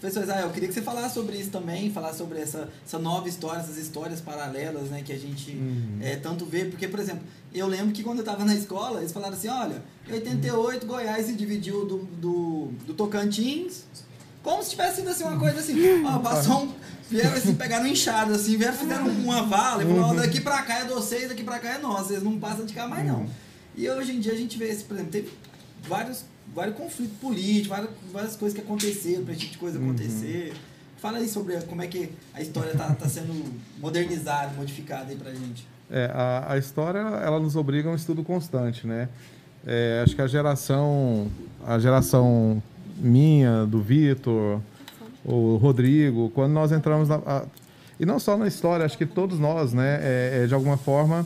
Professor Israel, eu queria que você falasse sobre isso também, falar sobre essa, essa nova história, essas histórias paralelas, né, que a gente é, tanto vê. Porque, por exemplo, eu lembro que quando eu estava na escola, eles falaram assim, olha, em 88 Goiás se dividiu do, do, do Tocantins, como se tivesse sido assim, uma coisa assim, ó, passou um, vieram assim, pegaram inchado assim, vieram, fizeram uma vala e falaram, ó, daqui pra cá é de vocês, daqui pra cá é nosso, vocês não passam de cá mais não. E hoje em dia a gente vê esse, por exemplo, teve vários, vários conflitos políticos, várias, várias coisas que aconteceram, pra de coisa acontecer. Fala aí sobre como é que a história tá, tá sendo modernizada, modificada aí pra gente. É, a, a história ela nos obriga a um estudo constante, né? É, acho que a geração, a geração minha, do Vitor, o Rodrigo, quando nós entramos na, a- e não só na história, acho que todos nós, né? é, é, de alguma forma,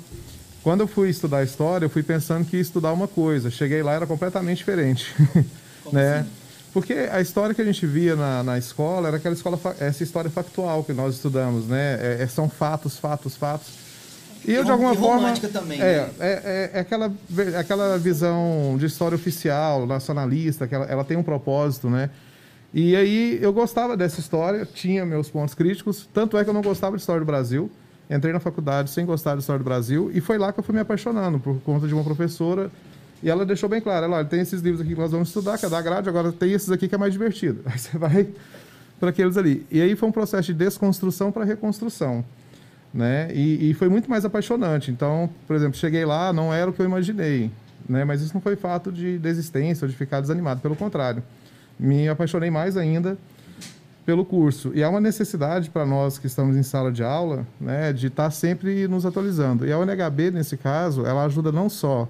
quando eu fui estudar história, eu fui pensando que ia estudar uma coisa. Cheguei lá era completamente diferente, né? Porque a história que a gente via na, na escola era aquela escola, essa história factual que nós estudamos, né? É- é- são fatos, fatos, fatos. E eu, de alguma e forma. também, é, né? é, é, é aquela, aquela visão de história oficial, nacionalista, que ela, ela tem um propósito, né? E aí eu gostava dessa história, tinha meus pontos críticos, tanto é que eu não gostava de história do Brasil. Entrei na faculdade sem gostar de história do Brasil e foi lá que eu fui me apaixonando por conta de uma professora E ela deixou bem claro, ela, olha, tem esses livros aqui que nós vamos estudar, que é da grade, agora tem esses aqui que é mais divertido. Aí você vai para aqueles ali. E aí foi um processo de desconstrução para reconstrução. Né? E, e, foi muito mais apaixonante. Então, por exemplo, cheguei lá, não era o que eu imaginei, né? Mas isso não foi fato de desistência ou de ficar desanimado, pelo contrário. Me apaixonei mais ainda pelo curso. E há uma necessidade para nós que estamos em sala de aula, né, de estar tá sempre nos atualizando. E a UNHB, nesse caso, ela ajuda não só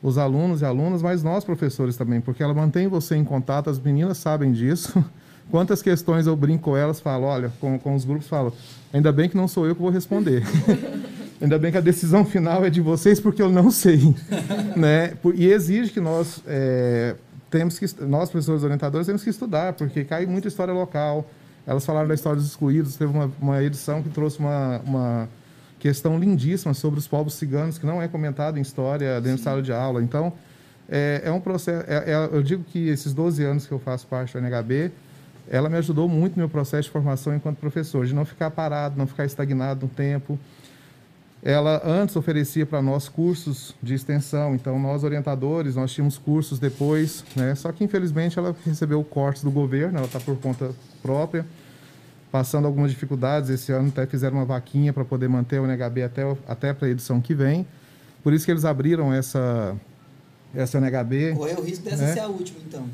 os alunos e alunas, mas nós professores também, porque ela mantém você em contato, as meninas sabem disso. Quantas questões eu brinco com elas, falo, olha, com, com os grupos, falo, ainda bem que não sou eu que vou responder. ainda bem que a decisão final é de vocês, porque eu não sei. né? E exige que nós, é, temos que, nós, professores orientadores, temos que estudar, porque cai muita história local. Elas falaram da história dos excluídos, teve uma, uma edição que trouxe uma, uma questão lindíssima sobre os povos ciganos, que não é comentado em história dentro Sim. da sala de aula. Então, é, é um processo. É, é, eu digo que esses 12 anos que eu faço parte do NHB, ela me ajudou muito no meu processo de formação enquanto professor, de não ficar parado, não ficar estagnado no tempo. Ela antes oferecia para nós cursos de extensão, então nós orientadores, nós tínhamos cursos depois, né? Só que infelizmente ela recebeu cortes do governo, ela está por conta própria, passando algumas dificuldades. Esse ano até fizeram uma vaquinha para poder manter o NHB até, até para a edição que vem. Por isso que eles abriram essa, essa NHB. Correu o risco dessa né? ser a última, então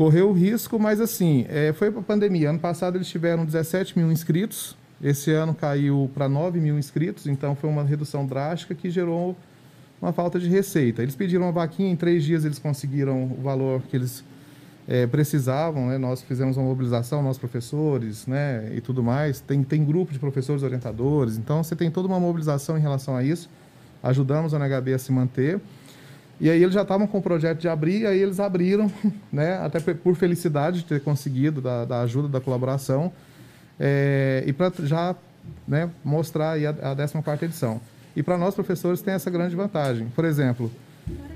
correu o risco, mas assim, é, foi para a pandemia. Ano passado eles tiveram 17 mil inscritos, esse ano caiu para 9 mil inscritos, então foi uma redução drástica que gerou uma falta de receita. Eles pediram uma vaquinha, em três dias eles conseguiram o valor que eles é, precisavam, né? nós fizemos uma mobilização, nós professores né? e tudo mais. Tem, tem grupo de professores orientadores, então você tem toda uma mobilização em relação a isso. Ajudamos a NHB a se manter. E aí eles já estavam com o projeto de abrir, aí eles abriram, né, até por felicidade de ter conseguido, da, da ajuda, da colaboração, é, e para já né, mostrar a, a 14 edição. E para nós, professores, tem essa grande vantagem. Por exemplo,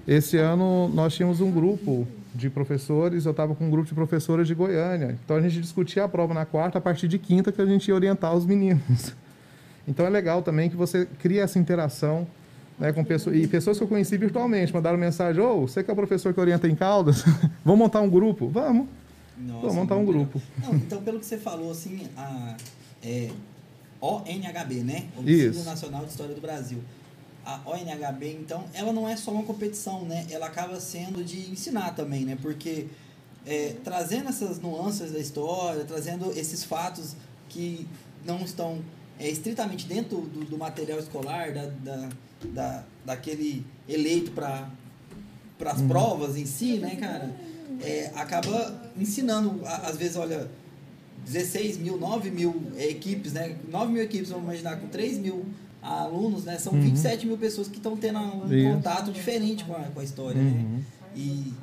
esse ano nós tínhamos um grupo de professores, eu estava com um grupo de professoras de Goiânia. Então a gente discutia a prova na quarta, a partir de quinta que a gente ia orientar os meninos. Então é legal também que você cria essa interação né, com pessoas, e pessoas que eu conheci virtualmente mandaram mensagem: Ô, oh, você que é o professor que orienta em Caldas, vamos montar um grupo? Vamos. Nossa, montar um grupo. Não, então, pelo que você falou, assim, a é, ONHB, né? O Instituto Nacional de História do Brasil. A ONHB, então, ela não é só uma competição, né? Ela acaba sendo de ensinar também, né? Porque é, trazendo essas nuances da história, trazendo esses fatos que não estão é, estritamente dentro do, do material escolar, da, da da, daquele eleito para as uhum. provas em si, né, cara? É, acaba ensinando, às vezes, olha, 16 mil, 9 mil equipes, né? 9 mil equipes, vamos imaginar, com 3 mil alunos, né? São uhum. 27 mil pessoas que estão tendo um Isso. contato diferente com a, com a história, né? uhum. né? E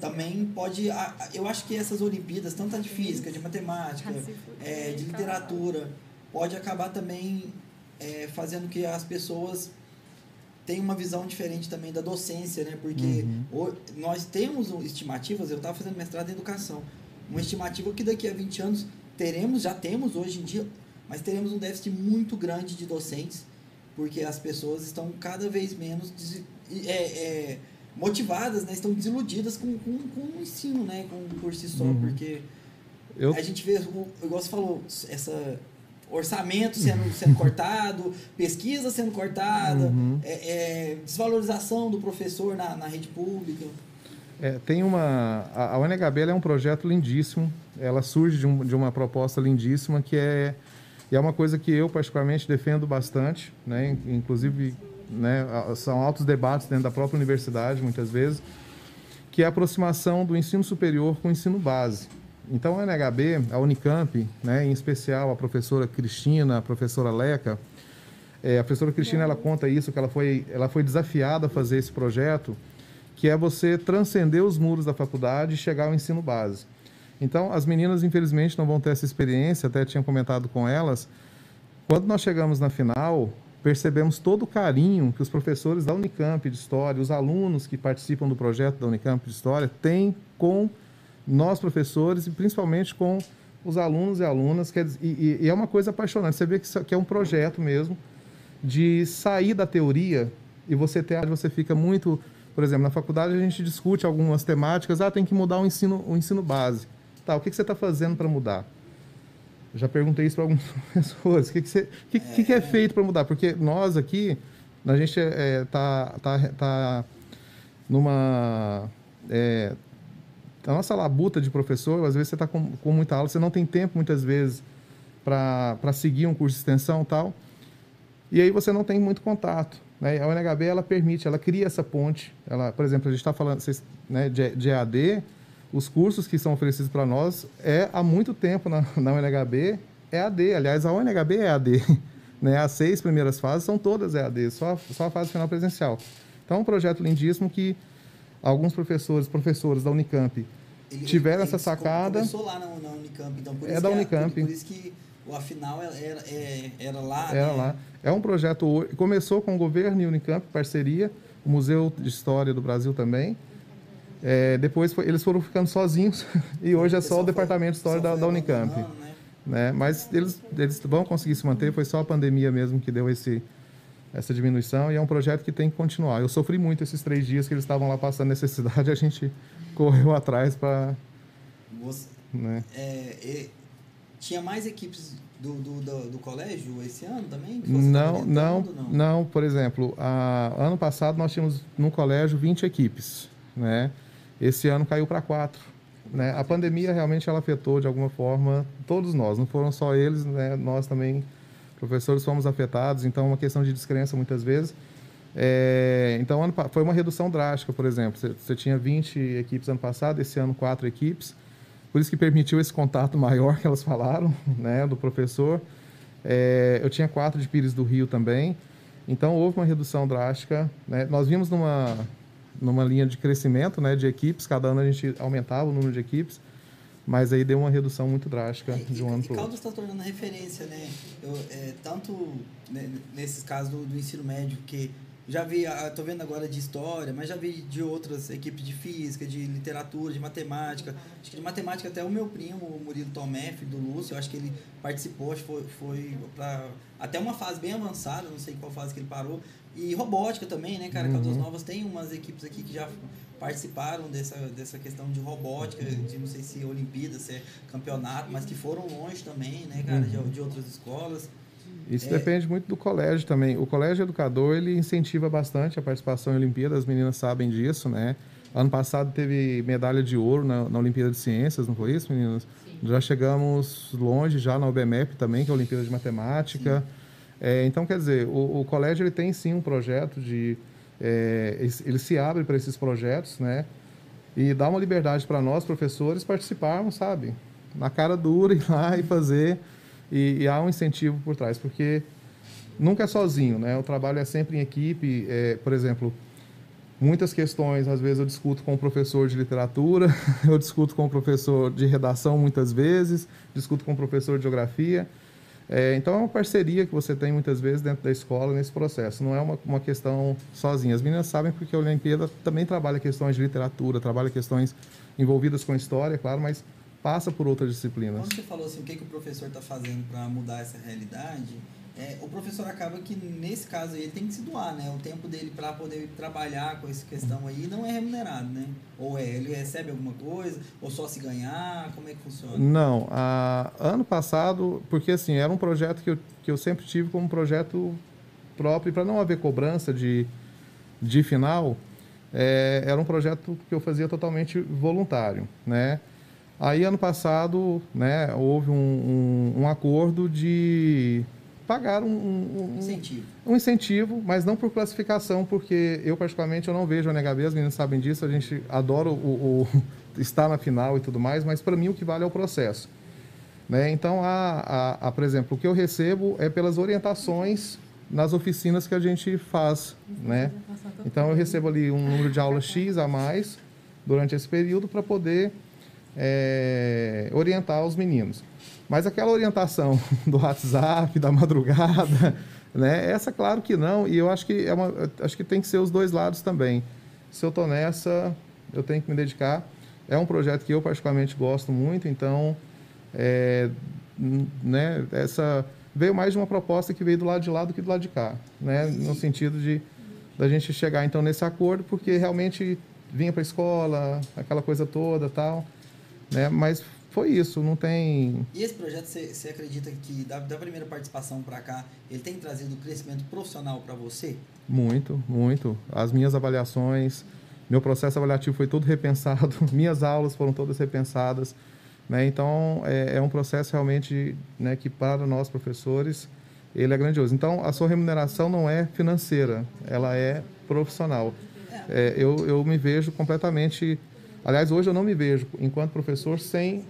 também pode... Eu acho que essas Olimpíadas, tanto de física, de matemática, é, de literatura, pode acabar também é, fazendo que as pessoas tem uma visão diferente também da docência, né? Porque uhum. nós temos estimativas, eu estava fazendo mestrado em educação, uma estimativa que daqui a 20 anos teremos, já temos hoje em dia, mas teremos um déficit muito grande de docentes, porque as pessoas estão cada vez menos é, é, motivadas, né? Estão desiludidas com, com, com o ensino, né? Com, por si só, uhum. porque eu... a gente vê, igual você falou, essa orçamento sendo, sendo cortado, pesquisa sendo cortada, uhum. é, é, desvalorização do professor na, na rede pública. É, tem uma a, a UNHB é um projeto lindíssimo. Ela surge de, um, de uma proposta lindíssima que é é uma coisa que eu particularmente defendo bastante, né? Inclusive, né, são altos debates dentro da própria universidade muitas vezes, que é a aproximação do ensino superior com o ensino base. Então, a NHB, a Unicamp, né, em especial a professora Cristina, a professora Leca, é, a professora Cristina ela conta isso, que ela foi, ela foi desafiada a fazer esse projeto, que é você transcender os muros da faculdade e chegar ao ensino base. Então, as meninas, infelizmente, não vão ter essa experiência, até tinha comentado com elas. Quando nós chegamos na final, percebemos todo o carinho que os professores da Unicamp de História, os alunos que participam do projeto da Unicamp de História, têm com nós professores e principalmente com os alunos e alunas. Que é, e, e, é uma coisa apaixonante. Você vê que, isso, que é um projeto mesmo de sair da teoria e você ter, você fica muito Por exemplo, na faculdade a gente discute algumas temáticas, ah, tem que mudar o ensino, o ensino base. Tá, o que, que você está fazendo para mudar? Já perguntei isso para algumas pessoas. O que, que, você, que, que, que é feito para mudar? Porque nós aqui, a gente está é, tá, tá, tá numa... É, a nossa labuta de professor, às vezes você está com, com muita aula, você não tem tempo, muitas vezes, para seguir um curso de extensão tal, e aí você não tem muito contato. Né? A UNHB, ela permite, ela cria essa ponte. Ela, por exemplo, a gente está falando né, de, de EAD, os cursos que são oferecidos para nós é há muito tempo na, na UNHB é AD. Aliás, a UNHB é AD. Né? As seis primeiras fases são todas EAD, só, só a fase final presencial. Então, é um projeto lindíssimo que alguns professores, professores da Unicamp ele, tiveram ele essa sacada. Começou lá na, na Unicamp, então por é isso da que Unicamp. Por, por, isso que o afinal era, era, é, era lá. Era né? lá. É um projeto. Começou com o governo e Unicamp, parceria, o Museu de História do Brasil também. É, depois foi, eles foram ficando sozinhos e hoje é só o Departamento de História da, da, Unicamp. Né? né? Mas eles, eles vão conseguir se manter, foi só a pandemia mesmo que deu esse, essa diminuição e é um projeto que tem que continuar. Eu sofri muito esses três dias que eles estavam lá passando necessidade, a gente correu atrás para. Né? É, tinha mais equipes do, do, do, do, colégio esse ano também? Não, não, não, não. Por exemplo, a, ano passado nós tínhamos no colégio 20 equipes, né? Esse ano caiu para quatro. Né? A pandemia realmente ela afetou de alguma forma todos nós, não foram só eles, né? nós também, professores, fomos afetados, então é uma questão de descrença muitas vezes. É, então, ano, foi uma redução drástica, por exemplo. Você, você, tinha 20 equipes ano passado, esse ano, quatro equipes. Por isso que permitiu esse contato maior que elas falaram, né, do professor. É, eu tinha quatro de Pires do Rio também. Então, houve uma redução drástica. Né? Nós vimos numa, numa linha de crescimento né, de equipes, cada ano a gente aumentava o número de equipes, mas aí deu uma redução muito drástica é, de um e, ano para o outro. Caldas está tornando referência, né? Eu, é, tanto né, nesses casos do, do, ensino médio, que já vi, estou vendo agora de história, mas já vi de outras equipes de física, de literatura, de matemática. Acho que de matemática até o meu primo, o Murilo Tomé, filho do Lúcio, acho que ele participou, acho que foi, foi para até uma fase bem avançada, não sei qual fase que ele parou, e robótica também, né, cara? Uhum. Caldas Novas tem umas equipes aqui que já participaram dessa, dessa questão de robótica, de não sei se é Olimpíada, se é campeonato, mas que foram longe também, né, cara, uhum. de, de outras escolas. Isso é. depende muito do colégio também. O colégio educador, ele incentiva bastante a participação em Olimpíadas, as meninas sabem disso, né? Ano passado teve medalha de ouro na, na Olimpíada de Ciências, não foi isso, meninas? Sim. Já chegamos longe, já na UBMEP também, que é a Olimpíada de Matemática. Sim. É, então, quer dizer, o, o, colégio ele tem sim um projeto de. É, ele se abre para esses projetos, né? E dá uma liberdade para nós, professores, participarmos, sabe? Na cara dura, ir lá e fazer. E, e, há um incentivo por trás, porque nunca é sozinho, né? O trabalho é sempre em equipe. É, por exemplo, muitas questões, às vezes eu discuto com o professor de literatura, eu discuto com o professor de redação muitas vezes, discuto com o professor de geografia. É, então é uma parceria que você tem muitas vezes dentro da escola nesse processo, não é uma, uma questão sozinha. As meninas sabem porque a Olimpíada também trabalha questões de literatura, trabalha questões envolvidas com história, claro, mas passa por outras disciplinas. Quando você falou assim, o que, que o professor está fazendo para mudar essa realidade, é, o professor acaba que, nesse caso ele tem que se doar, né? O tempo dele para poder trabalhar com essa questão aí não é remunerado, né? Ou é, ele recebe alguma coisa, ou só se ganhar, como é que funciona? Não, a, ano passado, porque assim, era um projeto que eu, que eu sempre tive como projeto próprio, para não haver cobrança de, de final, é, era um projeto que eu fazia totalmente voluntário, né? Aí, ano passado, né, houve um, um, um acordo de pagar um, um, incentivo. um incentivo, mas não por classificação, porque eu particularmente eu não vejo a NHB, as meninas sabem disso, a gente adora o, o, o estar na final e tudo mais, mas para mim o que vale é o processo. Né? Então, a, a, a, por exemplo, o que eu recebo é pelas orientações nas oficinas que a gente faz. Né? Então, eu recebo ali um número de aulas X a mais durante esse período para poder é, orientar os meninos. Mas aquela orientação do WhatsApp, da madrugada, né? Essa, claro que não. E eu acho que, é uma, acho que tem que ser os dois lados também. Se eu estou nessa, eu tenho que me dedicar. É um projeto que eu particularmente gosto muito, então, é, né? Essa veio mais de uma proposta que veio do lado de lá do que do lado de cá, né? No sentido de da gente chegar então nesse acordo, porque realmente vinha para a escola, aquela coisa toda tal, né? Mas foi isso, não tem. E esse projeto, você, acredita que da, da primeira participação para cá, ele tem trazido crescimento profissional para você? Muito, muito. As minhas avaliações, meu processo avaliativo foi todo repensado, minhas aulas foram todas repensadas. Né? Então, é, é, um processo realmente né, que, para nós professores, ele é grandioso. Então, a sua remuneração não é financeira, ela é profissional. É, eu, eu me vejo completamente... Aliás, hoje eu não me vejo, enquanto professor, sem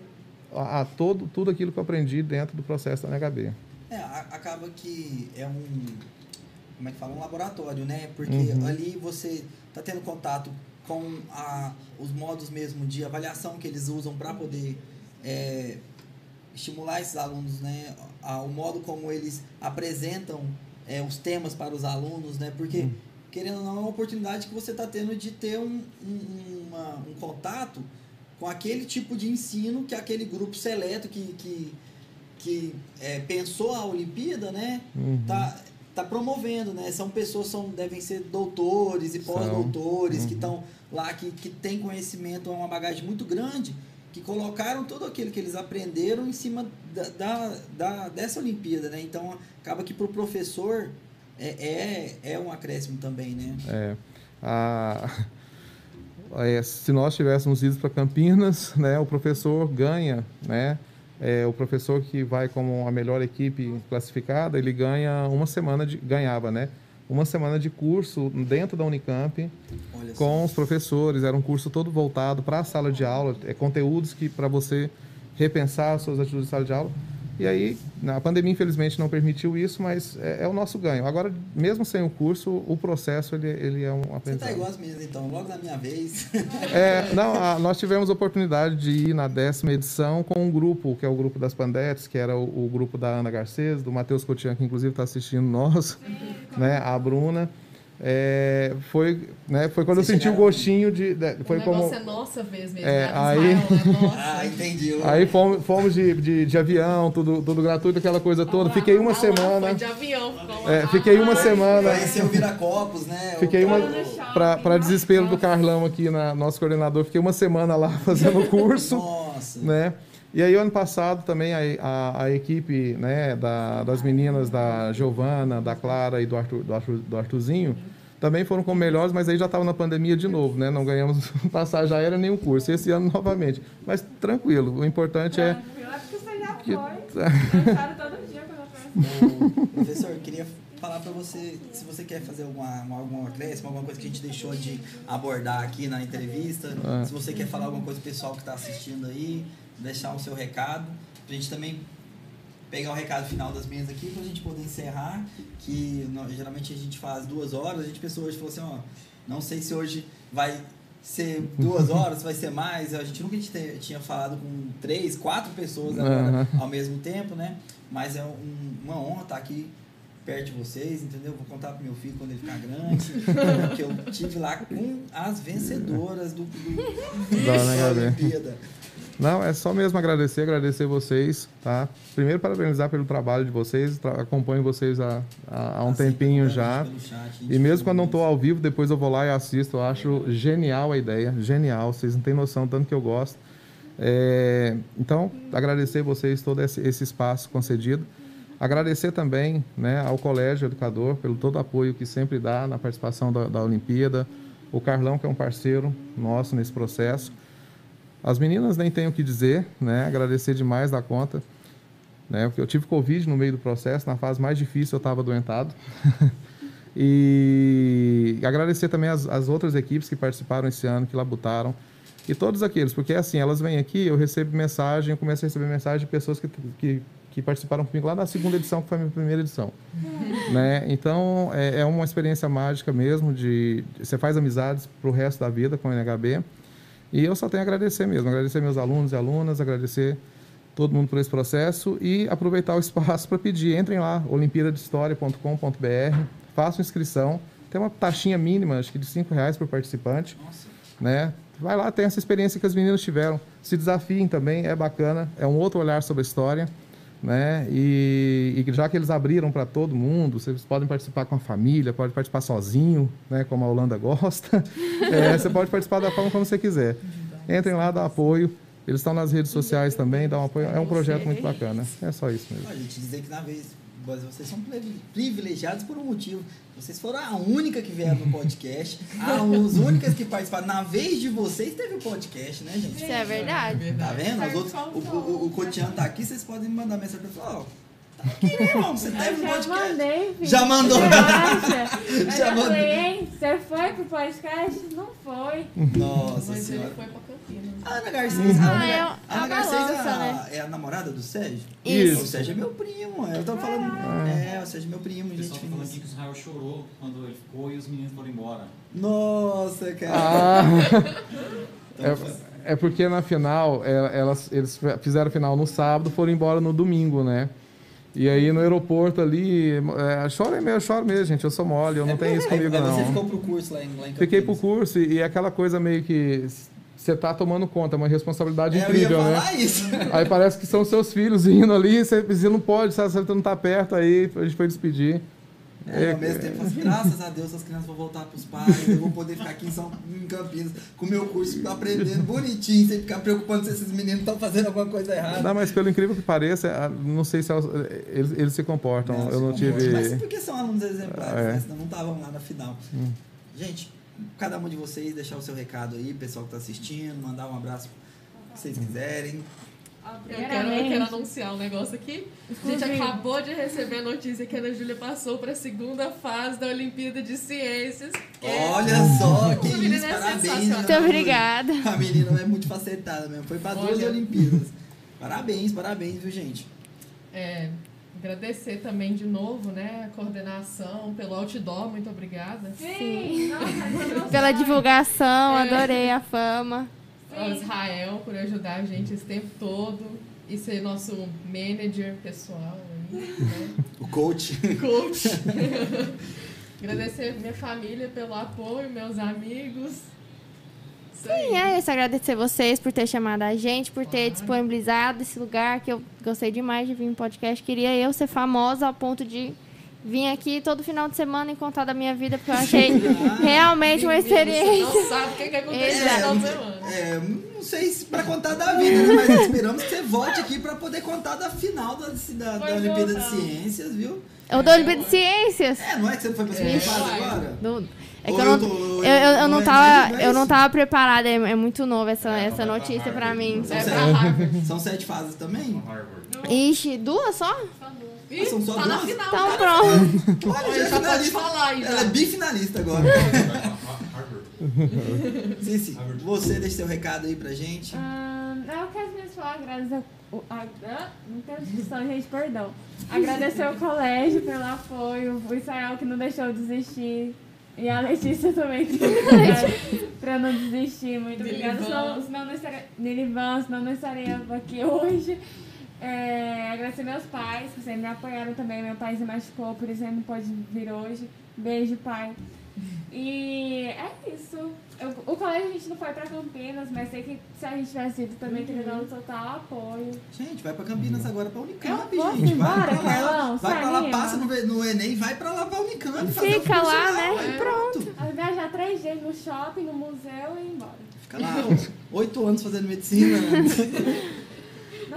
a, a todo, tudo aquilo que eu aprendi dentro do processo da NHB. É, acaba que é um... Como é que fala? Um laboratório, né? Porque uhum. ali você está tendo contato com a, os modos mesmo de avaliação que eles usam para poder é, estimular esses alunos, né? o modo como eles apresentam é, os temas para os alunos, né? Porque, hum. querendo ou não, é uma oportunidade que você está tendo de ter um, um, uma, um contato com aquele tipo de ensino que aquele grupo seleto que, que, que é, pensou a Olimpíada, né? Uhum. Tá, tá promovendo, né? São pessoas, são, devem ser doutores e pós-doutores uhum. que estão lá, que, que têm conhecimento, é uma bagagem muito grande que colocaram tudo aquilo que eles aprenderam em cima da, da, da dessa Olimpíada, né? Então acaba que para o professor é, é, é um acréscimo também, né? É. A, é, se nós tivéssemos ido para Campinas, né, o professor ganha, né? É, o professor que vai como a melhor equipe classificada, ele ganha uma semana de ganhava, né? uma semana de curso dentro da Unicamp Olha com os professores. Era um curso todo voltado para a sala de aula, é, conteúdos que para você repensar suas atitudes de sala de aula. E aí, a pandemia infelizmente não permitiu isso, mas é, é, o nosso ganho. Agora, mesmo sem o curso, o processo ele, ele é um aprendizado. Você está igual as minhas, então, logo na minha vez. É, não, a, nós tivemos a oportunidade de ir na décima edição com um grupo, que é o grupo das Pandetes, que era o, o grupo da Ana Garcês, do Matheus Cotian, que inclusive está assistindo nós, né, a Bruna. É, foi, né, foi quando Você eu senti o gostinho de. de foi o como, é nossa vez mesmo. É, né? aí, Israel, ah, entendi. Aí fomos, fomos de, de, de, avião, tudo, tudo gratuito, aquela coisa toda. Fiquei uma semana. Foi de avião, é, fiquei uma semana. O Viracopos, né? Fiquei uma. Para desespero do Carlão aqui, na, nosso coordenador, fiquei uma semana lá fazendo o curso. Nossa. Né? E aí, ano passado, também a, a, a equipe né, da, das meninas da Giovana, da Clara e do, Arthur, do, Arthur, do Arthurzinho também foram como melhores, mas aí já estava na pandemia de novo, né? Não ganhamos passagem aérea nem o curso. Esse ano novamente. Mas tranquilo, o importante é. Eu acho que você já foi. Todo dia quando eu Professor, eu queria falar para você se você quer fazer alguma, alguma acréscimo, alguma coisa que a gente deixou de abordar aqui na entrevista. É. Se você quer falar alguma coisa pessoal que está assistindo aí, deixar o seu recado. A gente também pegar o recado final das minhas aqui para a gente poder encerrar. Que nós, geralmente a gente faz duas horas. A gente pensou hoje falou assim, ó, não sei se hoje vai ser duas horas, vai ser mais. A gente nunca tinha falado com três, quatro pessoas agora uhum. ao mesmo tempo, né? Mas é um, uma honra estar aqui perto de vocês, entendeu? Vou contar pro meu filho quando ele ficar grande, porque eu tive lá com as vencedoras do, do da Olimpíada. Não, é só mesmo agradecer, agradecer vocês, tá? Primeiro, parabenizar pelo trabalho de vocês, acompanho vocês há, há, há um assim, tempinho já. Chat, e mesmo quando não estou ao vivo, depois eu vou lá e assisto. Eu acho genial a ideia, genial. Vocês não têm noção tanto que eu gosto. É, então, agradecer vocês todo esse, esse, espaço concedido. Agradecer também né, ao Colégio Educador pelo todo o apoio que sempre dá na participação da, da Olimpíada. O Carlão, que é um parceiro nosso nesse processo. As meninas nem tenho o que dizer, né? Agradecer demais da conta, né? Porque eu tive Covid no meio do processo, na fase mais difícil eu estava adoentado. e agradecer também as, as outras equipes que participaram esse ano, que labutaram. E todos aqueles, porque assim, elas vêm aqui, eu recebo mensagem, eu começo a receber mensagem de pessoas que, que, que participaram comigo lá na segunda edição, que foi a minha primeira edição. né? Então, é, é, uma experiência mágica mesmo, de você faz amizades para o resto da vida com o NHB. E eu só tenho a agradecer mesmo, agradecer meus alunos e alunas, agradecer todo mundo por esse processo e aproveitar o espaço para pedir, entrem lá, olimpíadadehistoria.com.br, façam inscrição, tem uma taxinha mínima, acho que de cinco reais por participante, Nossa. né? Vai lá, tem essa experiência que as meninas tiveram, se desafiem também, é bacana, é um outro olhar sobre a história, né? E, e já que eles abriram para todo mundo, vocês podem participar com a família, pode participar sozinho, né? Como a Holanda gosta. É, você pode participar da forma como você quiser. Entrem lá, dá apoio. Eles estão nas redes sociais também, dá um apoio. É um projeto muito bacana. É só isso mesmo. A gente dizer que na vez, vocês são privilegiados por um motivo. Vocês foram a única que vieram no podcast, as únicas que participaram. Na vez de vocês teve o podcast, né, gente? Isso é verdade. Tá vendo? Os outros, o, o, o Cotiano tá aqui, vocês podem me mandar mensagem pra falar, ó. Aqui, né, irmão? Você teve no já podcast. mandei, filho. Já mandou? Você acha? Eu Já já mandou. falei, hein? Você foi pro podcast? Não foi. Nossa Mas ele senhora. foi pra Campinas. A Ana Garcês, Ah, Ana, é Gar- a Ana Garcês balança, é, a, né? é a namorada do Sérgio? Isso. O Sérgio é meu primo. Eu tava falando. É, o Sérgio é meu primo, O gente pessoal falando aqui que o Israel chorou quando ele ficou e os meninos foram embora. Nossa, cara. Ah, Então, é, é porque na final, é, elas, eles fizeram a final no sábado, foram embora no domingo, né? E aí no aeroporto ali, é, chora mesmo, eu choro mesmo, gente. Eu sou mole, eu não tenho isso comigo, Aí Você não. ficou pro curso lá em, lá em Fiquei pro curso e, e é aquela coisa meio que você tá tomando conta, uma responsabilidade É, incrível, né? isso. Aí parece que são seus filhos indo ali, você, você não pode, sabe? Você não tá perto aí, a gente foi despedir. É, ao mesmo tempo, assim, graças a Deus, as crianças vão voltar pros pais, eu vou poder ficar aqui em, São, em Campinas com o meu curso, aprendendo bonitinho, sem ficar preocupando se esses meninos estão fazendo alguma coisa errada. Não, mas pelo incrível que pareça, não sei se eles, eles se comportam. eu se não comporta. tive. Mas porque são alunos exemplares, É. né? Senão não estavam lá na final. Gente, cada um de vocês deixar o seu recado aí, pessoal que tá assistindo, mandar um abraço se vocês quiserem. Eu quero, eu quero anunciar um negócio aqui. A gente acabou de receber a notícia que a Ana Júlia passou para a segunda fase da Olimpíada de Ciências. que é- Olha só, que isso, é parabéns. sensacional. Muito obrigada. A menina é muito facetada mesmo, foi para duas Olha. Olimpíadas. Parabéns, parabéns, viu, gente? É, agradecer também de novo, né, a coordenação pelo outdoor, muito obrigada. Sim, nossa, Pela divulgação, É. adorei a fama. Ao Israel por ajudar a gente esse tempo todo e ser nosso manager pessoal, né? O coach. coach. agradecer minha família pelo apoio, meus amigos. E é isso, agradecer vocês por ter chamado a gente, por ter Claro. disponibilizado esse lugar, que eu gostei demais de vir no podcast. Queria eu ser famosa ao ponto de vir aqui todo final de semana e contar da minha vida, porque eu achei realmente uma experiência. Você não sabe o que, que aconteceu no final de semana. É, não sei se pra contar da vida, né? mas esperamos que você volte aqui pra poder contar da final da, da, da Olimpíada de. Ciências, viu? Eu dou de ciências. É, não é que você não foi pra segunda É, fase agora? Do- É que eu não, eu, eu, eu não é- tava, é eu não tava preparada, é, é muito novo essa, É, essa pra notícia pra Harvard. mim. São, É sete, pra Harvard. são sete fases também? Harvard. Ixi, duas só? Ih, São só tá na duas? final. Então tá? pronto. Olha, já é já pode finalista. falar aí, Ela é bifinalista agora. Sim. Você deixa seu recado aí pra gente. Eu quero mesmo falar, agradecer. o- a- ah, não tem discussão, gente, perdão. Agradecer o colégio pelo apoio, o Israel que não deixou eu desistir. E a Letícia também que pra não desistir. Muito obrigada. Senão não estaria. Nilivan, senão não estaria aqui hoje. É, agradecer meus pais, que sempre me apoiaram também. Meu pai se machucou, por isso ele não pode vir hoje. Beijo, pai. E é isso. Eu- o colégio a gente não foi pra Campinas, mas sei que se a gente tivesse ido também teria dado total apoio. Gente, vai pra Campinas agora pra Unicamp, Eu gente. ir vai embora, pra lá. Carlão? Vai pra lá, passa no, no Enem, vai pra lá pra Unicamp. fazer o Fica curso lá, né? e pronto. Aí viajar três dias no shopping, no museu e ir embora. Fica lá oito anos fazendo medicina.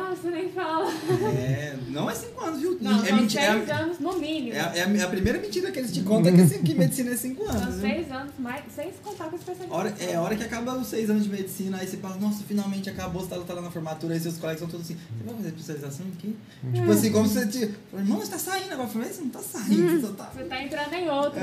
Nossa, nem fala. É, não é cinco anos, viu? Não, é, são mentira, seis é, anos no mínimo. é, a- é a- é a primeira mentira que eles te contam que, assim, que medicina é cinco São anos. viu? seis anos, mais, sem contar com especialização. Hora, é a hora que acaba os seis anos de medicina, aí você fala, nossa, finalmente acabou, você tá, tá lá na formatura, aí seus colegas são todos assim, você vai fazer especialização aqui? Tipo assim, como se você te. Irmão, você tá saindo agora. Eu falei, você não tá saindo, você só tá. Você tá entrando em outro.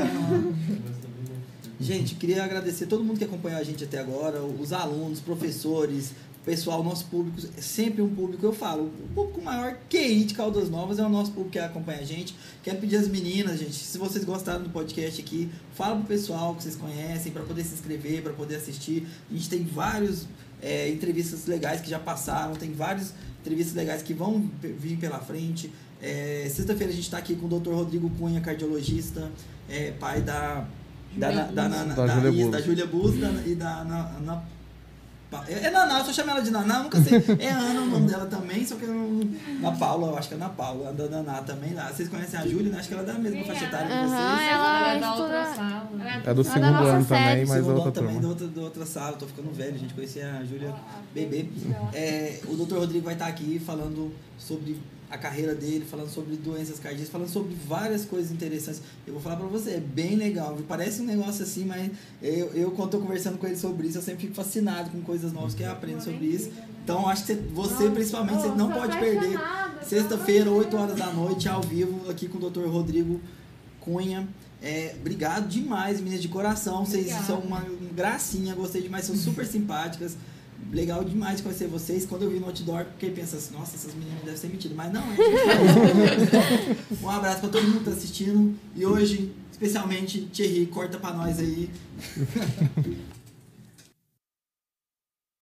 Gente, queria agradecer todo mundo que acompanhou a gente até agora, os alunos, professores, pessoal, nosso público, é sempre um público, eu falo, o público maior QI de Caldas Novas é o nosso público que acompanha a gente. Quero pedir às meninas, gente, se vocês gostaram do podcast aqui, fala pro pessoal que vocês conhecem, para poder se inscrever, para poder assistir. A gente tem vários é, entrevistas legais que já passaram, tem várias entrevistas legais que vão vir pela frente. É, Sexta-feira a gente está aqui com o Dr. Rodrigo Cunha, cardiologista, é, pai da da, da, da, da, Da da, Júlia isso, Bus. da Júlia Bus da- e da Ana, É, é Naná, eu só chamo ela de Naná, eu nunca sei. É Ana o nome dela também, só que eu não. Na Paula, eu acho que é Ana Paula, a da Naná também lá. Vocês conhecem a Júlia, né? Acho que ela é da mesma faixa etária que vocês. ela é da outra sala. É do segundo ano também, mas Segundo outra também da outra, da outra sala, tô ficando velho, a gente conhecia a Júlia bebê. É, o doutor Rodrigo vai estar aqui falando sobre a carreira dele, falando sobre doenças cardíacas, falando sobre várias coisas interessantes. Eu vou falar pra você, é bem legal. Parece um negócio assim, mas eu, eu quando tô conversando com ele sobre isso, eu sempre fico fascinado com coisas novas que eu aprendo sobre isso. Então acho que você, você principalmente, você não pode perder. Sexta-feira, 8 horas da noite, ao vivo, aqui com o Dr. Rodrigo Cunha. É, obrigado demais, meninas de coração. Vocês Obrigada. são uma gracinha, gostei demais, são super simpáticas. Legal demais conhecer vocês. Quando eu vi no outdoor, fiquei pensando assim, nossa, essas meninas devem ser mentiras. Mas não, é. um abraço pra todo mundo que tá assistindo. E hoje, especialmente, Thierry, corta pra nós aí.